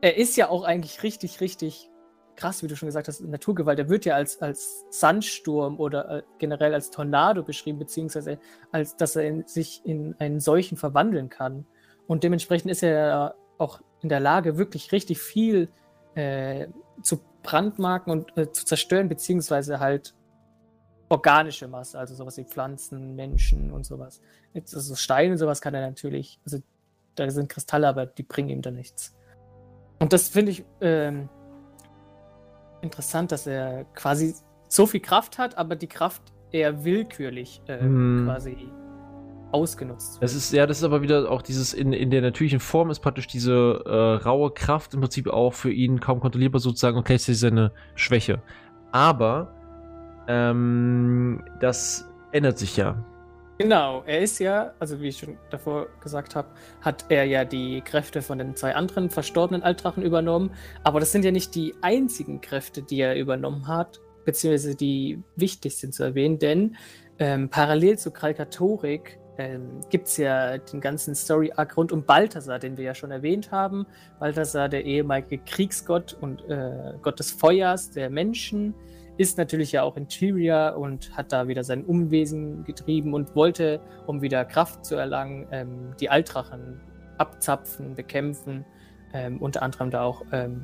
er ist ja auch eigentlich richtig, richtig krass, wie du schon gesagt hast, Naturgewalt. Er wird ja als, als Sandsturm oder äh, generell als Tornado beschrieben, beziehungsweise als, dass er in, sich in einen solchen verwandeln kann. Und dementsprechend ist er auch in der Lage, wirklich richtig viel äh, zu brandmarken und äh, zu zerstören, beziehungsweise halt organische Masse, also sowas wie Pflanzen, Menschen und sowas. Also Stein und sowas kann er natürlich, also da sind Kristalle, aber die bringen ihm da nichts. Und das finde ich ähm, interessant, dass er quasi so viel Kraft hat, aber die Kraft eher willkürlich äh, hm. quasi ausgenutzt wird. Das ist, ja, das ist aber wieder auch dieses, in, in der natürlichen Form ist praktisch diese äh, raue Kraft im Prinzip auch für ihn kaum kontrollierbar sozusagen und gleichzeitig seine Schwäche. Aber ähm, das ändert sich ja. Genau, er ist ja, also wie ich schon davor gesagt habe, hat er ja die Kräfte von den zwei anderen verstorbenen Altdrachen übernommen. Aber das sind ja nicht die einzigen Kräfte, die er übernommen hat, beziehungsweise die wichtig sind zu erwähnen, denn ähm, parallel zu Kalkatorik ähm, gibt es ja den ganzen Story-Arc rund um Balthasar, den wir ja schon erwähnt haben. Balthasar, der ehemalige Kriegsgott und äh, Gott des Feuers, der Menschen, ist natürlich ja auch in Tyria und hat da wieder sein Umwesen getrieben und wollte, um wieder Kraft zu erlangen, ähm, die Altrachen abzapfen, bekämpfen. Ähm, unter anderem da auch ähm.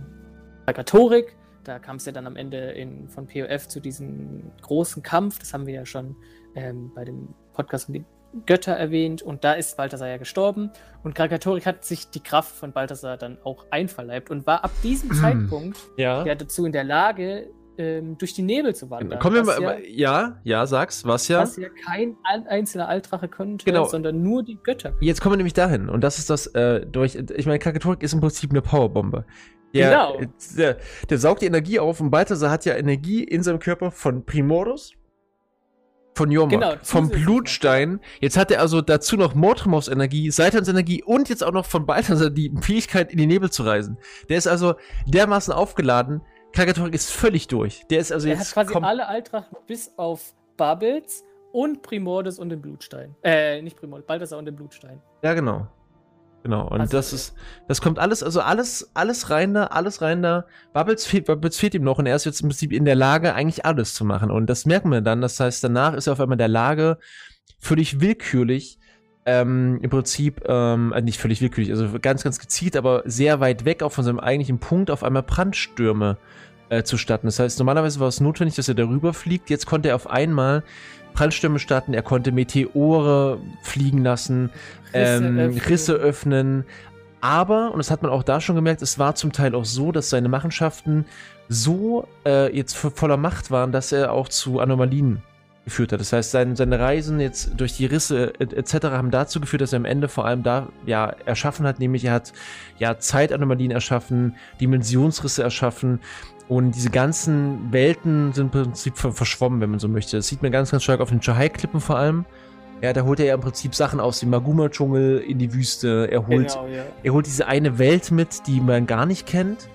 Da kam es ja dann am Ende in, von POF zu diesem großen Kampf. Das haben wir ja schon ähm, bei dem Podcast um die Götter erwähnt. Und da ist Balthasar ja gestorben. Und Kragatorik hat sich die Kraft von Balthasar dann auch einverleibt und war ab diesem hm. Zeitpunkt ja. ja dazu in der Lage, ähm, durch die Nebel zu wandern. Kommen wir mal, ja, ja, ja, sag's, was ja. Was ja kein einzelner Altrache könnte, genau. sondern nur die Götter. Jetzt kommen wir nämlich dahin. Und das ist das, äh, durch, ich meine, Kakatorik ist im Prinzip eine Powerbombe. Der, genau. Der, der, saugt die Energie auf und Balthasar hat ja Energie in seinem Körper von Primorus, von Jormak, genau, vom Blutstein. Jetzt hat er also dazu noch Mortremos Energie, Saitans Energie und jetzt auch noch von Balthasar die Fähigkeit, in die Nebel zu reisen. Der ist also dermaßen aufgeladen, Kragatorik ist völlig durch. Der ist also er jetzt. Er hat quasi alle Altrachen bis auf Bubbles und Primordes und den Blutstein. Äh, nicht Primordes, Balthasar und den Blutstein. Ja, genau. Genau, und Also, das ist, das kommt alles, also alles, alles rein da, alles rein da. Bubbles fehlt, Bubbles fehlt ihm noch und er ist jetzt im Prinzip in der Lage, eigentlich alles zu machen. Und das merken wir dann. Das heißt, danach ist er auf einmal in der Lage, völlig willkürlich, ähm, im Prinzip, ähm, äh, nicht völlig willkürlich, also ganz, ganz gezielt, aber sehr weit weg auch von seinem eigentlichen Punkt auf einmal Brandstürme äh, zu starten. Das heißt, normalerweise war es notwendig, dass er darüber fliegt. Jetzt konnte er auf einmal Brandstürme starten, er konnte Meteore fliegen lassen, Risse ähm, öffnen. Risse öffnen. Aber, und das hat man auch da schon gemerkt, es war zum Teil auch so, dass seine Machenschaften so äh, jetzt vo- voller Macht waren, dass er auch zu Anomalien geführt hat. Das heißt, sein, seine Reisen jetzt durch die Risse et- etc. haben dazu geführt, dass er am Ende vor allem da ja erschaffen hat, nämlich er hat ja Zeitanomalien erschaffen, Dimensionsrisse erschaffen und diese ganzen Welten sind im Prinzip ver- verschwommen, wenn man so möchte. Das sieht man ganz, ganz stark auf den Chahai-Klippen vor allem. Ja, da holt er ja im Prinzip Sachen aus dem Maguma-Dschungel in die Wüste. Er holt, Genau, ja. er holt diese eine Welt mit, die man gar nicht kennt.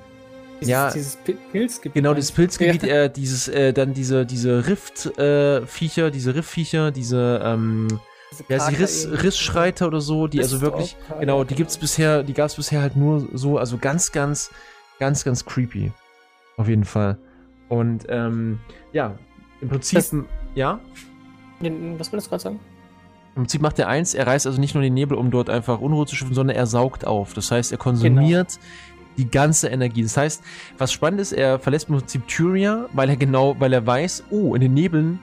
Dieses, Ja. dieses Pi- Pilzgebiet. Genau, dieses Pilzgebiet, Ja. äh, dieses, äh, dann diese, diese Rift-Viecher, diese Riff-Viecher, diese, ähm, Diese ja, die Riss, Rissschreiter oder so, die also wirklich, genau, die genau. gibt's bisher, die gab's bisher halt nur so, also ganz, ganz, ganz, ganz creepy. Auf jeden Fall. Und, ähm, ja, im Prinzip, Das- ja, Was wolltest du gerade sagen? im Prinzip macht er eins, er reißt also nicht nur den Nebel, um dort einfach Unruhe zu schaffen, sondern er saugt auf. Das heißt, er konsumiert die ganze Energie. Das heißt, was spannend ist, er verlässt im Prinzip Tyria, weil er genau, weil er weiß, oh, in den Nebeln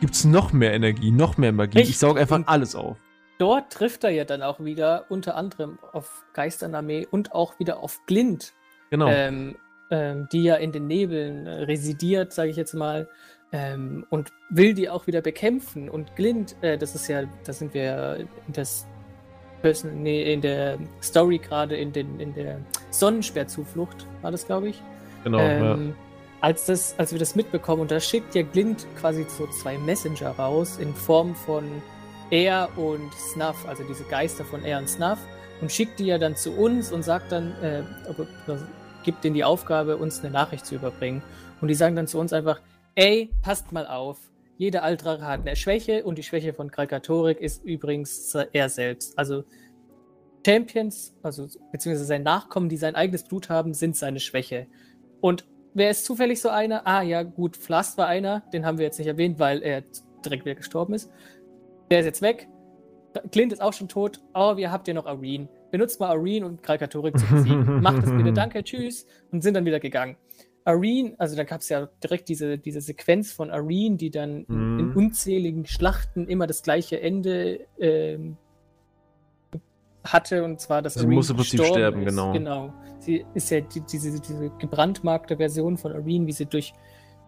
gibt's noch mehr Energie, noch mehr Magie. Richtig. Ich saug einfach Und- alles auf. Dort trifft er ja dann auch wieder unter anderem auf Geisternarmee und auch wieder auf Glint, Genau. ähm, ähm, die ja in den Nebeln äh, residiert, sage ich jetzt mal, ähm, und will die auch wieder bekämpfen. Und Glint, äh, das ist ja, da sind wir ja in, das Person, nee, in der Story gerade in, den, in der Sonnensperrzuflucht, war das, glaube ich. genau. ja. Ähm, als, das, als wir das mitbekommen, und da schickt ja Glint quasi so zwei Messenger raus in Form von er und Snuff, also diese Geister von er und Snuff, und schickt die ja dann zu uns und sagt dann, äh, gibt denen die Aufgabe, uns eine Nachricht zu überbringen. Und die sagen dann zu uns einfach, ey, passt mal auf, jeder Altrache hat eine Schwäche und die Schwäche von Krakatorik ist übrigens er selbst. Also Champions, also beziehungsweise sein Nachkommen, die sein eigenes Blut haben, sind seine Schwäche. Und wer ist zufällig so einer? Ah ja, gut, Flast war einer, den haben wir jetzt nicht erwähnt, weil er direkt wieder gestorben ist. Der ist jetzt weg. Clint ist auch schon tot. Oh, wir habt ihr noch Areen. Benutzt mal Areen und Krakatorik zu besiegen. Macht das bitte, [laughs] danke, tschüss. Und sind dann wieder gegangen. Areen, also da gab es ja direkt diese, diese Sequenz von Areen, die dann in, in Mhm. unzähligen Schlachten immer das gleiche Ende ähm, hatte, und zwar, dass Sie muss im Prinzip sterben, ist. genau. Genau. Sie ist ja die, diese, diese gebrandmarkte Version von Areen, wie sie durch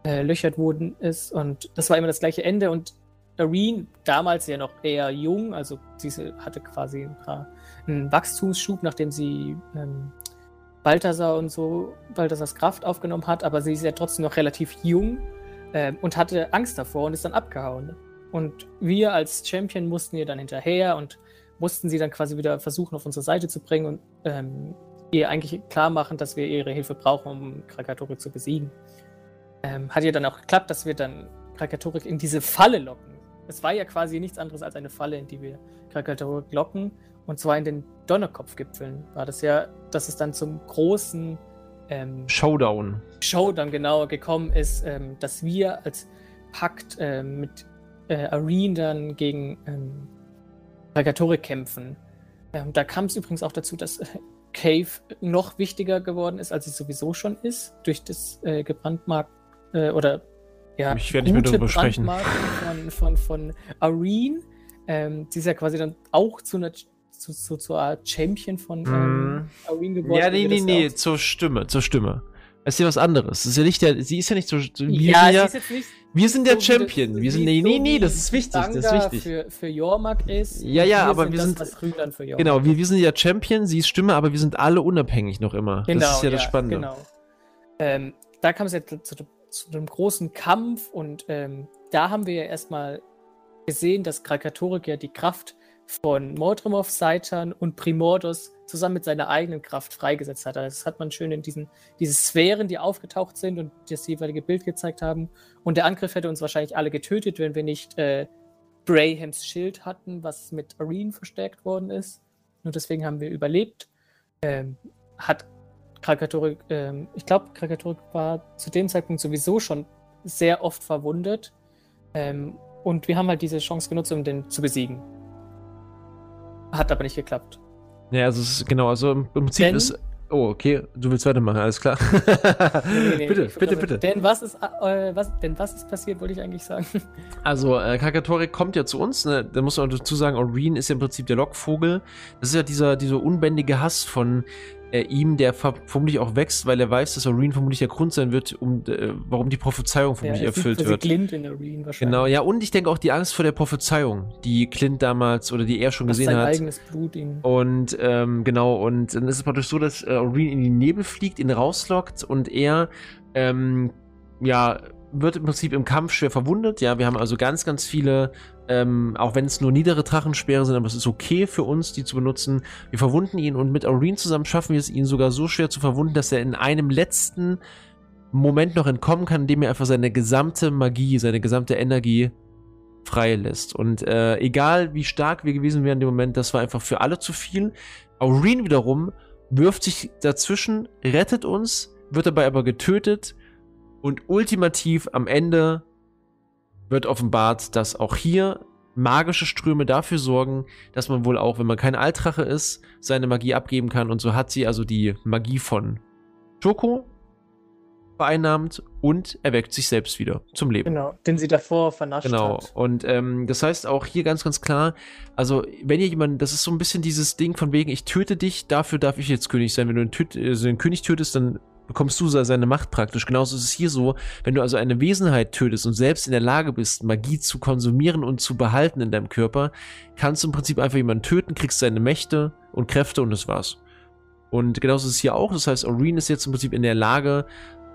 äh, löchert worden ist. Und das war immer das gleiche Ende. Und Areen, damals ja noch eher jung, also diese hatte quasi ein paar, einen Wachstumsschub, nachdem sie ähm, Balthasar und so, Balthasars Kraft aufgenommen hat, aber sie ist ja trotzdem noch relativ jung ähm, und hatte Angst davor und ist dann abgehauen. Und wir als Champion mussten ihr dann hinterher und mussten sie dann quasi wieder versuchen, auf unsere Seite zu bringen und ähm, ihr eigentlich klar machen, dass wir ihre Hilfe brauchen, um Krakatorik zu besiegen. Ähm, hat ihr dann auch geklappt, dass wir dann Krakatorik in diese Falle locken. Es war ja quasi nichts anderes als eine Falle, in die wir Krakatorik locken. Und zwar in den Donnerkopfgipfeln war das ja, dass es dann zum großen ähm, Showdown. Show dann genau gekommen ist, ähm, dass wir als Pakt ähm, mit äh, Areen dann gegen ähm, kämpfen. Ähm, da kam es übrigens auch dazu, dass äh, Cave noch wichtiger geworden ist, als es sowieso schon ist, durch das äh, gebrandmarkt äh, oder ja, Ich werde nicht mehr darüber sprechen. Von, von, von Areen. Ähm, die ist ja quasi dann auch zu einer zu, zu, zu einer Champion von ähm, Mhm. Areen geworden. Ja, nee, wir nee, das nee, auch- zur Stimme, zur Stimme. Das ist ja was anderes. Das ist ja nicht der, sie ist ja nicht so, wir, ja, sind sie ja, ist jetzt nicht wir sind der so wie Champion. das- wir sind, nee, nee, nee, das ist wichtig, das ist wichtig. Für, für Jormak ist. Ja, ja, wir aber sind wir das, sind- Jormak Genau, wir, wir sind ja Champion, sie ist Stimme, aber wir sind alle unabhängig noch immer. Genau, das ist ja, das Spannende. Genau. Ähm, da kam es ja zu, zu, zu einem großen Kampf und ähm, da haben wir ja erstmal gesehen, dass Krakatorik ja die Kraft von Mordrimov, Seitan und Primordos zusammen mit seiner eigenen Kraft freigesetzt hat. Also das hat man schön in diesen diese Sphären, die aufgetaucht sind und das jeweilige Bild gezeigt haben. Und der Angriff hätte uns wahrscheinlich alle getötet, wenn wir nicht äh, Brahams Schild hatten, was mit Arene verstärkt worden ist. Und deswegen haben wir überlebt. Ähm, hat Krakatorik, ähm, ich glaube, Krakatorik war zu dem Zeitpunkt sowieso schon sehr oft verwundet. Ähm, und wir haben halt diese Chance genutzt, um den zu besiegen. Hat aber nicht geklappt. Ja, also es ist genau, also im Prinzip Denn, ist Oh, okay, du willst weitermachen, alles klar. nee, nee, [laughs] bitte, bitte, bitte. Denn was, ist, äh, was, denn was ist passiert, wollte ich eigentlich sagen. [laughs] Also, äh, Kakatori kommt ja zu uns, ne? da muss man dazu sagen, Aureen ist ja im Prinzip der Lockvogel. Das ist ja dieser, dieser unbändige Hass von äh, ihm, der vermutlich auch wächst, weil er weiß, dass Areen vermutlich der Grund sein wird, um äh, warum die Prophezeiung vermutlich ja, erfüllt sieht, wird. Clint in Areen wahrscheinlich. Genau, ja, und ich denke auch die Angst vor der Prophezeiung, die Clint damals oder die er schon das gesehen sein hat. eigenes Blut ihn. Und ähm, genau, und dann ist es praktisch so, dass äh, in den Nebel fliegt, ihn rauslockt und er ähm, ja wird im Prinzip im Kampf schwer verwundet. Ja, wir haben also ganz, ganz viele, ähm, auch wenn es nur niedere Drachensperre sind, aber es ist okay für uns, die zu benutzen. Wir verwunden ihn und mit Aureen zusammen schaffen wir es, ihn sogar so schwer zu verwunden, dass er in einem letzten Moment noch entkommen kann, indem er einfach seine gesamte Magie, seine gesamte Energie freilässt. Und äh, egal wie stark wir gewesen wären in dem Moment, das war einfach für alle zu viel. Aureen wiederum wirft sich dazwischen, rettet uns, wird dabei aber getötet und ultimativ am Ende wird offenbart, dass auch hier magische Ströme dafür sorgen, dass man wohl auch, wenn man kein Altrache ist, seine Magie abgeben kann. Und so hat sie also die Magie von Schoko vereinnahmt und erweckt sich selbst wieder zum Leben. Genau, den sie davor vernascht genau. hat. Genau, und ähm, das heißt auch hier ganz, ganz klar, also wenn ihr jemanden, das ist so ein bisschen dieses Ding von wegen, ich töte dich, dafür darf ich jetzt König sein. Wenn du einen, also den König tötest, dann bekommst du seine Macht praktisch. Genauso ist es hier so, wenn du also eine Wesenheit tötest und selbst in der Lage bist, Magie zu konsumieren und zu behalten in deinem Körper, kannst du im Prinzip einfach jemanden töten, kriegst seine Mächte und Kräfte und das war's. Und genauso ist es hier auch. Das heißt, Aureen ist jetzt im Prinzip in der Lage,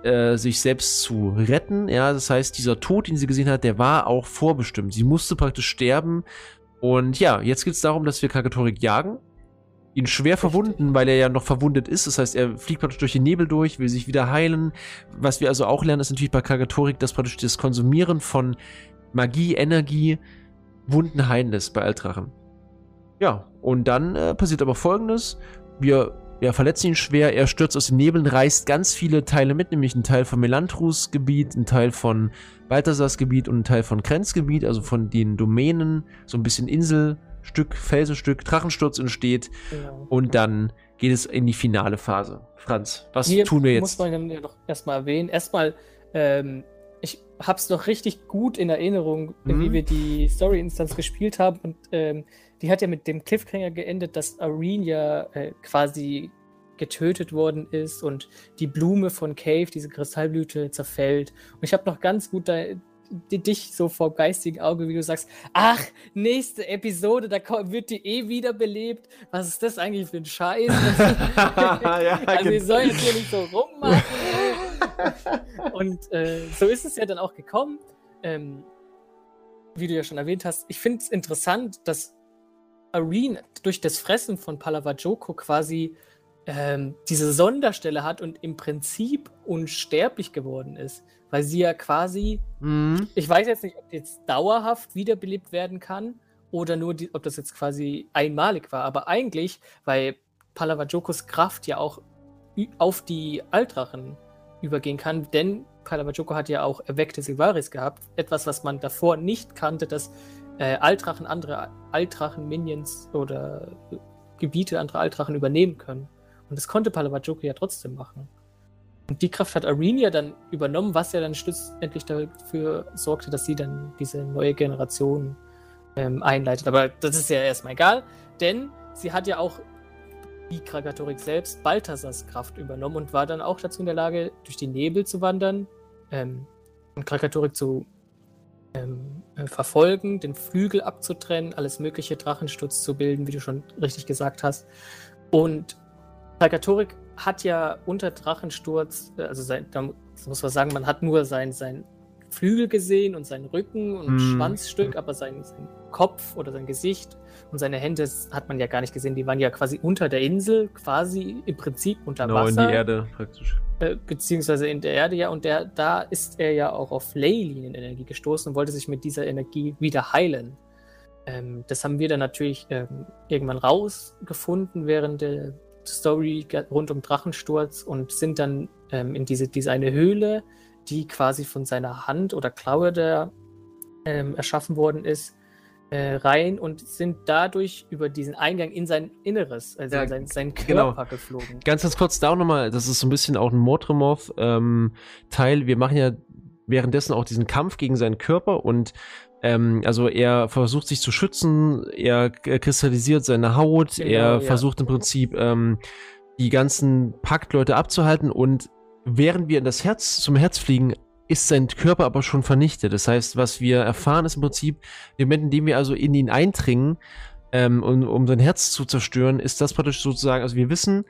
äh, sich selbst zu retten. Ja, das heißt, dieser Tod, den sie gesehen hat, der war auch vorbestimmt. Sie musste praktisch sterben. Und ja, jetzt geht es darum, dass wir Kakatorik jagen ihn schwer verwunden, weil er ja noch verwundet ist. Das heißt, er fliegt praktisch durch den Nebel durch, will sich wieder heilen. Was wir also auch lernen, ist natürlich bei Kagatorik, dass praktisch das Konsumieren von Magie, Energie, Wunden heilen lässt bei Altrachen. Ja, und dann äh, passiert aber folgendes. Wir ja, verletzen ihn schwer, er stürzt aus den Nebeln, reißt ganz viele Teile mit, nämlich einen Teil von Melantrus Gebiet, einen Teil von Balthasars Gebiet und einen Teil von Krenz Gebiet, also von den Domänen, so ein bisschen Insel, Stück, Felsenstück, Drachensturz entsteht. Genau. Und dann geht es in die finale Phase. Franz, was Hier tun wir jetzt? muss man dann ja noch erstmal erwähnen. Erstmal, ähm, ich hab's noch richtig gut in Erinnerung, mhm. wie wir die Story-Instanz gespielt haben. Und ähm, die hat ja mit dem Cliffhanger geendet, dass Arene ja äh, quasi getötet worden ist und die Blume von Cave, diese Kristallblüte, zerfällt. Und ich habe noch ganz gut da, dich so vor geistigen Auge, wie du sagst, ach, nächste Episode, da wird die eh wiederbelebt. Was ist das eigentlich für ein Scheiß? [laughs] [laughs] ja, also wir sollen jetzt hier nicht so rummachen. [laughs] Und äh, so ist es ja dann auch gekommen. Ähm, wie du ja schon erwähnt hast, ich finde es interessant, dass Arene durch das Fressen von Palavajoko quasi ähm, diese Sonderstelle hat und im Prinzip unsterblich geworden ist, weil sie ja quasi, mhm. ich weiß jetzt nicht, ob jetzt dauerhaft wiederbelebt werden kann oder nur, die, ob das jetzt quasi einmalig war, aber eigentlich, weil Palavajokos Kraft ja auch auf die Altrachen übergehen kann, denn Palavajoko hat ja auch erweckte Silvaris gehabt, etwas, was man davor nicht kannte, dass äh, Altrachen andere Altrachen-Minions oder Gebiete anderer Altrachen übernehmen können. Und das konnte Palavajoko ja trotzdem machen. Und die Kraft hat Arenia dann übernommen, was ja dann schlussendlich dafür sorgte, dass sie dann diese neue Generation ähm, einleitet. Aber das ist ja erstmal egal, denn sie hat ja auch wie Krakatorik selbst Balthasars Kraft übernommen und war dann auch dazu in der Lage, durch die Nebel zu wandern ähm, und Krakatorik zu ähm, äh, verfolgen, den Flügel abzutrennen, alles mögliche Drachensturz zu bilden, wie du schon richtig gesagt hast. Und Kalkatorik hat ja unter Drachensturz, äh, also sein, da muss man sagen, man hat nur sein, sein Flügel gesehen und seinen Rücken und mm. Schwanzstück, aber sein, sein, Kopf oder sein Gesicht und seine Hände hat man ja gar nicht gesehen. Die waren ja quasi unter der Insel, quasi im Prinzip unter genau, Wasser. in die Erde praktisch. Äh, beziehungsweise in der Erde, ja. Und der, da ist er ja auch auf Leylinen-Energie gestoßen und wollte sich mit dieser Energie wieder heilen. Ähm, das haben wir dann natürlich ähm, irgendwann rausgefunden während der Story rund um Drachensturz und sind dann ähm, in diese, diese eine Höhle, die quasi von seiner Hand oder Klaue der ähm, erschaffen worden ist, äh, rein und sind dadurch über diesen Eingang in sein Inneres, also ja, in sein, seinen genau. Körper genau. geflogen. Ganz, ganz kurz da nochmal, das ist so ein bisschen auch ein Mordremoth-Teil. Ähm, Wir machen ja währenddessen auch diesen Kampf gegen seinen Körper und ähm, also er versucht sich zu schützen, er kristallisiert seine Haut, genau, er ja. versucht im Prinzip ähm, die ganzen Paktleute abzuhalten und während wir in das Herz zum Herz fliegen, ist sein Körper aber schon vernichtet. Das heißt, was wir erfahren, ist im Prinzip, im Moment, in dem wir also in ihn eindringen, ähm, um, um sein Herz zu zerstören, ist das praktisch sozusagen, also wir wissen,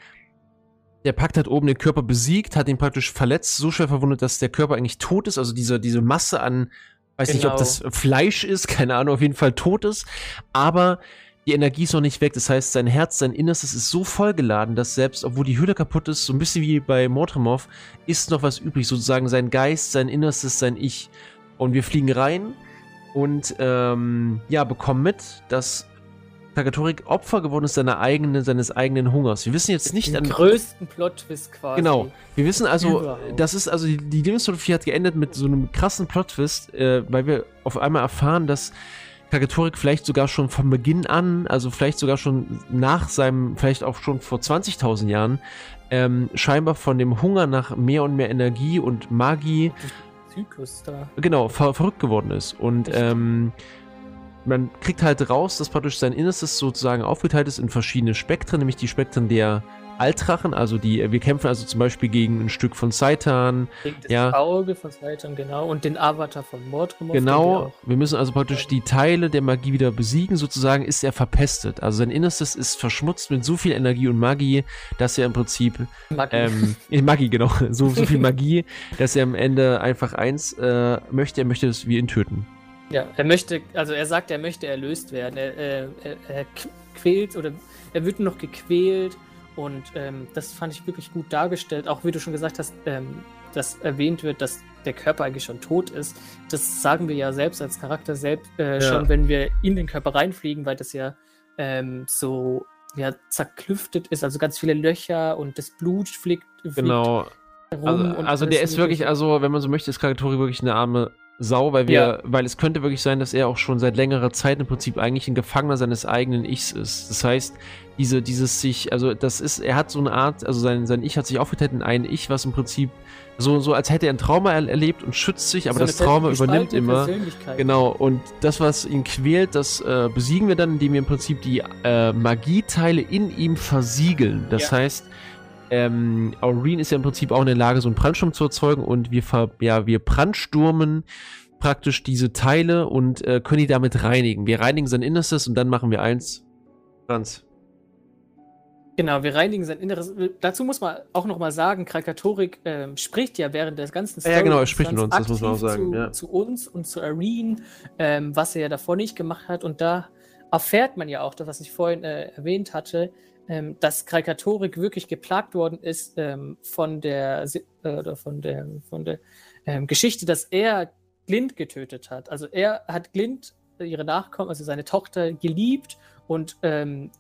der Pakt hat oben den Körper besiegt, hat ihn praktisch verletzt, so schwer verwundet, dass der Körper eigentlich tot ist, also diese, diese Masse an, weiß genau. nicht, ob das genau. Fleisch ist, keine Ahnung, auf jeden Fall tot ist, aber die Energie ist noch nicht weg. Das heißt, sein Herz, sein Innerstes ist so vollgeladen, dass selbst, obwohl die Hülle kaputt ist, so ein bisschen wie bei Mortemov, ist noch was übrig. Sozusagen sein Geist, sein Innerstes, sein Ich. Und wir fliegen rein und ähm, ja, bekommen mit, dass Takatorik Opfer geworden ist seiner eigenen, seines eigenen Hungers. Wir wissen jetzt nicht Den an. größten Plot-Twist quasi. Genau. Wir wissen also, Überhaupt. das ist also, die, die Lebensphilosophie hat geendet mit so einem krassen Plot-Twist, äh, weil wir auf einmal erfahren, dass Kagetorik vielleicht sogar schon von Beginn an, also vielleicht sogar schon nach seinem, vielleicht auch schon vor 20.000 Jahren, ähm, scheinbar von dem Hunger nach mehr und mehr Energie und Magie Zyklus da. Genau, ver verrückt geworden ist. Und ähm, man kriegt halt raus, dass praktisch sein Innerstes sozusagen aufgeteilt ist in verschiedene Spektren, nämlich die Spektren der Altrachen, also die, wir kämpfen also zum Beispiel gegen ein Stück von Saitan. Gegen das ja. Auge von Saitan, genau, und den Avatar von Mordremoth. Genau, wir, wir müssen also praktisch die Teile der Magie wieder besiegen, sozusagen ist er verpestet. Also sein Innerstes ist verschmutzt mit so viel Energie und Magie, dass er im Prinzip Magie, ähm, [laughs] Magie genau, [laughs] so, so viel Magie, dass er am Ende einfach eins äh, möchte, er möchte, dass wir ihn töten. Ja, er möchte, also er sagt, er möchte erlöst werden. Er, er, er quält oder er wird noch gequält und ähm, das fand ich wirklich gut dargestellt. Auch wie du schon gesagt hast, ähm, dass erwähnt wird, dass der Körper eigentlich schon tot ist. Das sagen wir ja selbst als Charakter selbst äh, ja. schon, wenn wir in den Körper reinfliegen, weil das ja ähm, so ja, zerklüftet ist, also ganz viele Löcher und das Blut fliegt. fliegt genau. Also, also der ist wirklich, also wenn man so möchte, ist Kagatori wirklich eine arme Sau, weil wir, ja. weil es könnte wirklich sein, dass er auch schon seit längerer Zeit im Prinzip eigentlich ein Gefangener seines eigenen Ichs ist. Das heißt, diese, dieses sich, also das ist, er hat so eine Art, also sein, sein Ich hat sich aufgeteilt in ein Ich, was im Prinzip so, so als hätte er ein Trauma er erlebt und schützt sich, aber so das Trauma übernimmt immer. Genau, und das, was ihn quält, das äh, besiegen wir dann, indem wir im Prinzip die äh, Magieteile in ihm versiegeln. Das ja. heißt, ähm, Aureen ist ja im Prinzip auch in der Lage, so einen Brandsturm zu erzeugen und wir, ver ja, wir brandsturmen praktisch diese Teile und äh, können die damit reinigen. Wir reinigen sein Innerstes und dann machen wir eins. Franz. Genau, wir reinigen sein Inneres. Dazu muss man auch nochmal sagen, Krakatorik äh, spricht ja während des ganzen Story Ja, genau, er spricht mit uns, das muss man auch sagen. Zu, ja. zu uns und zu Areen, ähm, was er ja davor nicht gemacht hat. Und da erfährt man ja auch, das, was ich vorhin äh, erwähnt hatte, ähm, dass Krakatorik wirklich geplagt worden ist ähm, von der, äh, von der, von der ähm, Geschichte, dass er Glint getötet hat. Also er hat Glint, ihre Nachkommen, also seine Tochter, geliebt und ähm,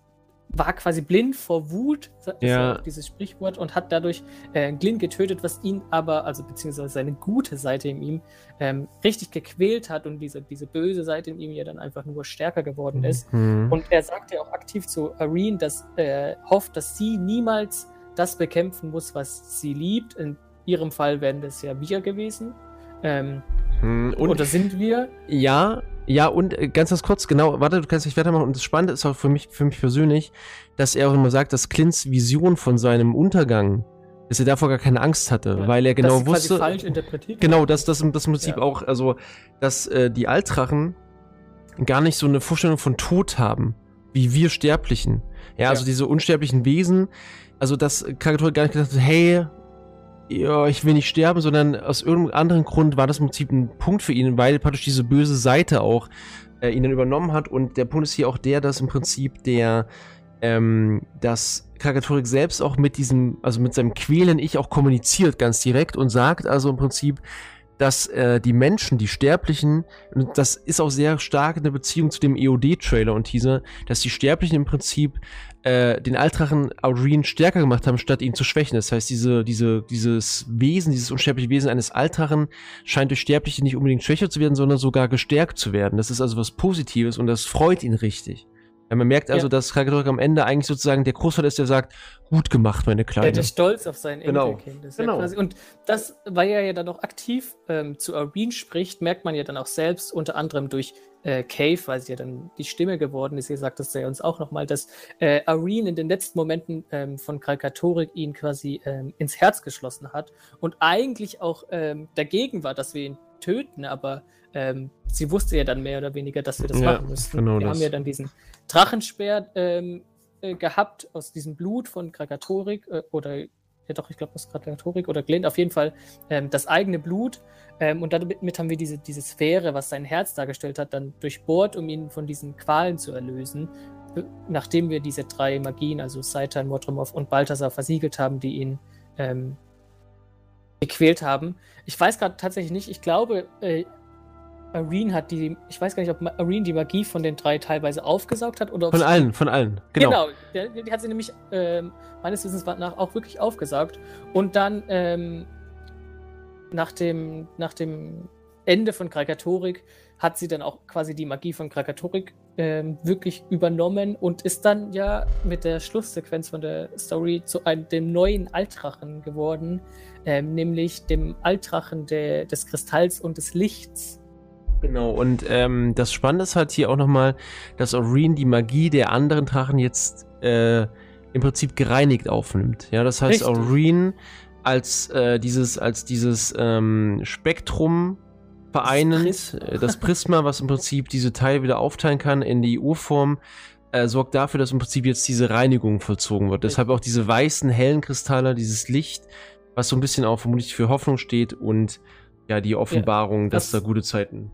war quasi blind vor Wut, ja. dieses Sprichwort, und hat dadurch äh, Glyn getötet, was ihn aber, also beziehungsweise seine gute Seite in ihm, ähm, richtig gequält hat und diese, diese böse Seite in ihm ja dann einfach nur stärker geworden ist. Mhm. Und er sagt ja auch aktiv zu Areen, dass er hofft, dass sie niemals das bekämpfen muss, was sie liebt. In ihrem Fall wären das ja wir gewesen. Ähm, mhm. und, oder sind wir? Ja, ja, und äh, ganz, ganz kurz, genau, warte, du kannst nicht weitermachen. Und das Spannende ist auch für mich, für mich persönlich, dass er auch immer sagt, dass Clints Vision von seinem Untergang, dass er davor gar keine Angst hatte, ja, weil er genau wusste. Falsch interpretiert genau, dass das, das im Prinzip ja. auch, also, dass äh, die Altrachen gar nicht so eine Vorstellung von Tod haben, wie wir Sterblichen. Ja, ja. also diese unsterblichen Wesen, also dass Kagator gar nicht gedacht hat, hey, ja, ich will nicht sterben, sondern aus irgendeinem anderen Grund war das im Prinzip ein Punkt für ihn, weil praktisch diese böse Seite auch äh, ihn dann übernommen hat. Und der Punkt ist hier auch der, dass im Prinzip der, ähm, dass Krakatorik selbst auch mit diesem, also mit seinem quälen Ich auch kommuniziert ganz direkt und sagt also im Prinzip, dass äh, die Menschen, die Sterblichen, und das ist auch sehr stark in der Beziehung zu dem EOD-Trailer und Teaser, dass die Sterblichen im Prinzip äh, den Altrachen Aureen stärker gemacht haben, statt ihn zu schwächen. Das heißt, diese, diese, dieses Wesen, dieses unsterbliche Wesen eines Altrachen scheint durch Sterbliche nicht unbedingt schwächer zu werden, sondern sogar gestärkt zu werden. Das ist also was Positives und das freut ihn richtig. Ja, man merkt also, ja. dass Krakatorek am Ende eigentlich sozusagen der Großvater ist, der sagt, gut gemacht, meine Kleine. Der ist stolz auf sein genau. Enkelkind. genau. Ja und das, weil er ja dann auch aktiv ähm, zu Areen spricht, merkt man ja dann auch selbst, unter anderem durch äh, Cave, weil sie ja dann die Stimme geworden ist, ihr sagt das ja uns auch nochmal, dass äh, Areen in den letzten Momenten ähm, von Krakatorik ihn quasi ähm, ins Herz geschlossen hat und eigentlich auch ähm, dagegen war, dass wir ihn töten, aber ähm, sie wusste ja dann mehr oder weniger, dass wir das ja, machen müssten. Genau wir das. haben ja dann diesen Drachenspeer ähm, äh, gehabt aus diesem Blut von Krakatorik äh, oder ja doch, ich glaube aus Krakatorik oder Glint, auf jeden Fall ähm, das eigene Blut. Ähm, und damit haben wir diese, diese Sphäre, was sein Herz dargestellt hat, dann durchbohrt, um ihn von diesen Qualen zu erlösen. Nachdem wir diese drei Magien, also Seitan, Motromov und Balthasar, versiegelt haben, die ihn ähm, gequält haben. Ich weiß gerade tatsächlich nicht, ich glaube, äh, Areen hat die, ich weiß gar nicht, ob Areen die Magie von den drei teilweise aufgesaugt hat oder Von allen, von allen, genau. Genau, die, die hat sie nämlich ähm, meines Wissens nach auch wirklich aufgesaugt. Und dann ähm, nach, dem, nach dem Ende von Krakatorik hat sie dann auch quasi die Magie von Krakatorik ähm, wirklich übernommen und ist dann ja mit der Schlusssequenz von der Story zu einem dem neuen Altrachen geworden, ähm, nämlich dem Altrachen der, des Kristalls und des Lichts. Genau, und ähm, das Spannende ist halt hier auch nochmal, dass Aureen die Magie der anderen Drachen jetzt äh, im Prinzip gereinigt aufnimmt. Ja, das heißt, Richtig. Als äh, dieses, als dieses ähm, Spektrum vereinend, das, Prisma. Äh, das Prisma, was im Prinzip diese Teile wieder aufteilen kann in die Urform, äh, sorgt dafür, dass im Prinzip jetzt diese Reinigung vollzogen wird. Richtig. Deshalb auch diese weißen, hellen Kristalle, dieses Licht, was so ein bisschen auch vermutlich für Hoffnung steht und ja, die Offenbarung, ja, das, dass da gute Zeiten.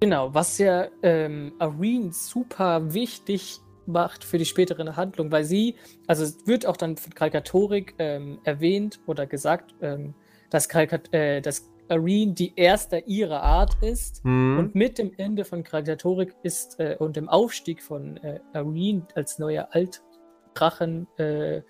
Genau, was ja ähm, Areen super wichtig macht für die spätere Handlung, weil sie, also es wird auch dann von Kalkatorik ähm, erwähnt oder gesagt, ähm, dass, Kalkat, äh, dass Areen die erste ihrer Art ist mhm. und mit dem Ende von Kalkatorik ist äh, und dem Aufstieg von äh, Areen als neuer Altdrachen äh,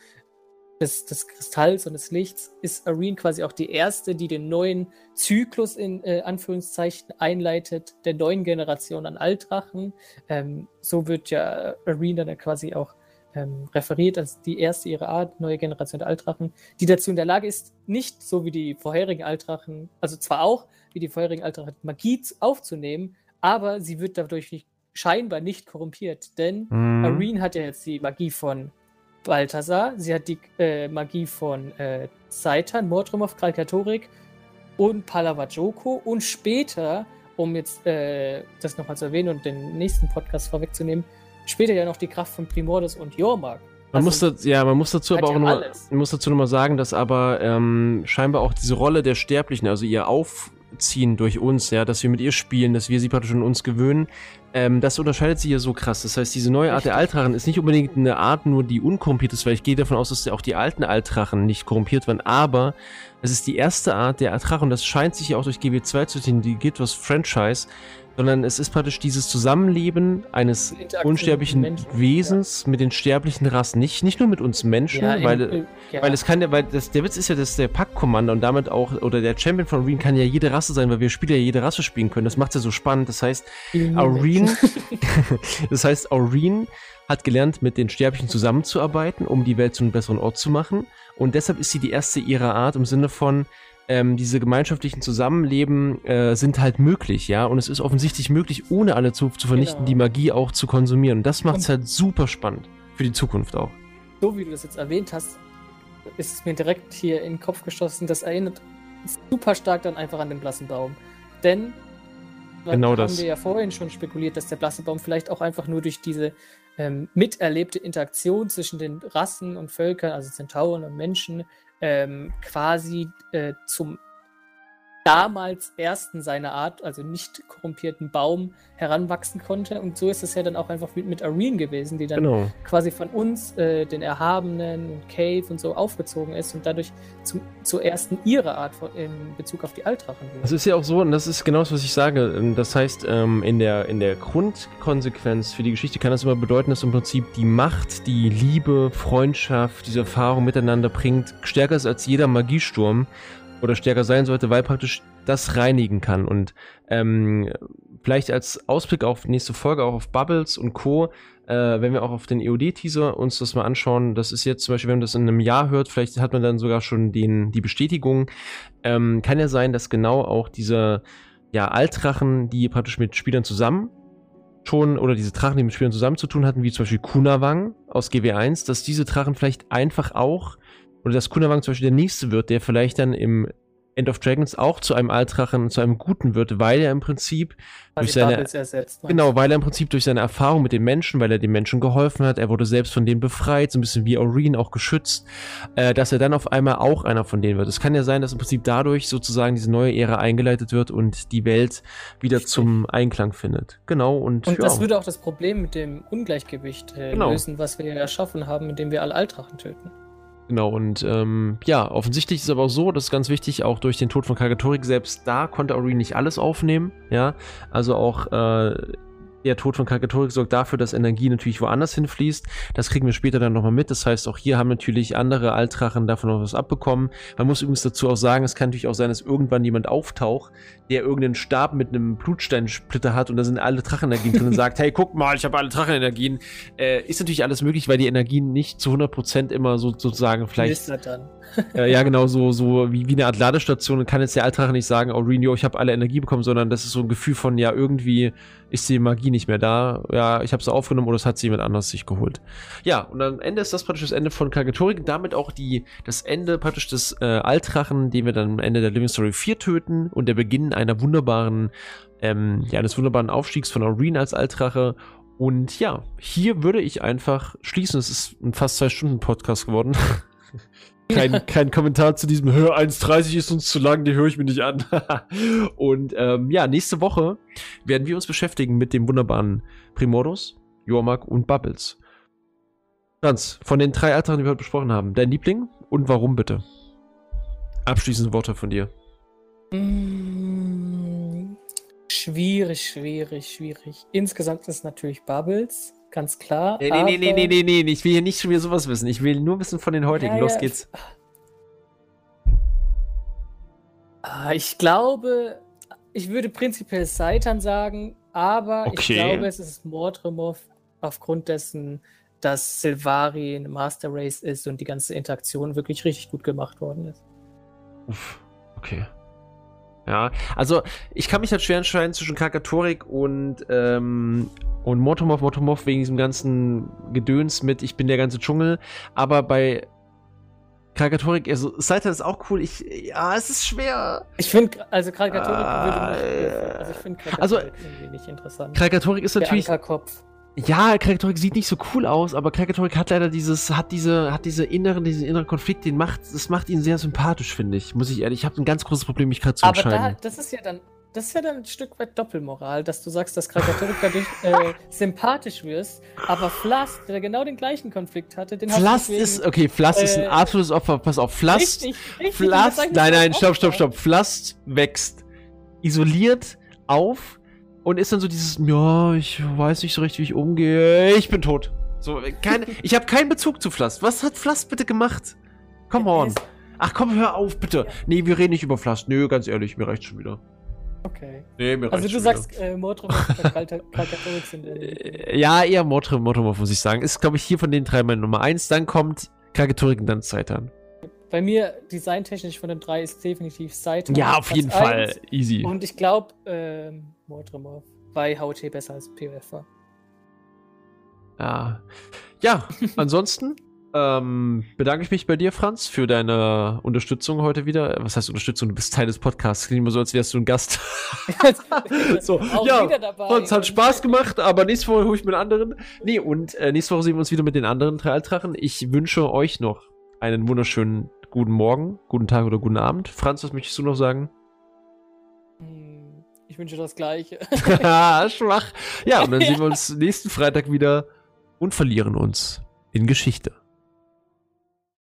des, des Kristalls und des Lichts ist Areen quasi auch die erste, die den neuen Zyklus in äh, Anführungszeichen einleitet, der neuen Generation an Altdrachen. Ähm, so wird ja Areen dann quasi auch ähm, referiert als die erste ihrer Art, neue Generation der Altdrachen, die dazu in der Lage ist, nicht so wie die vorherigen Altdrachen, also zwar auch wie die vorherigen Altdrachen Magie aufzunehmen, aber sie wird dadurch nicht, scheinbar nicht korrumpiert, denn mhm. Areen hat ja jetzt die Magie von Balthasar, sie hat die äh, Magie von äh, Saitan, Mordrumov, Kralkatorik und Palavajoko und später, um jetzt äh, das nochmal zu erwähnen und den nächsten Podcast vorwegzunehmen, später ja noch die Kraft von Primordus und Jormark. Man also, muss, ja, man muss dazu aber auch ja noch, man muss dazu nochmal sagen, dass aber ähm, scheinbar auch diese Rolle der Sterblichen, also ihr Aufziehen durch uns, ja, dass wir mit ihr spielen, dass wir sie praktisch an uns gewöhnen, ähm, das unterscheidet sich ja so krass. Das heißt, diese neue Art der Altrachen ist nicht unbedingt eine Art nur, die unkorrumpiert ist, weil ich gehe davon aus, dass auch die alten Altrachen nicht korrumpiert waren, aber es ist die erste Art der Altrachen und das scheint sich ja auch durch GB2 zu ziehen, die Guild Wars Franchise, sondern es ist praktisch dieses Zusammenleben eines unsterblichen Wesens ja. mit den sterblichen Rassen. Nicht, nicht nur mit uns Menschen, ja, weil, in, ja. weil es kann ja, weil das, der Witz ist ja, dass der Pack-Commander und damit auch, oder der Champion von Areen kann ja jede Rasse sein, weil wir Spieler ja jede Rasse spielen können. Das macht ja so spannend. Das heißt, Areen, [laughs] das heißt, Areen hat gelernt, mit den Sterblichen zusammenzuarbeiten, um die Welt zu einem besseren Ort zu machen. Und deshalb ist sie die erste ihrer Art im Sinne von, ähm, diese gemeinschaftlichen Zusammenleben äh, sind halt möglich, ja. Und es ist offensichtlich möglich, ohne alle zu, zu vernichten, genau. die Magie auch zu konsumieren. Und das macht es halt super spannend für die Zukunft auch. So wie du das jetzt erwähnt hast, ist es mir direkt hier in den Kopf geschossen. Das erinnert super stark dann einfach an den blassen Baum. Denn genau haben das. wir ja vorhin schon spekuliert, dass der blasse Baum vielleicht auch einfach nur durch diese ähm, miterlebte Interaktion zwischen den Rassen und Völkern, also Zentauren und Menschen, ähm, quasi äh, zum damals ersten seiner Art, also nicht korrumpierten Baum, heranwachsen konnte. Und so ist es ja dann auch einfach mit, mit Arene gewesen, die dann Genau. quasi von uns, äh, den Erhabenen und Cave und so aufgezogen ist und dadurch zum, zur ersten ihrer Art von, in Bezug auf die Altrachen wurde. Das ist ja auch so, und das ist genau das, was ich sage. Das heißt, ähm, in der, in der Grundkonsequenz für die Geschichte kann das immer bedeuten, dass im Prinzip die Macht, die Liebe, Freundschaft, diese Erfahrung miteinander bringt, stärker ist als jeder Magiesturm oder stärker sein sollte, weil praktisch das reinigen kann. Und ähm, vielleicht als Ausblick auf nächste Folge, auch auf Bubbles und Co., äh, wenn wir auch auf den EOD-Teaser uns das mal anschauen, das ist jetzt zum Beispiel, wenn man das in einem Jahr hört, vielleicht hat man dann sogar schon den, die Bestätigung, ähm, kann ja sein, dass genau auch diese ja, Altrachen, die praktisch mit Spielern zusammen schon, oder diese Drachen, die mit Spielern zusammen zu tun hatten, wie zum Beispiel Kunawang aus GW1, dass diese Drachen vielleicht einfach auch, oder dass Kunawang zum Beispiel der nächste wird, der vielleicht dann im End of Dragons auch zu einem Altrachen, zu einem Guten wird, weil er im Prinzip durch Quasi seine, ersetzt. Genau, weil er im Prinzip durch seine Erfahrung mit den Menschen, weil er den Menschen geholfen hat, er wurde selbst von denen befreit, so ein bisschen wie Aureen auch geschützt, äh, dass er dann auf einmal auch einer von denen wird. Es kann ja sein, dass im Prinzip dadurch sozusagen diese neue Ära eingeleitet wird und die Welt wieder Richtig. zum Einklang findet. Genau, und, Und ja. das würde auch das Problem mit dem Ungleichgewicht äh, Genau. lösen, was wir ja erschaffen haben, indem wir alle Altrachen töten. Genau, und ähm, ja, offensichtlich ist es aber auch so, das ist ganz wichtig, auch durch den Tod von Kagatorik, selbst da konnte Aureen nicht alles aufnehmen, ja, also auch äh, der Tod von Kagatorik sorgt dafür, dass Energie natürlich woanders hinfließt, das kriegen wir später dann nochmal mit, das heißt, auch hier haben natürlich andere Altrachen davon noch was abbekommen, man muss übrigens dazu auch sagen, es kann natürlich auch sein, dass irgendwann jemand auftaucht, der irgendeinen Stab mit einem Blutsteinsplitter hat und da sind alle Drachenenergien drin und sagt, hey, guck mal, ich habe alle Drachenenergien, äh, ist natürlich alles möglich, weil die Energien nicht zu 100% immer so sozusagen vielleicht er dann. Äh, ja, genau, so, so wie, wie eine Art Ladestation. Kann jetzt der Altrache nicht sagen, oh, Renio, ich habe alle Energie bekommen, sondern das ist so ein Gefühl von, ja, irgendwie ist die Magie nicht mehr da. Ja, ich habe sie aufgenommen oder es hat sie jemand anders sich geholt. Ja, und am Ende ist das praktisch das Ende von Kagatorik und damit auch die, das Ende praktisch des äh, Altrachen, den wir dann am Ende der Living Story 4 töten und der Beginn einer wunderbaren, ähm, ja, eines wunderbaren Aufstiegs von Aureen als Altrache. Und ja, hier würde ich einfach schließen. Es ist ein fast zwei Stunden Podcast geworden. [laughs] kein, kein Kommentar zu diesem Hör 1,30 ist uns zu lang, die höre ich mir nicht an. [laughs] und ähm, ja, nächste Woche werden wir uns beschäftigen mit dem wunderbaren Primordos, Jormak und Bubbles. Franz, von den drei Altern, die wir heute besprochen haben, dein Liebling und warum bitte? Abschließende Worte von dir. Mm, Schwierig, schwierig, schwierig. Insgesamt ist es natürlich Bubbles, ganz klar. Nee, nee, nee, nee, nee, nee, nee, ich will hier nicht schon wieder sowas wissen. Ich will nur wissen von den heutigen. Ja, Los ja. geht's. Ah, Ich glaube, ich würde prinzipiell Seitan sagen, aber Okay. ich glaube, es ist Mordremov aufgrund dessen, dass Silvari eine Master Race ist und die ganze Interaktion wirklich richtig gut gemacht worden ist. Uff, okay. Ja, also ich kann mich halt schwer entscheiden zwischen Kakatorik und, ähm, und Motomov, Motomov wegen diesem ganzen Gedöns mit Ich bin der ganze Dschungel. Aber bei Kakatorik, also Saita ist auch cool. Ich, ja, es ist schwer. Ich finde, also Krakatorik Ah, würde mich, also ich finde Krakatorik also, irgendwie nicht interessant. Kakatorik ist Der natürlich, Ankerkopf. Ja, Kakatorik sieht nicht so cool aus, aber Kakatorik hat leider dieses, hat diese, hat diese inneren, diesen inneren Konflikt, den macht, das macht ihn sehr sympathisch, finde ich. Muss ich ehrlich, ich habe ein ganz großes Problem, mich gerade zu Aber da, entscheiden. das ist ja dann, das ist ja dann ein Stück weit Doppelmoral, dass du sagst, dass Krakatorik dadurch äh, [laughs] sympathisch wirst, aber Flast, der genau den gleichen Konflikt hatte, den du deswegen- ist, okay, Flast ist ein äh, absolutes Opfer. Pass auf, Flast, Richtig, richtig, Flast, das nein, nein, stopp, stopp, stopp. Flast wächst isoliert auf und ist dann so dieses, ja, ich weiß nicht so richtig, wie ich umgehe. Ich bin tot. So, kein, [laughs] ich habe keinen Bezug zu Flast. Was hat Flast bitte gemacht? Come on. Ach komm, hör auf, bitte. Nee, wir reden nicht über Flast. Nö, ganz ehrlich, mir reicht schon wieder. Okay. Nee, mir Also du schon sagst, äh, Mordrum und Krakatorik [laughs] sind äh, wieder. Äh, Ja, eher Motor, Motormorph, muss ich sagen. Ist, glaube ich, hier von den drei meine Nummer eins. Dann kommt Kagetorik und dann Zeitan. Bei mir designtechnisch von den drei ist definitiv Seitan. Ja, auf Platz jeden Fall. eins. Easy. Und ich glaube, ähm, Mordremov bei HOT besser als POF war. Ja. Ja, [laughs] ansonsten ähm, bedanke ich mich bei dir, Franz, für deine Unterstützung heute wieder. Was heißt Unterstützung? Du bist Teil des Podcasts. Klingt immer so, als wärst du ein Gast. [laughs] So, Auch ja. Franz, hat Spaß gemacht, aber nächste Woche hole ich einen anderen. Nee, und äh, nächste Woche sehen wir uns wieder mit den anderen drei Altrachen. Ich wünsche euch noch einen wunderschönen guten Morgen, guten Tag oder guten Abend. Franz, was möchtest du noch sagen? Ich wünsche das Gleiche. [laughs] [laughs] Schwach. Ja, und dann sehen wir uns nächsten Freitag wieder und verlieren uns in Geschichte.